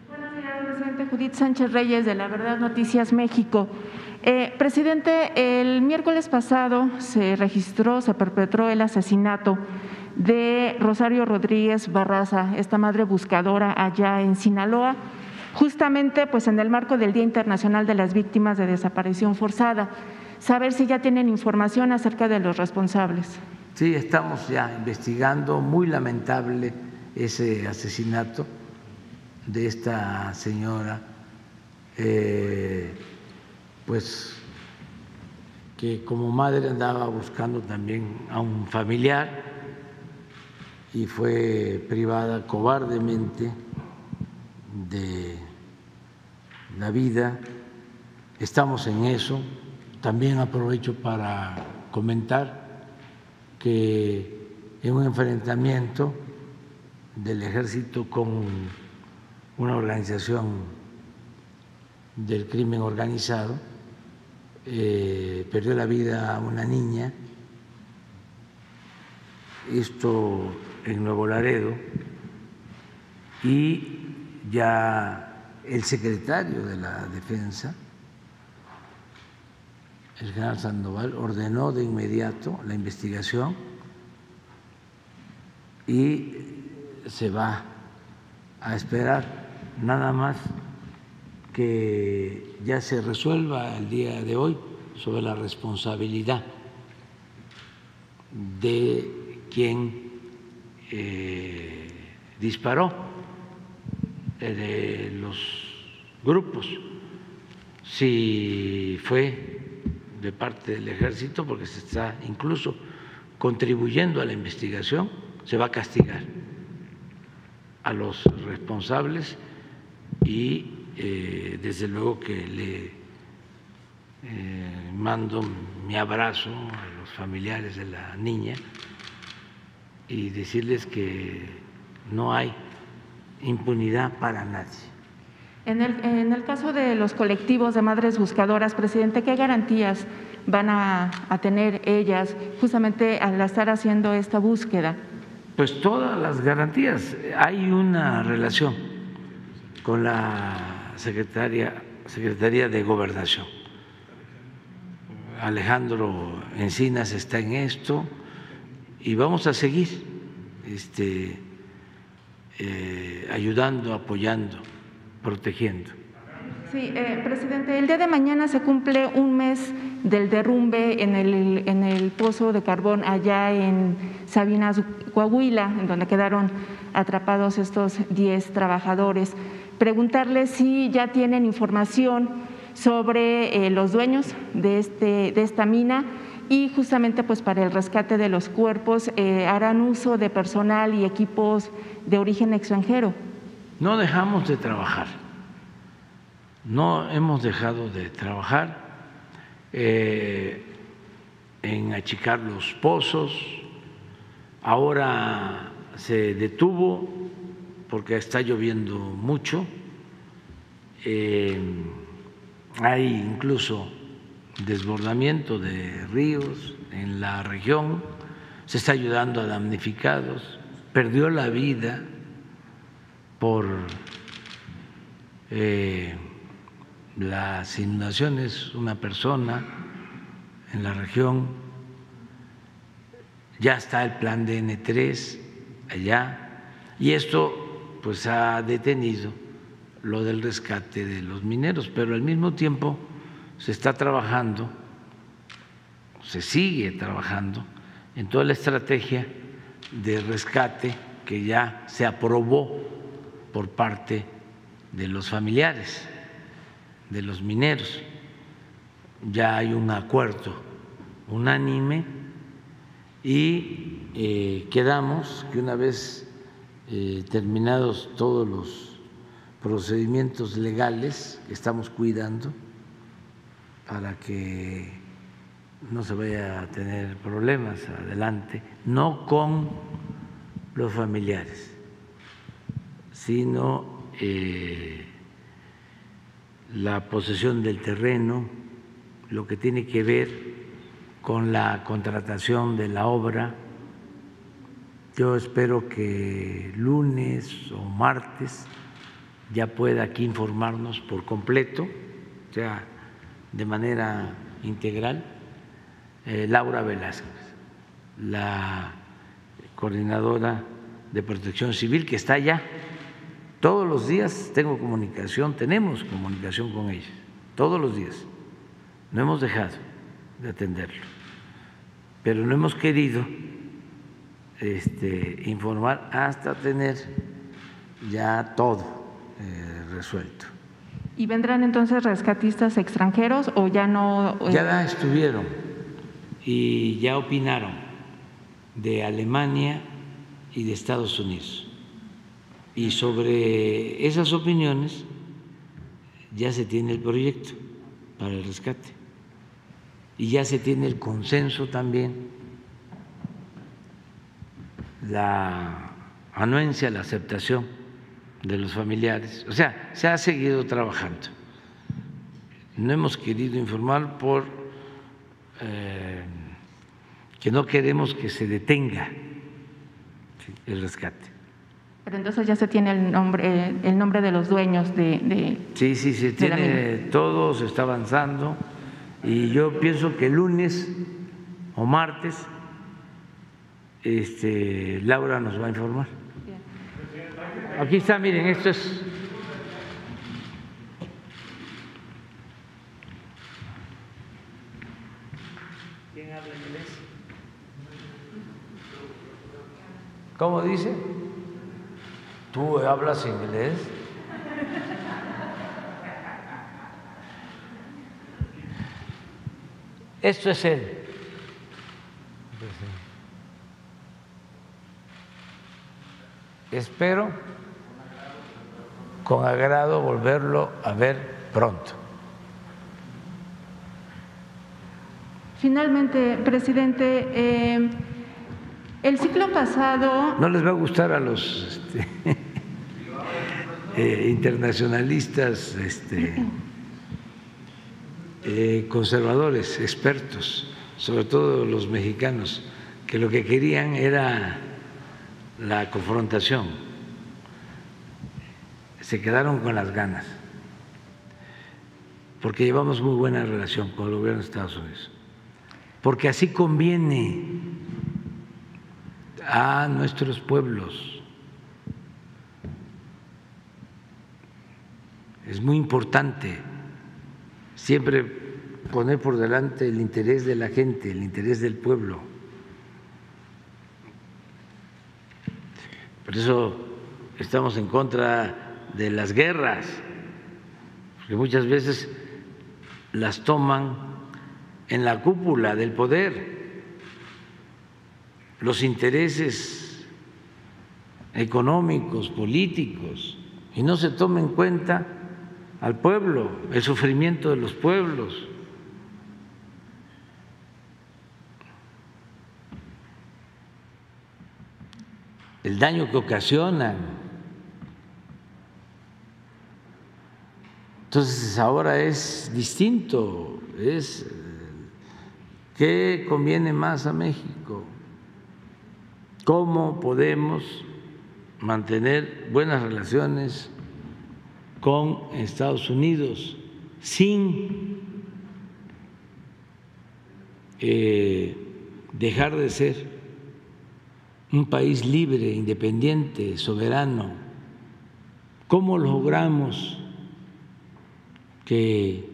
Buenos días, presidente Judith Sánchez Reyes de La Verdad Noticias México. Eh, presidente, el miércoles pasado se registró, se perpetró el asesinato de Rosario Rodríguez Barraza, esta madre buscadora allá en Sinaloa, justamente pues en el marco del Día Internacional de las Víctimas de Desaparición Forzada. Saber si ya tienen información acerca de los responsables.
Sí, estamos ya investigando, muy lamentable ese asesinato de esta señora, eh, pues que como madre andaba buscando también a un familiar y fue privada cobardemente de la vida. Estamos en eso. También aprovecho para comentar que en un enfrentamiento del ejército con una organización del crimen organizado, eh, perdió la vida una niña. Esto en Nuevo Laredo y ya el secretario de la Defensa, el general Sandoval, ordenó de inmediato la investigación y se va a esperar. Nada más que ya se resuelva el día de hoy sobre la responsabilidad de quien eh, disparó eh, de los grupos, si fue de parte del ejército, porque se está incluso contribuyendo a la investigación, se va a castigar a los responsables y eh, desde luego que le mando mi abrazo a los familiares de la niña y decirles que no hay impunidad para nadie.
En el, en el caso de los colectivos de madres buscadoras, presidente, ¿qué garantías van a, tener ellas justamente al estar haciendo esta búsqueda?
Pues todas las garantías. Hay una relación con la secretaria, Secretaría de Gobernación. Alejandro Encinas está en esto y vamos a seguir este, eh, ayudando, apoyando, protegiendo.
Sí, eh, presidente, el día de mañana se cumple un mes del derrumbe en el, en el pozo de carbón allá en Sabinas, Coahuila, en donde quedaron atrapados estos 10 trabajadores. Preguntarle si ya tienen información sobre eh, los dueños de, este, de esta mina y justamente pues para el rescate de los cuerpos eh, harán uso de personal y equipos de origen extranjero.
No dejamos de trabajar, no hemos dejado de trabajar eh, en achicar los pozos, ahora se detuvo porque está lloviendo mucho. Eh, hay incluso desbordamiento de ríos en la región, se está ayudando a damnificados, perdió la vida por eh, las inundaciones una persona en la región, ya está el plan de N3 allá, y esto pues ha detenido lo del rescate de los mineros, pero al mismo tiempo se está trabajando, se sigue trabajando en toda la estrategia de rescate que ya se aprobó por parte de los familiares de los mineros. Ya hay un acuerdo unánime y eh, quedamos que una vez eh, terminados todos los procedimientos legales que estamos cuidando para que no se vaya a tener problemas adelante, no con los familiares, sino eh, la posesión del terreno, lo que tiene que ver con la contratación de la obra. Yo espero que lunes o martes ya pueda aquí informarnos por completo, o sea, de manera integral, eh, Laura Velázquez, la coordinadora de protección civil que está allá. Todos los días tengo comunicación, tenemos comunicación con ella, todos los días. No hemos dejado de atenderlo, pero no hemos querido este, informar hasta tener ya todo eh, resuelto.
¿Y vendrán entonces rescatistas extranjeros o ya no?
Eh? Ya estuvieron y ya opinaron de Alemania y de Estados Unidos. Y sobre esas opiniones ya se tiene el proyecto para el rescate. Y ya se tiene el consenso también, la anuencia, la aceptación de los familiares. O sea, se ha seguido trabajando. No hemos querido informar por eh, que no queremos que se detenga el rescate.
Pero entonces ya se tiene el nombre, el nombre de los dueños de...
sí, sí, se tiene todo, se está avanzando y yo pienso que el lunes o martes este, Laura nos va a informar. Aquí está, miren, esto es... ¿Quién habla inglés? ¿Cómo dice? ¿Tú hablas inglés? Esto es él. Espero con agrado volverlo a ver pronto.
Finalmente, presidente, eh, el ciclo pasado...
No les va a gustar a los este, eh, internacionalistas este, eh, conservadores, expertos, sobre todo los mexicanos, que lo que querían era la confrontación. Se quedaron con las ganas, porque llevamos muy buena relación con el gobierno de Estados Unidos, porque así conviene a nuestros pueblos. Es muy importante siempre poner por delante el interés de la gente, el interés del pueblo. Por eso estamos en contra de las guerras, porque muchas veces las toman en la cúpula del poder los intereses económicos, políticos, y no se toma en cuenta al pueblo, el sufrimiento de los pueblos. el daño que ocasionan. Entonces ahora es distinto, es qué conviene más a México, cómo podemos mantener buenas relaciones con Estados Unidos sin eh, dejar de ser un país libre, independiente, soberano. ¿Cómo logramos que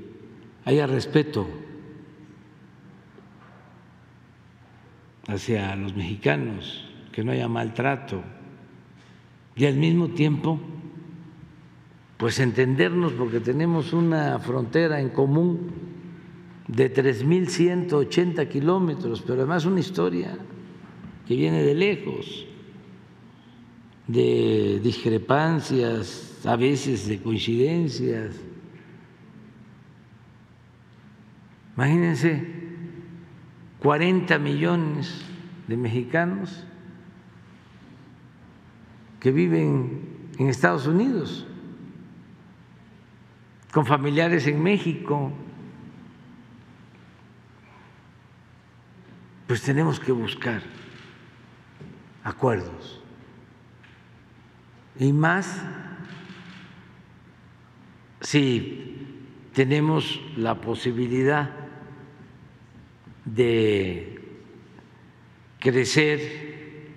haya respeto hacia los mexicanos, que no haya maltrato y al mismo tiempo pues entendernos porque tenemos una frontera en común de 3.180 kilómetros, pero además una historia que viene de lejos, de discrepancias, a veces de coincidencias. Imagínense, 40 millones de mexicanos que viven en Estados Unidos con familiares en México, pues tenemos que buscar acuerdos. Y más si tenemos la posibilidad de crecer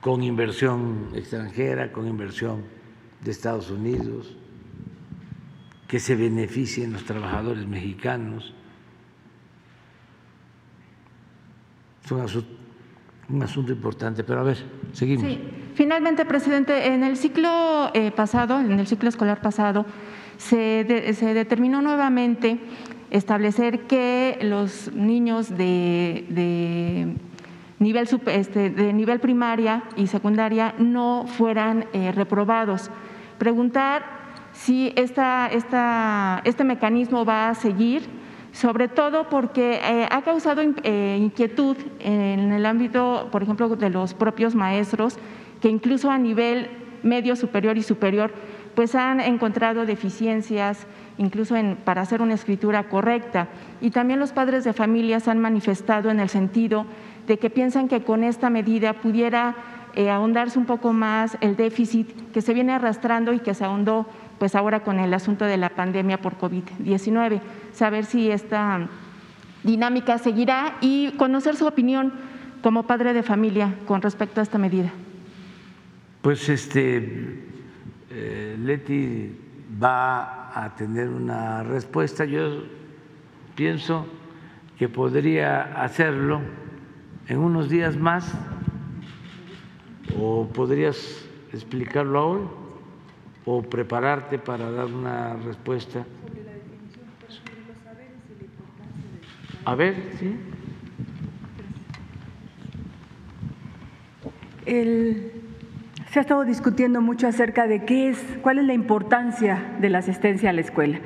con inversión extranjera, con inversión de Estados Unidos, que se beneficien los trabajadores mexicanos. Es un asunto, importante, pero a ver, seguimos. Sí.
Finalmente, presidente, en el ciclo eh, pasado, en el ciclo escolar pasado, se, se determinó nuevamente establecer que los niños de, de nivel, este, de nivel primaria y secundaria no fueran eh, reprobados preguntar si este mecanismo va a seguir, sobre todo porque eh, ha causado eh, inquietud en el ámbito, por ejemplo, de los propios maestros, que incluso a nivel medio, superior y superior, pues han encontrado deficiencias incluso para hacer una escritura correcta. Y también los padres de familias han manifestado en el sentido de que piensan que con esta medida pudiera eh, ahondarse un poco más el déficit que se viene arrastrando y que se ahondó pues ahora con el asunto de la pandemia por COVID-19. Saber si esta dinámica seguirá y conocer su opinión como padre de familia con respecto a esta medida.
Pues este eh, Leti va a tener una respuesta. Yo pienso que podría hacerlo en unos días más ¿O podrías explicarlo hoy o prepararte para dar una respuesta? A ver, sí.
se ha estado discutiendo mucho acerca de qué es, cuál es la importancia de la asistencia a la escuela.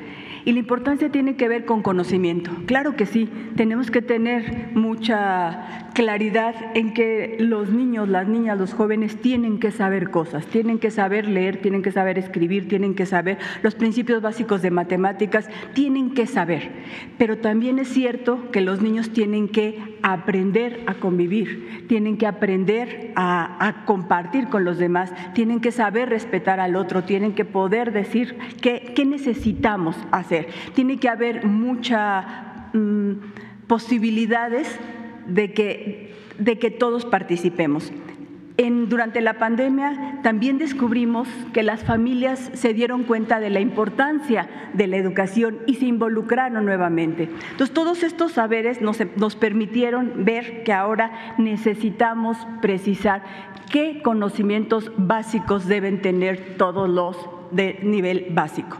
Y la importancia tiene que ver con conocimiento. Claro que sí, tenemos que tener mucha claridad en que los niños, las niñas, los jóvenes tienen que saber cosas, tienen que saber leer, tienen que saber escribir, tienen que saber los principios básicos de matemáticas, tienen que saber. Pero también es cierto que los niños tienen que aprender a convivir, tienen que aprender a, compartir con los demás, tienen que saber respetar al otro, tienen que poder decir qué, necesitamos hacer. Tiene que haber muchas mm, posibilidades de que, de que todos participemos. Durante la pandemia también descubrimos que las familias se dieron cuenta de la importancia de la educación y se involucraron nuevamente. Entonces, todos estos saberes nos, nos permitieron ver que ahora necesitamos precisar qué conocimientos básicos deben tener todos los de nivel básico.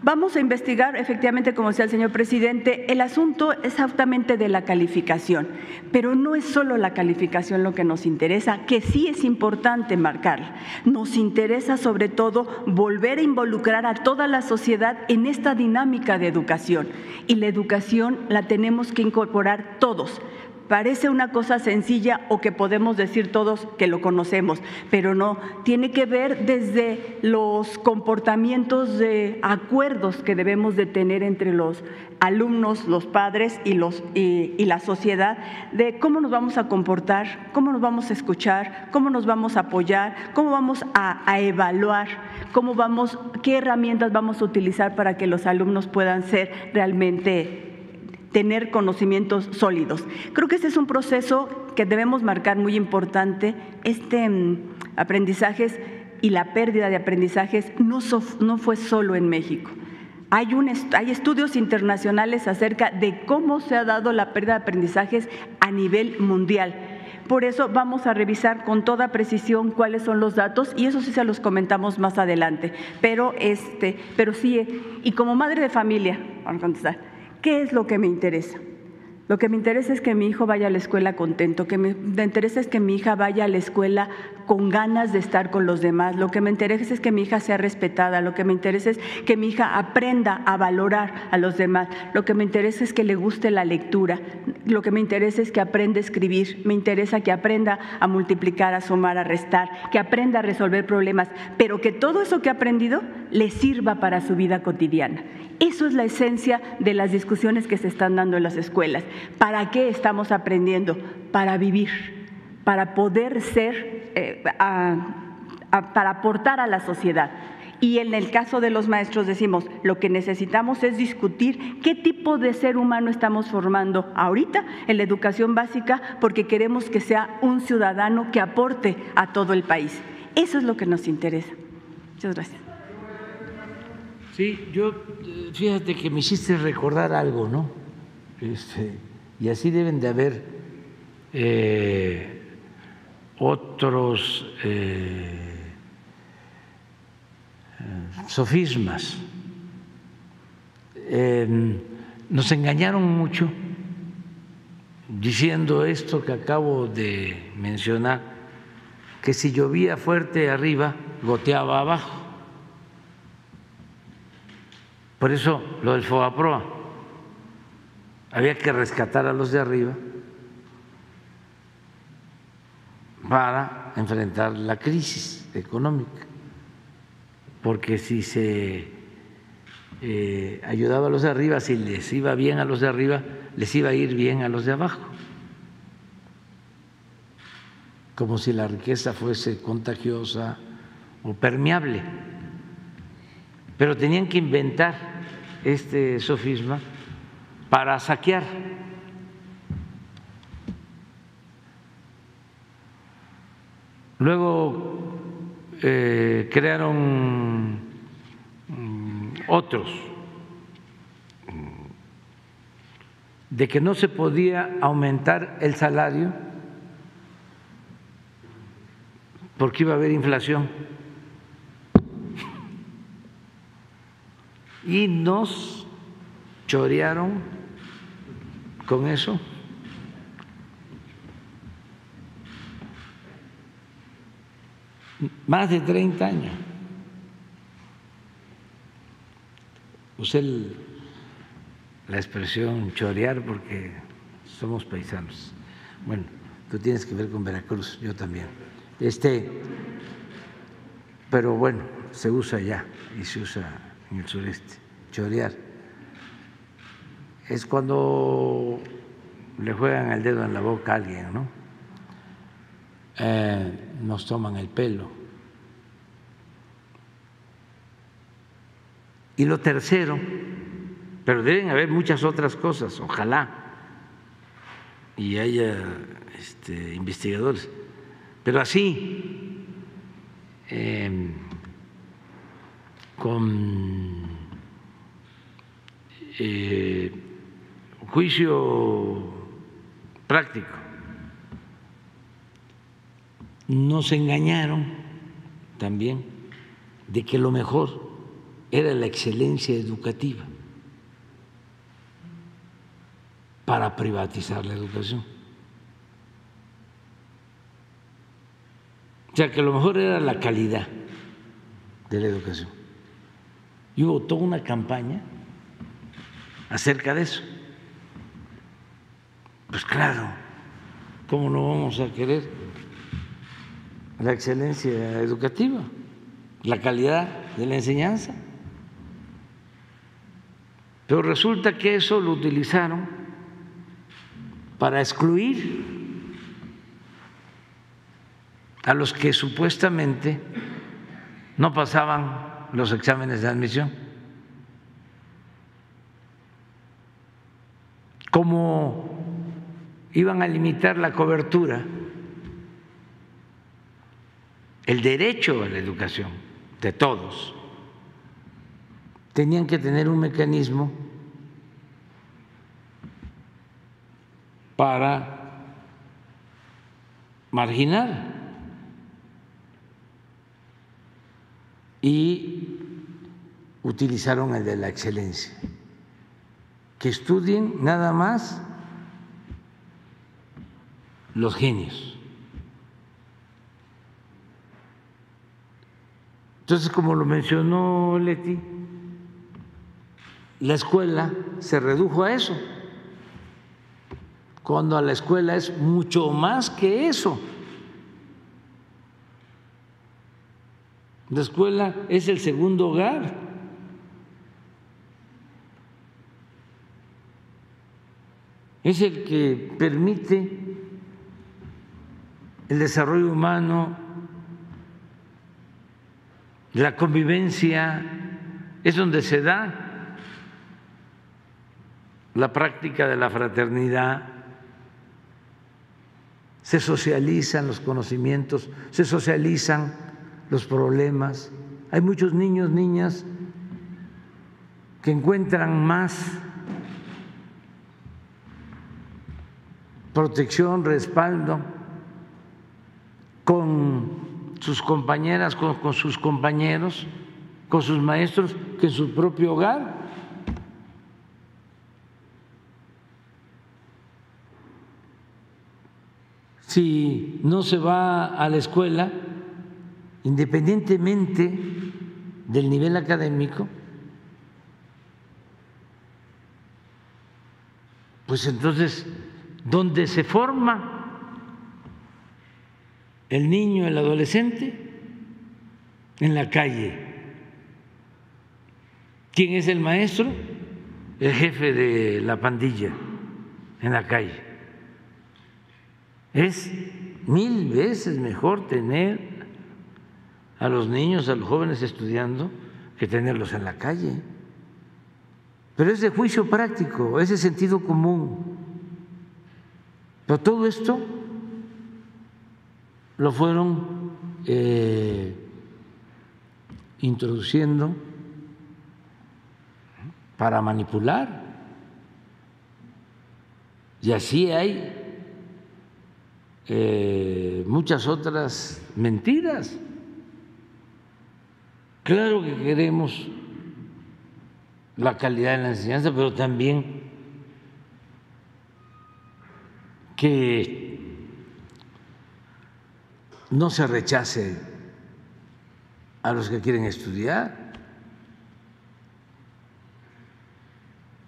Vamos a investigar, efectivamente, como decía el señor presidente, el asunto exactamente de la calificación, pero no es solo la calificación lo que nos interesa, que sí es importante marcarla. Nos interesa sobre todo volver a involucrar a toda la sociedad en esta dinámica de educación y la educación la tenemos que incorporar todos Parece una cosa sencilla o que podemos decir todos que lo conocemos, pero no, tiene que ver desde los comportamientos de acuerdos que debemos de tener entre los alumnos, los padres y, los, y, la sociedad, de cómo nos vamos a comportar, cómo nos vamos a escuchar, cómo nos vamos a apoyar, cómo vamos a, a evaluar, cómo vamos, qué herramientas vamos a utilizar para que los alumnos puedan ser realmente tener conocimientos sólidos. Creo que ese es un proceso que debemos marcar muy importante. Este mm, aprendizajes y la pérdida de aprendizajes no, no fue solo en México. Hay, un, hay estudios internacionales acerca de cómo se ha dado la pérdida de aprendizajes a nivel mundial. Por eso vamos a revisar con toda precisión cuáles son los datos y eso sí se los comentamos más adelante. Pero, este, pero sí, y como madre de familia, vamos a contestar, ¿Qué es lo que me interesa? Lo que me interesa es que mi hijo vaya a la escuela contento, que me, interesa es que mi hija vaya a la escuela con ganas de estar con los demás, lo que me interesa es que mi hija sea respetada, lo que me interesa es que mi hija aprenda a valorar a los demás, lo que me interesa es que le guste la lectura, lo que me interesa es que aprenda a escribir, me interesa que aprenda a multiplicar, a sumar, a restar, que aprenda a resolver problemas, pero que todo eso que ha aprendido le sirva para su vida cotidiana. Eso es la esencia de las discusiones que se están dando en las escuelas. ¿Para qué estamos aprendiendo? Para vivir, para poder ser, eh, para aportar a la sociedad. Y en el caso de los maestros decimos, lo que necesitamos es discutir qué tipo de ser humano estamos formando ahorita en la educación básica porque queremos que sea un ciudadano que aporte a todo el país. Eso es lo que nos interesa. Muchas gracias.
Sí, yo, fíjate que me hiciste recordar algo, ¿no? Este, y así deben de haber eh, otros eh, sofismas. nos engañaron mucho diciendo esto que acabo de mencionar, que si llovía fuerte arriba, goteaba abajo. Por eso lo del FOAPROA, había que rescatar a los de arriba para enfrentar la crisis económica, porque si se eh, ayudaba a los de arriba, si les iba bien a los de arriba, les iba a ir bien a los de abajo, como si la riqueza fuese contagiosa o permeable. Pero tenían que inventar este sofisma para saquear. Luego eh, crearon mm, otros de que no se podía aumentar el salario porque iba a haber inflación. y nos chorearon con eso. Más de 30 años. Usted la expresión chorear porque somos paisanos. Bueno, tú tienes que ver con Veracruz, yo también. Este, pero bueno, se usa ya y se usa en el sureste, chorear. Es cuando le juegan el dedo en la boca a alguien, ¿no? Eh, nos toman el pelo. Y lo tercero, pero deben haber muchas otras cosas, ojalá, y haya este, investigadores, pero así, em, con eh, juicio práctico, nos engañaron también de que lo mejor era la excelencia educativa para privatizar la educación. O sea, que lo mejor era la calidad de la educación. Y hubo toda una campaña acerca de eso. Pues claro, ¿cómo no vamos a querer la excelencia educativa, la calidad de la enseñanza? Pero resulta que eso lo utilizaron para excluir a los que supuestamente no pasaban los exámenes de admisión. Como iban a limitar la cobertura, el derecho a la educación de todos, tenían que tener un mecanismo para marginar. Y utilizaron el de la excelencia, que estudien nada más los genios. Entonces, como lo mencionó Leti, la escuela se redujo a eso, cuando a la escuela es mucho más que eso. La escuela es el segundo hogar. Es el que permite el desarrollo humano, la convivencia, es donde se da la práctica de la fraternidad, se socializan los conocimientos, se socializan los problemas. Hay muchos niños, niñas que encuentran más protección, respaldo con sus compañeras, con, sus compañeros, con sus maestros, que en su propio hogar. si no se va a la escuela, independientemente del nivel académico, pues entonces, ¿dónde se forma el niño, el adolescente? En la calle. ¿Quién es el maestro? El jefe de la pandilla en la calle. Es mil veces mejor tener a los niños, a los jóvenes estudiando, que tenerlos en la calle. Pero es de juicio práctico, es de sentido común. Pero todo esto lo fueron eh, introduciendo para manipular. Y así hay eh, muchas otras mentiras. Claro que queremos la calidad de la enseñanza, pero también que no se rechace a los que quieren estudiar.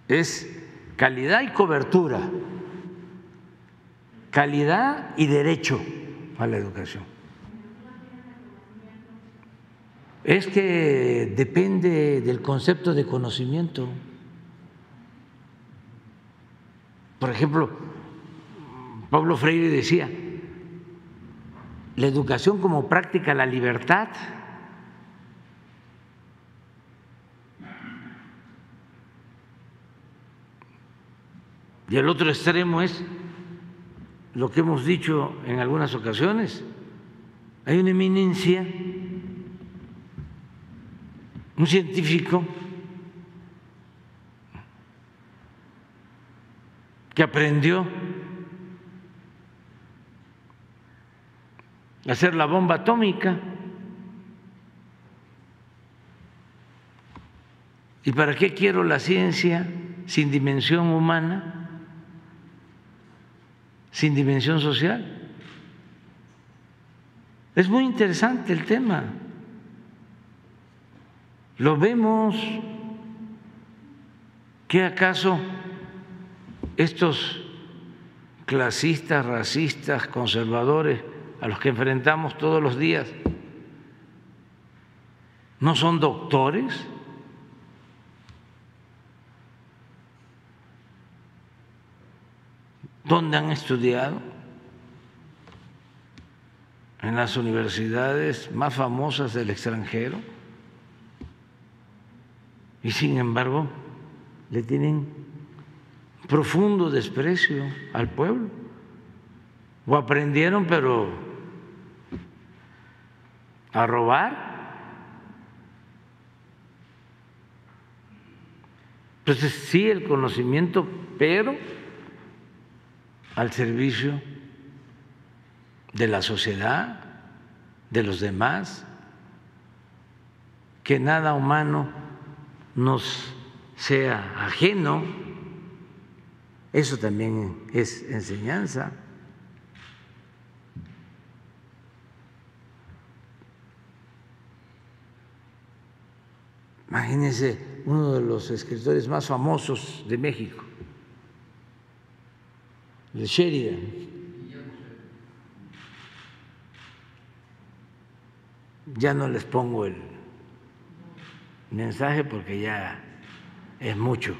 Es calidad y cobertura, calidad y derecho a la educación. Es que depende del concepto de conocimiento. Por ejemplo, Pablo Freire decía, la educación como práctica la libertad. Y el otro extremo es lo que hemos dicho en algunas ocasiones. Hay una eminencia, un científico que aprendió hacer la bomba atómica. ¿Y para qué quiero la ciencia sin dimensión humana? sin dimensión social. Es muy interesante el tema. Lo vemos. ¿Qué acaso estos clasistas, racistas, conservadores a los que enfrentamos todos los días no son doctores? ¿Dónde han estudiado? En las universidades más famosas del extranjero. Y sin embargo, le tienen profundo desprecio al pueblo. O aprendieron, pero a robar. Entonces sí, el conocimiento, pero al servicio de la sociedad, de los demás, que nada humano nos sea ajeno, eso también es enseñanza. Imagínense uno de los escritores más famosos de México, de Sheridan. Ya no les pongo el mensaje porque ya es mucho.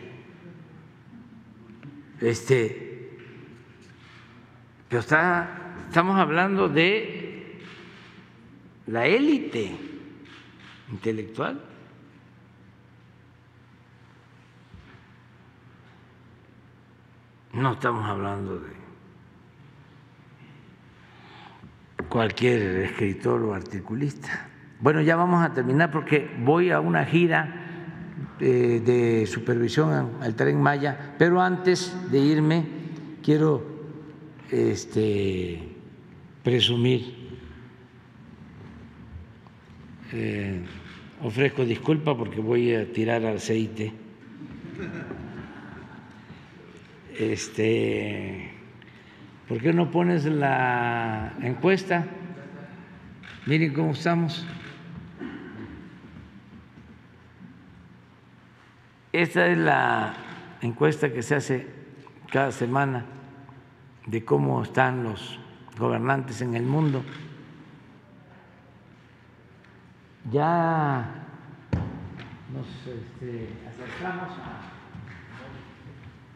Este, pero está, estamos hablando de la élite intelectual. No estamos hablando de cualquier escritor o articulista. Bueno, ya vamos a terminar porque voy a una gira eh, de supervisión al tren Maya, pero antes de irme quiero este, presumir. Eh, ofrezco disculpa porque voy a tirar aceite este, ¿por qué no pones la encuesta? Miren cómo estamos. Esta es la encuesta que se hace cada semana de cómo están los gobernantes en el mundo. Ya nos este, acercamos a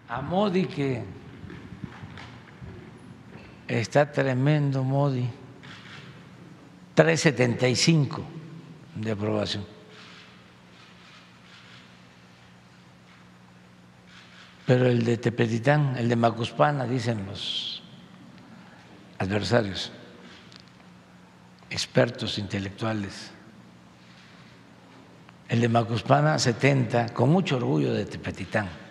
a Modi que está tremendo Modi, 375 de aprobación. Pero el de Tepetitán, el de Macuspana, dicen los adversarios, expertos intelectuales. El de Macuspana, 70, con mucho orgullo de Tepetitán.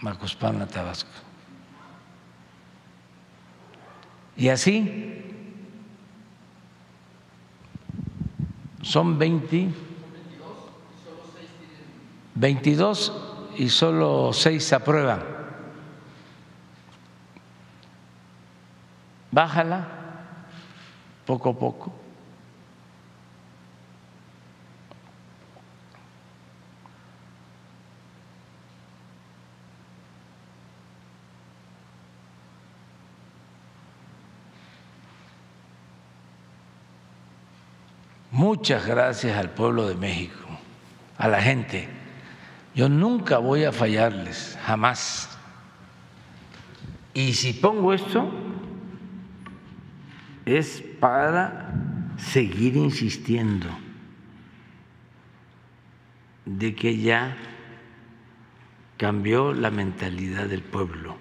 Macuspana, Tabasco. Y así son 20, 22 y solo 6 se aprueban. Bájala poco a poco. Muchas gracias al pueblo de México, a la gente. Yo nunca voy a fallarles, jamás. Y si pongo esto, es para seguir insistiendo de que ya cambió la mentalidad del pueblo,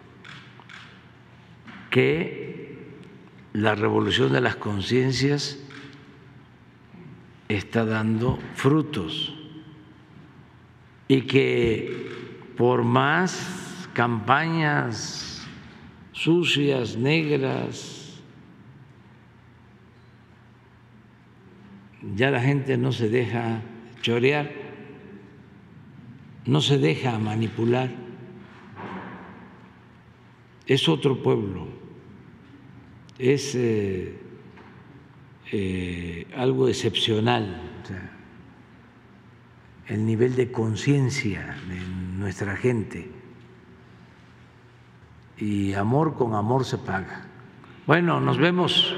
que la revolución de las conciencias está dando frutos y que por más campañas sucias, negras, ya la gente no se deja chorear, no se deja manipular. Es otro pueblo, es eh, eh, algo excepcional. el nivel de conciencia de nuestra gente. Y amor con amor se paga. Bueno, nos vemos.